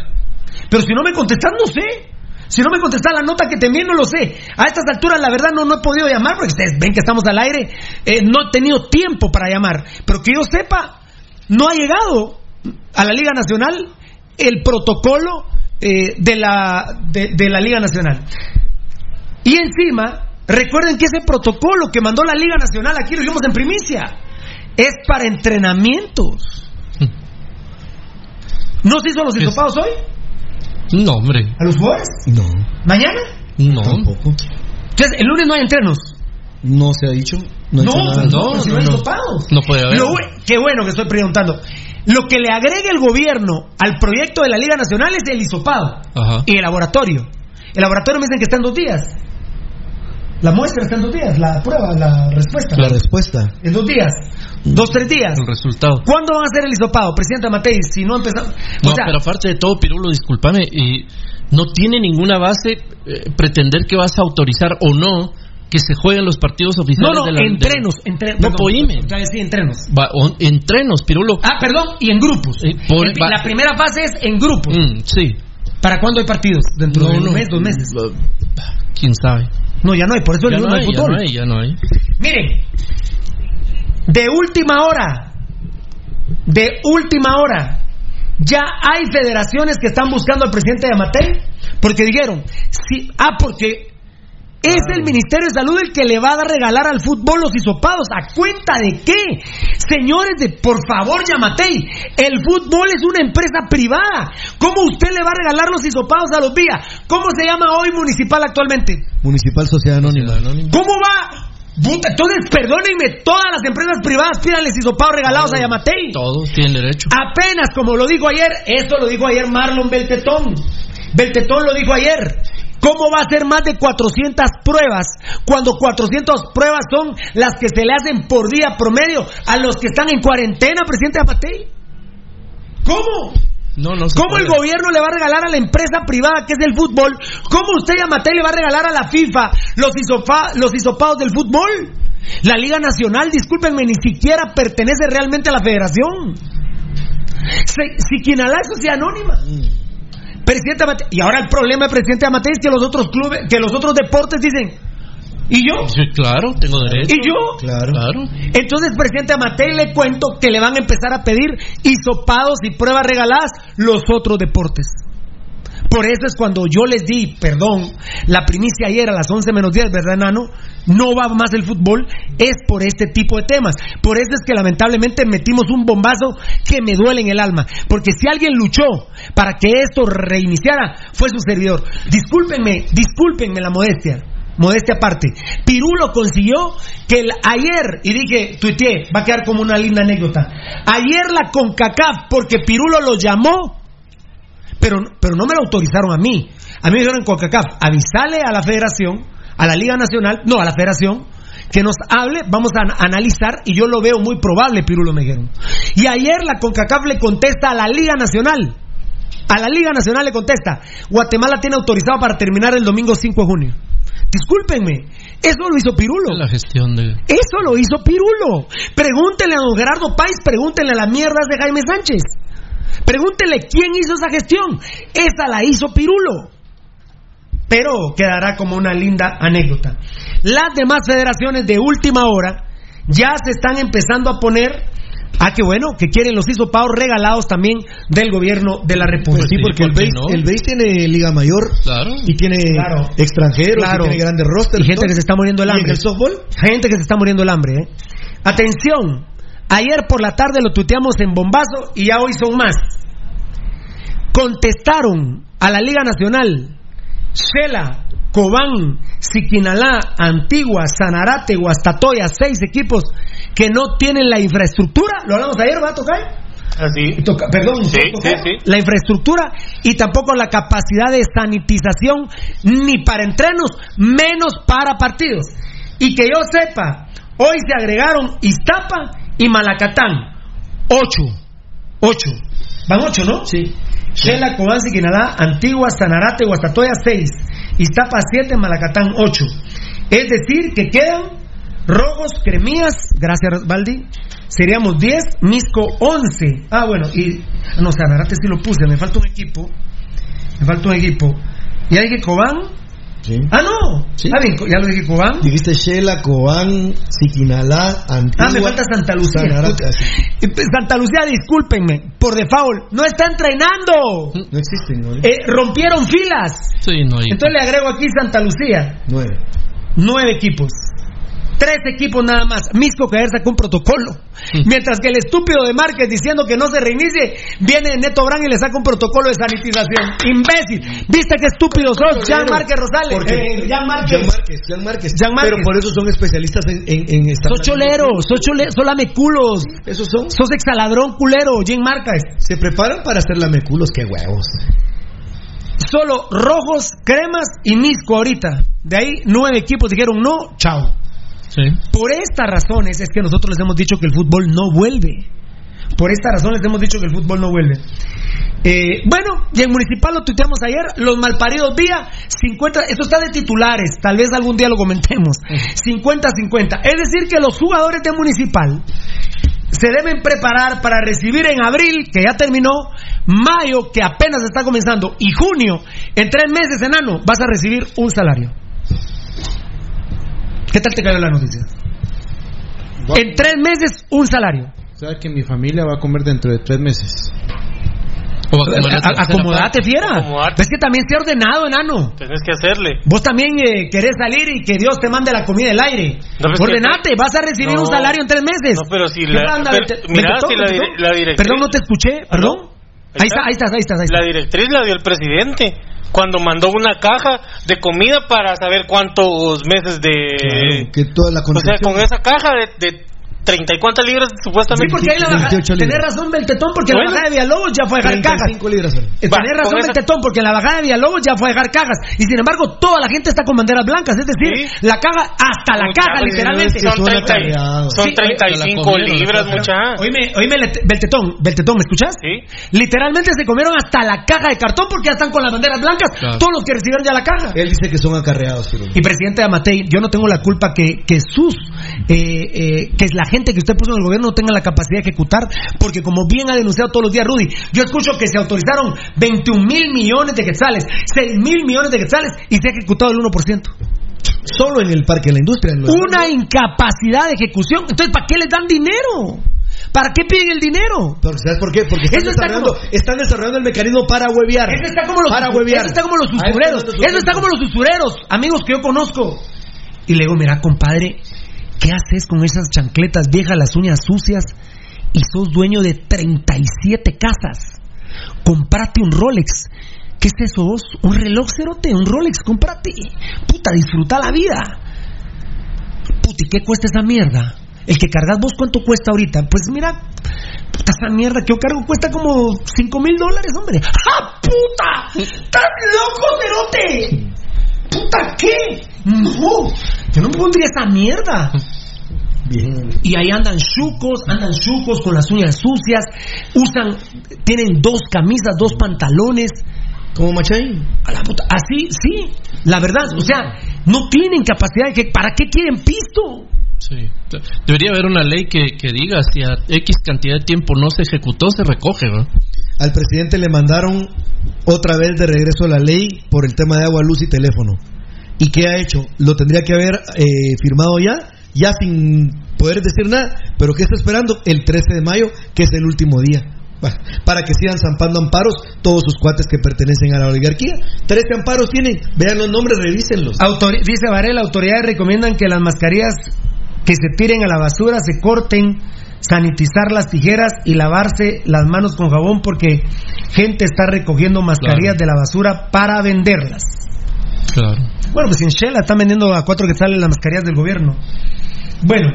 E: Pero si no me contestas, no sé. Si no me contestas la nota que envié, no lo sé. A estas alturas, la verdad, no, no he podido llamar porque ustedes ven que estamos al aire. Eh, no he tenido tiempo para llamar. Pero que yo sepa, no ha llegado a la Liga Nacional el protocolo eh, de, la, de, de la Liga Nacional. Y encima, recuerden que ese protocolo que mandó la Liga Nacional, aquí lo vimos en primicia, es para entrenamientos. ¿No se hizo los hisopados hoy?
C: No, hombre.
E: ¿A los jugadores?
D: No.
E: ¿Mañana?
C: No.
D: Tampoco.
E: Entonces, el lunes no hay entrenos.
D: No se ha dicho. No,
E: No,
D: nada.
E: no, no, si no hay hisopados.
C: No puede haber.
E: Lo qué bueno que estoy preguntando. Lo que le agrega el gobierno al proyecto de la Liga Nacional es el hisopado
C: Ajá.
E: y el laboratorio. El laboratorio me dicen que está en dos días. La muestra está en dos días, la prueba, la respuesta.
D: La respuesta.
E: En dos días. Dos, tres días.
C: El resultado.
E: ¿Cuándo van a hacer el hisopado? Presidenta Matei, si no empezamos.
C: No,
E: o sea,
C: pero aparte de todo, Pirulo, discúlpame, y no tiene ninguna base eh, pretender que vas a autorizar o no que se jueguen los partidos
E: no,
C: oficiales
E: no,
C: de la de-
E: entrenos, entrenos.
C: No,
E: vez sí, entrenos.
C: Va, o- entrenos, Pirulo.
E: Ah, perdón, y en grupos.
C: Eh, por-
E: En-
C: va-
E: la primera fase es en grupos.
C: Mm, sí.
E: ¿Para cuándo hay partidos? ¿Dentro
C: No,
E: de un
C: no.
E: mes, dos meses?
C: ¿Quién sabe?
E: No, ya no hay, por eso
C: Ya
E: el
C: no
E: no
C: hay,
E: hay
C: ya
E: fútbol.
C: no hay, ya no hay.
E: Miren, de última hora, de última hora, ya hay federaciones que están buscando al presidente de Amatei porque dijeron, sí, ah, porque es el Ministerio de Salud el que le va a regalar al fútbol los hisopados. ¿A cuenta de qué? Señores, de por favor, Yamatei, el fútbol es una empresa privada. ¿Cómo usted le va a regalar los hisopados a los días? ¿Cómo se llama hoy municipal actualmente?
D: Municipal Sociedad Anónima.
E: ¿Cómo va? Puta, entonces, perdónenme, todas las empresas privadas pídanles hisopados regalados a Yamatei.
C: Todos tienen derecho.
E: Apenas, como lo dijo ayer, esto lo dijo ayer Marlon Beltetón. Beltetón lo dijo ayer. ¿Cómo va a ser más de 400 pruebas cuando 400 pruebas son las que se le hacen por día promedio a los que están en cuarentena, presidente Amatei? ¿Cómo?
C: No, no
E: ¿Cómo
C: puede.
E: el gobierno le va a regalar a la empresa privada que es del fútbol? ¿Cómo usted y Amatei le va a regalar a la FIFA los, los hisopados del fútbol? La Liga Nacional, discúlpenme, ni siquiera pertenece realmente a la federación. Si, si quien alá es sociedad anónima. Presidente. Y ahora el problema del presidente Amatei es que los otros clubes, que los otros deportes dicen, ¿y yo?
C: Sí, claro, tengo derecho.
E: ¿Y yo?
D: Claro.
C: Claro.
E: Entonces, presidente Amatei, le cuento que le van a empezar a pedir hisopados y pruebas regaladas los otros deportes. Por eso es cuando yo les di, perdón, la primicia ayer a las 11 menos 10, ¿verdad, Nano? No va más el fútbol, es por este tipo de temas. Por eso es que lamentablemente metimos un bombazo que me duele en el alma. Porque si alguien luchó para que esto reiniciara, fue su servidor. Discúlpenme, discúlpenme la modestia. Modestia aparte. Pirulo consiguió que el- ayer, y dije, tuiteé, va a quedar como una linda anécdota. Ayer la CONCACAF, porque Pirulo lo llamó, pero, pero no me lo autorizaron a mí. A mí me dijeron en CONCACAF, avisale a la federación, a la Liga Nacional, no, a la federación, que nos hable, vamos a an- analizar, y yo lo veo muy probable, Pirulo me dijeron. Y ayer la CONCACAF le contesta a la Liga Nacional, a la Liga Nacional le contesta, Guatemala tiene autorizado para terminar el domingo 5 de junio. Discúlpenme, eso lo hizo Pirulo.
C: La gestión de.
E: Eso lo hizo Pirulo. Pregúntenle a don Gerardo Páez, pregúntenle a las mierdas de Jaime Sánchez. Pregúntenle quién hizo esa gestión. Esa la hizo Pirulo. Pero quedará como una linda anécdota. Las demás federaciones de última hora ya se están empezando a poner Ah, qué bueno, que quieren los hisopados regalados también del gobierno de la República.
D: Pues sí, porque el base, el base tiene Liga Mayor y tiene
E: Claro.
D: extranjeros,
E: Claro.
D: y tiene grandes rosters.
E: Y gente que se está muriendo el
D: ¿Y en
E: hambre.
D: el softball?
E: Gente que se está muriendo el hambre, ¿eh? Atención, ayer por la tarde lo tuiteamos en bombazo y ya hoy son más. Contestaron a la Liga Nacional Shela, Cobán, Siquinalá, Antigua, Sanarate, Guastatoya, seis equipos que no tienen la infraestructura. Lo hablamos ayer, ¿va a tocar?
F: Así.
E: Toca- perdón,
F: Sí, sí, sí.
E: la infraestructura y tampoco la capacidad de sanitización ni para entrenos, menos para partidos. Y que yo sepa, hoy se agregaron Iztapa y Malacatán. Ocho. Ocho. Van ocho, ¿no? Sí. Shela, Cobán, Siquinalá, Antigua, Sanarate, Guastatoya, seis. Iztapa, siete, Malacatán, ocho. Es decir, que quedan Rojos, Cremías, gracias Baldi, seríamos 10, Misco 11. Ah, bueno, y no, Sanarate sí lo puse, me falta un equipo. Me falta un equipo. Ya dije Cobán. Ah, no. Ah, bien, ya lo dije Cobán.
D: Dijiste Shela, Cobán, Siquinalá, Antigua.
E: Ah, me falta Santa Lucía. Santa Lucía, discúlpenme, por default, no está entrenando.
D: No existen, ¿no?
E: Eh, rompieron filas.
C: Sí, no hay.
E: Entonces le agrego aquí Santa Lucía.
D: Nueve.
E: Nueve equipos. Tres equipos nada más. Misco Caer sacó un protocolo. Mientras que el estúpido de Márquez diciendo que no se reinicie, viene Neto Brand y le saca un protocolo de sanitización. Imbécil. ¿Viste qué estúpido sos, Jean Márquez Rosales?
D: Porque-
E: Eh, Jean Márquez.
D: Jean Márquez, Jean Márquez.
E: Jean Márquez.
D: Pero por eso son especialistas en, en, en
E: Sos cholero, sos cholero, sos lameculos.
D: Esos son.
E: Sos exaladrón culero, Jean Márquez.
D: Se preparan para hacer lameculos, qué huevos.
E: Solo rojos, cremas y Misco ahorita. De ahí nueve equipos dijeron no, chao. Por estas razones es que nosotros les hemos dicho que el fútbol no vuelve. Por estas razones les hemos dicho que el fútbol no vuelve. Eh, bueno, y en Municipal lo tuiteamos ayer, los malparidos vía 50, esto está de titulares, tal vez algún día lo comentemos, 50-50. Es decir, que los jugadores de Municipal se deben preparar para recibir en abril, que ya terminó, mayo, que apenas está comenzando, y junio, en tres meses, enano, vas a recibir un salario. ¿Qué tal te cayó la noticia? En tres meses, un salario.
G: O sea que mi familia va a comer dentro de tres meses.
E: A- Acomodate, fiera.
F: Acomodate.
E: Es que también sea ordenado, enano.
F: Tenés que hacerle.
E: Vos también eh, querés salir y que Dios te mande la comida del aire.
F: No, pues,
E: Ordenate, vas a recibir
F: No.
E: un salario en tres meses.
F: No, pero si
E: ¿Qué
F: la-
E: anda,
F: pero- si la dire- la directriz-
E: Perdón, no te escuché, perdón. Ahí está, ahí estás, ahí estás, ahí
F: La
E: estás.
F: directriz la dio el presidente cuando mandó una caja de comida para saber cuántos meses de...
D: que toda la
F: o sea, con esa caja de, de 30 y cuántas libras
E: Sí,
F: supuestamente.
E: porque ahí la baja,
D: 28 libras.
E: tenés razón, Beltetón, porque la
F: Bueno.
E: bajada de Villalobos ya fue a dejar cajas.
D: 35 libras.
E: Eh, Tenés razón,
F: esa-
E: Beltetón, porque la bajada de Villalobos ya fue a dejar cajas. Y sin embargo, toda la gente está con banderas blancas. Es decir,
F: Sí.
E: la caja, hasta la
F: Mucha,
E: caja, literalmente.
F: es son,
D: son
F: 30 y-
D: atareados.
F: son
E: Sí,
F: 35
C: comieron,
F: libras,
C: la
F: mucha.
E: Oíme, oíme, Beltetón, Beltetón, ¿me escuchas?
F: Sí.
E: Literalmente se comieron hasta la caja de cartón porque ya están con las banderas blancas.
C: Claro.
E: Todos los que recibieron ya la caja.
D: Él dice que son acarreados. pero-
E: Y presidente Amatei, yo no tengo la culpa que, que sus, eh, eh, que la gente que usted puso en el gobierno no tenga la capacidad de ejecutar, porque como bien ha denunciado todos los días Rudy, yo escucho que se autorizaron 21 mil millones de quetzales, 6 mil millones de quetzales y se ha ejecutado el 1%.
D: Solo en el parque de la industria. en
E: Una incapacidad de ejecución. Entonces, ¿para qué les dan dinero? ¿Para qué piden el dinero?
D: ¿Sabes por qué? Porque están
E: Eso está
D: desarrollando,
E: como-
D: están desarrollando el mecanismo para huevear.
E: Eso está como los,
D: para huevear.
E: eso está como los usureros. Eso está como los usureros, amigos que yo conozco. Y le digo, mira, compadre, ¿qué haces con esas chancletas viejas, las uñas sucias? Y sos dueño de 37 casas. Comprate un Rolex. ¿Qué es eso vos? ¿Un reloj cerote? ¿Un Rolex? Comprate. Puta, disfruta la vida. Puta, ¿y qué cuesta esa mierda? El que cargas vos, ¿cuánto cuesta ahorita? Pues mira, puta, esa mierda que yo cargo cuesta como 5 mil dólares, hombre. ¡Ah, puta! ¡Estás loco, cerote! ¿Puta qué? No, yo no me pondría esa mierda.
D: Bien.
E: Y ahí andan chucos, andan chucos con las uñas sucias, usan, tienen dos camisas, dos pantalones.
D: ¿Como Machay?
E: A la puta, así, sí, la verdad, o sea, no tienen capacidad de que, ¿para qué quieren pisto?
C: Sí. Debería haber una ley que, que diga si a X cantidad de tiempo no se ejecutó, se recoge, ¿no?
D: Al presidente le mandaron otra vez de regreso la ley por el tema de agua, luz y teléfono. ¿Y qué ha hecho? Lo tendría que haber eh, firmado ya, ya sin poder decir nada, pero ¿qué está esperando? El 13 de mayo, que es el último día. Para que sigan zampando amparos todos sus cuates que pertenecen a la oligarquía. 13 amparos tienen, vean los nombres, revísenlos.
E: Autori- dice Varela, autoridades recomiendan que las mascarillas que se tiren a la basura se corten, sanitizar las tijeras y lavarse las manos con jabón porque gente está recogiendo mascarillas de la basura para venderlas.
C: Claro.
E: Bueno, pues en Shell están vendiendo a cuatro que salen las mascarillas del gobierno. Bueno.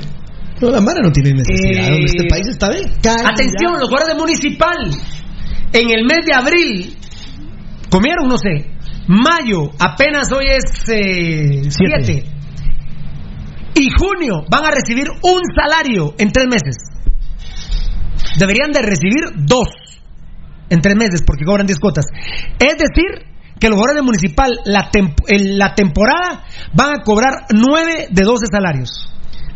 D: No, la Mara no tiene necesidad.
E: Eh,
D: Este país está bien.
E: Atención, los guardias municipal. En el mes de abril, comieron, no sé, mayo, apenas hoy es 7. y junio van a recibir un salario en tres meses. Deberían de recibir dos en tres meses porque cobran 10 cuotas. Es decir, que los guardias municipal la, temp- en la temporada van a cobrar 9 de 12 salarios.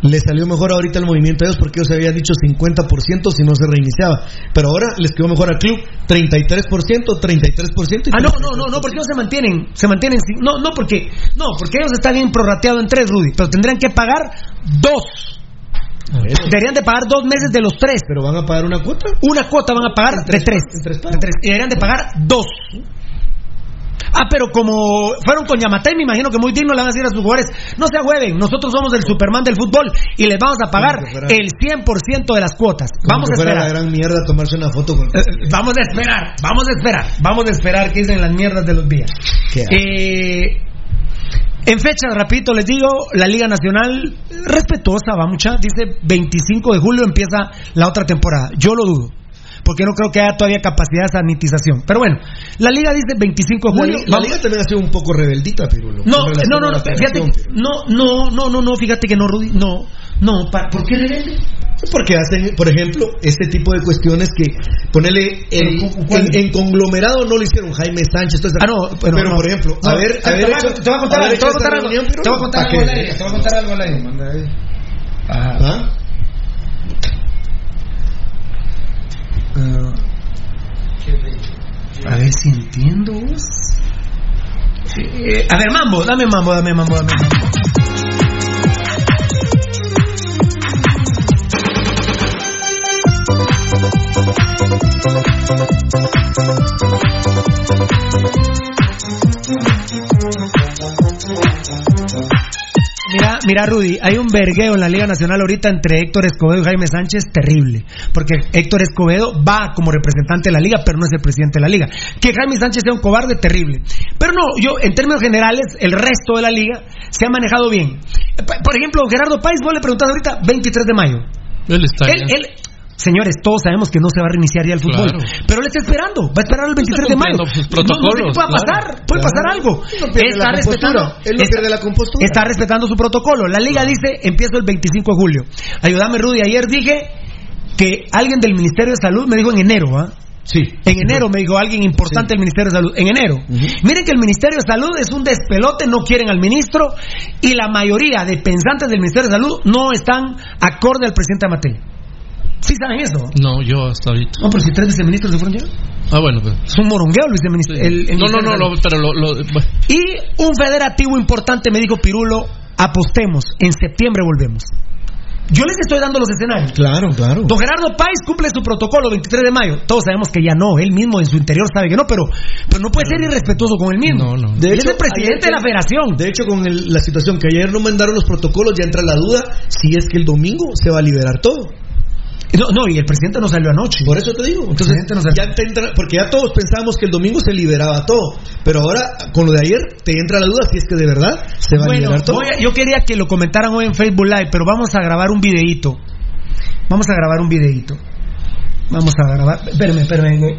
D: Le salió mejor ahorita el movimiento a ellos porque ellos habían dicho 50% si no se reiniciaba. Pero ahora les quedó mejor al club 33%, 33%. y
E: Ah, no, no, no, no, porque ellos se mantienen, se mantienen, no, no, porque, no, porque ellos están bien prorrateados en tres, Rudy, pero tendrían que pagar dos. Deberían de pagar dos meses de los tres.
D: ¿Pero van a pagar una cuota?
E: Una cuota van a pagar de tres. De tres. Y deberían de pagar dos. Ah, pero como fueron con Yamatei, me imagino que muy digno le van a decir a sus jugadores, no se agüeven, nosotros somos el Superman del fútbol y les vamos a pagar el 100% de las cuotas. Vamos a esperar.
D: la gran mierda tomarse una foto con.
E: Eh, Vamos a esperar, vamos a esperar, vamos a esperar que dicen las mierdas de los días. Eh, en fechas, rapidito les digo, la Liga Nacional respetuosa, va mucha, dice 25 de julio empieza la otra temporada. Yo lo dudo, porque no creo que haya todavía capacidad de sanitización. Pero bueno, la Liga dice 25 de
D: La,
E: julio.
D: li- la liga también ha sido un poco rebeldita, Pirulo.
E: no, no, no,
D: a
E: no, fíjate, no, no, no, no, no, fíjate que no, Rudy, no, no, pa- ¿por qué rebelde?
D: Porque hacen, por ejemplo, este tipo de cuestiones que el-
E: ¿cuál?
D: en, en conglomerado no lo hicieron Jaime Sánchez. todas esas-
E: Ah, no, pero,
D: pero
E: no.
D: por ejemplo,
E: No,
D: haber,
E: te,
D: haber
E: te voy a-
D: hecho-
E: te voy a contar algo, te voy a contar algo, te voy a contar
D: ¿pa'
E: algo te voy a contar algo. Ajá.
D: ¿Ah?
E: A ver si entiendo. Eh, a ver, mambo, dame mambo, dame mambo, dame mambo. Mira, mira Rudy, hay un vergueo en la Liga Nacional ahorita entre Héctor Escobedo y Jaime Sánchez terrible, porque Héctor Escobedo va como representante de la liga, pero no es el presidente de la liga. Que Jaime Sánchez sea un cobarde terrible. Pero no, yo en términos generales, el resto de la liga se ha manejado bien. Por ejemplo, Gerardo Páez, vos le preguntás ahorita 23 de mayo.
C: Él está
E: Él, él- señores, todos sabemos que no se va a reiniciar ya el fútbol,
C: Claro.
E: pero él está esperando, va a esperar el 23 de mayo.
C: sus
E: No- no sé
C: protocolos,
E: qué pueda
C: claro.
E: pasar, puede pasar algo. Está respetando,
D: compostura. Él no
E: está-
D: pierde la compostura.
E: está respetando su protocolo. La liga dice, empiezo el 25 de julio. Ayúdame, Rudy. Ayer dije que alguien del Ministerio de Salud me dijo en enero, ¿ah?
D: Sí.
E: En enero me dijo alguien importante del Ministerio de Salud. En enero. Miren que el Ministerio de Salud es un despelote, no quieren al ministro y la mayoría de pensantes del Ministerio de Salud no están acorde al presidente Amatei. ¿Sí saben eso?
C: No, yo hasta ahorita.
E: No, pero si tres viceministros se fueron ya.
C: Ah, bueno, pues.
E: Es un morongueo el viceministro. el- el
C: No, no, no, lo- pero lo, lo- bueno.
E: Y un federativo importante me dijo Pirulo, apostemos, en septiembre volvemos. Yo les estoy dando los escenarios.
D: Claro, claro.
E: Don Gerardo Páez cumple su protocolo 23 de mayo. Todos sabemos que ya no, él mismo en su interior sabe que no, pero, pero no puede ser irrespetuoso con él mismo.
C: No, no.
E: De él es el presidente de la federación.
D: De hecho, con el- la situación que ayer no mandaron los protocolos, ya entra la duda si es que el domingo se va a liberar todo.
E: No, no, y el presidente no salió anoche.
D: Por eso te digo. Entonces,
E: no
D: ya te entra, porque ya todos pensábamos que el domingo se liberaba todo. Pero ahora, con lo de ayer, te entra la duda si es que de verdad se va a liberar todo.
E: a- yo quería que lo comentaran hoy en Facebook Live, pero vamos a grabar un videíto. Vamos a grabar un videíto. Vamos a grabar. Espérame, espérame.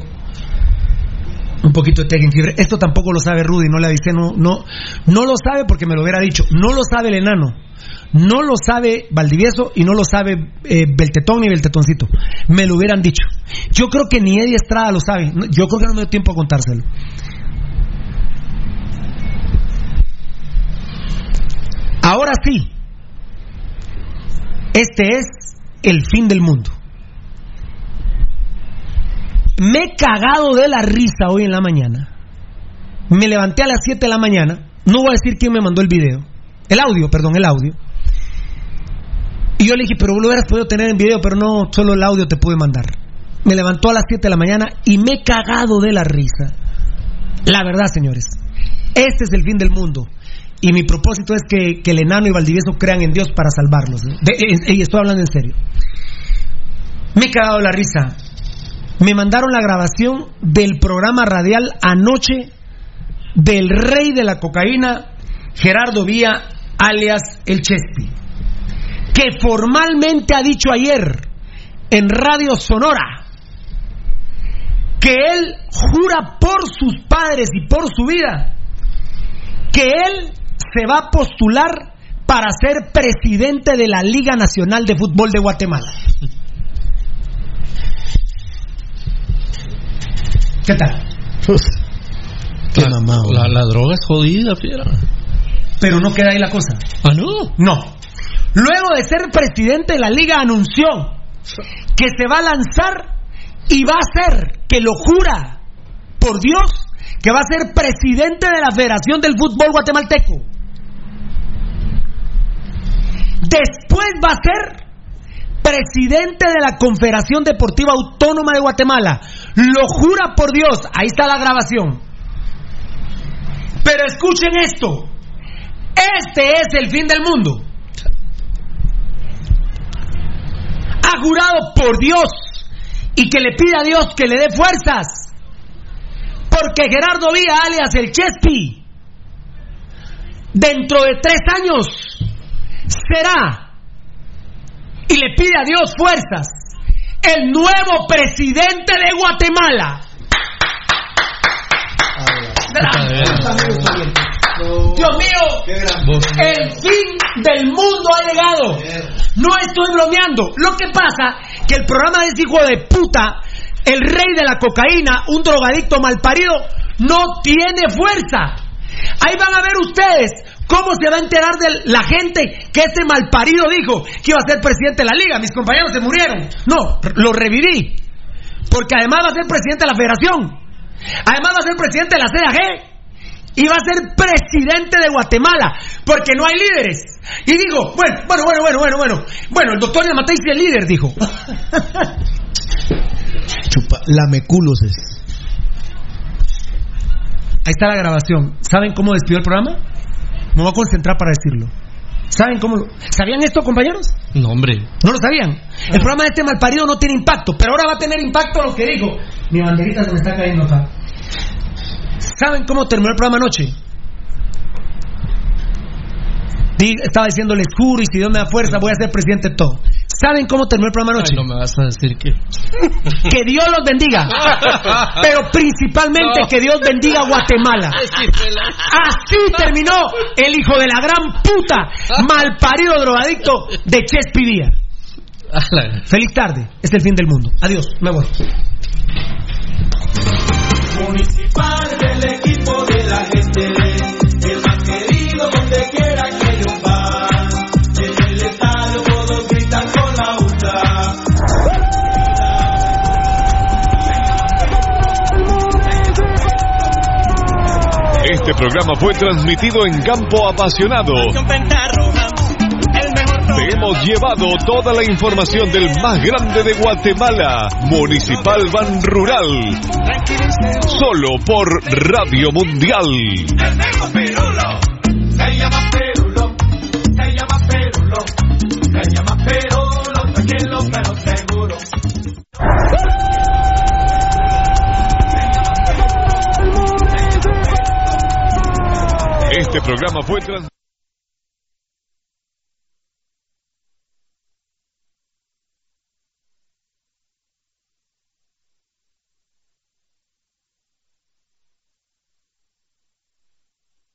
E: Un poquito de Tekken Fiebre. Esto tampoco lo sabe Rudy, no le avisé, no, no, no lo sabe porque me lo hubiera dicho. No lo sabe el enano. No lo sabe Valdivieso y no lo sabe eh, Beltetón ni Beltetoncito. Me lo hubieran dicho. Yo creo que ni Eddie Estrada lo sabe. Yo creo que no me dio tiempo a contárselo. Ahora sí, este es el fin del mundo. Me he cagado de la risa hoy en la mañana. Me levanté a las 7 de la mañana. No voy a decir quién me mandó el video. El audio, perdón, el audio. Y yo le dije, pero lo hubieras podido tener en video, pero no, solo el audio te pude mandar. Me levantó a las 7 de la mañana y me he cagado de la risa. La verdad, señores. Este es el fin del mundo. Y mi propósito es que, que el enano y Valdivieso crean en Dios para salvarlos. ¿eh? Eh, y estoy hablando en serio. Me he cagado de la risa. Me mandaron la grabación del programa radial anoche del rey de la cocaína, Gerardo Vía, alias El Chespi, que formalmente ha dicho ayer en Radio Sonora que él jura por sus padres y por su vida que él se va a postular para ser presidente de la Liga Nacional de Fútbol de Guatemala. ¿Qué tal?
D: Qué mamado.
C: La, la droga es jodida, fiera.
E: Pero no queda ahí la cosa.
C: Ah, no.
E: No. Luego de ser presidente de la liga anunció que se va a lanzar y va a ser, que lo jura por Dios, que va a ser presidente de la Federación del Fútbol Guatemalteco. Después va a ser presidente de la Confederación Deportiva Autónoma de Guatemala. Lo jura por Dios. Ahí está la grabación. Pero escuchen esto. Este es el fin del mundo. Ha jurado por Dios y que le pide a Dios que le dé fuerzas. Porque Gerardo Vía, alias el Chespi, dentro de tres años será, y le pide a Dios fuerzas, el nuevo presidente de Guatemala. Dios mío, el fin del mundo ha llegado. No estoy bromeando. Lo que pasa que el programa de hijo de puta, el rey de la cocaína, un drogadicto malparido, no tiene fuerza. Ahí van a ver ustedes cómo se va a enterar de la gente que ese malparido dijo que iba a ser presidente de la liga. Mis compañeros se murieron. No, lo reviví. Porque además va a ser presidente de la federación. Además va a ser presidente de la CAG y va a ser presidente de Guatemala, porque no hay líderes. Y digo, bueno, bueno, bueno, bueno, bueno, bueno, bueno, el doctor Yamatei es líder, dijo. (laughs)
D: Chupa, lameculos es.
E: Ahí está la grabación. ¿Saben cómo despidió el programa? Me voy a concentrar para decirlo. ¿Saben cómo lo... ¿Sabían esto, compañeros?
C: No, hombre.
E: ¿No lo sabían? El programa de este malparido no tiene impacto, pero ahora va a tener impacto lo que digo. Mi banderita se me está cayendo acá. ¿Saben cómo terminó el programa anoche? Estaba diciéndole juro y si Dios me da fuerza voy a ser presidente de todo. ¿Saben cómo terminó el programa anoche?
C: Ay, no me vas a decir que. (laughs)
E: Que Dios los bendiga. Pero principalmente
C: No.
E: que Dios bendiga a Guatemala. (laughs) Así terminó el hijo de la gran puta, malparido drogadicto de Chespi Díaz. Feliz tarde. Es el fin del mundo. Adiós. Me voy.
B: Municipal de
H: Este programa fue transmitido en campo apasionado. Te hemos llevado toda la información del más grande de Guatemala, Municipal Ban Rural. Solo por Radio Mundial.
B: Se llama Perulo, se llama Perulo,
H: Este programa fue transmitido.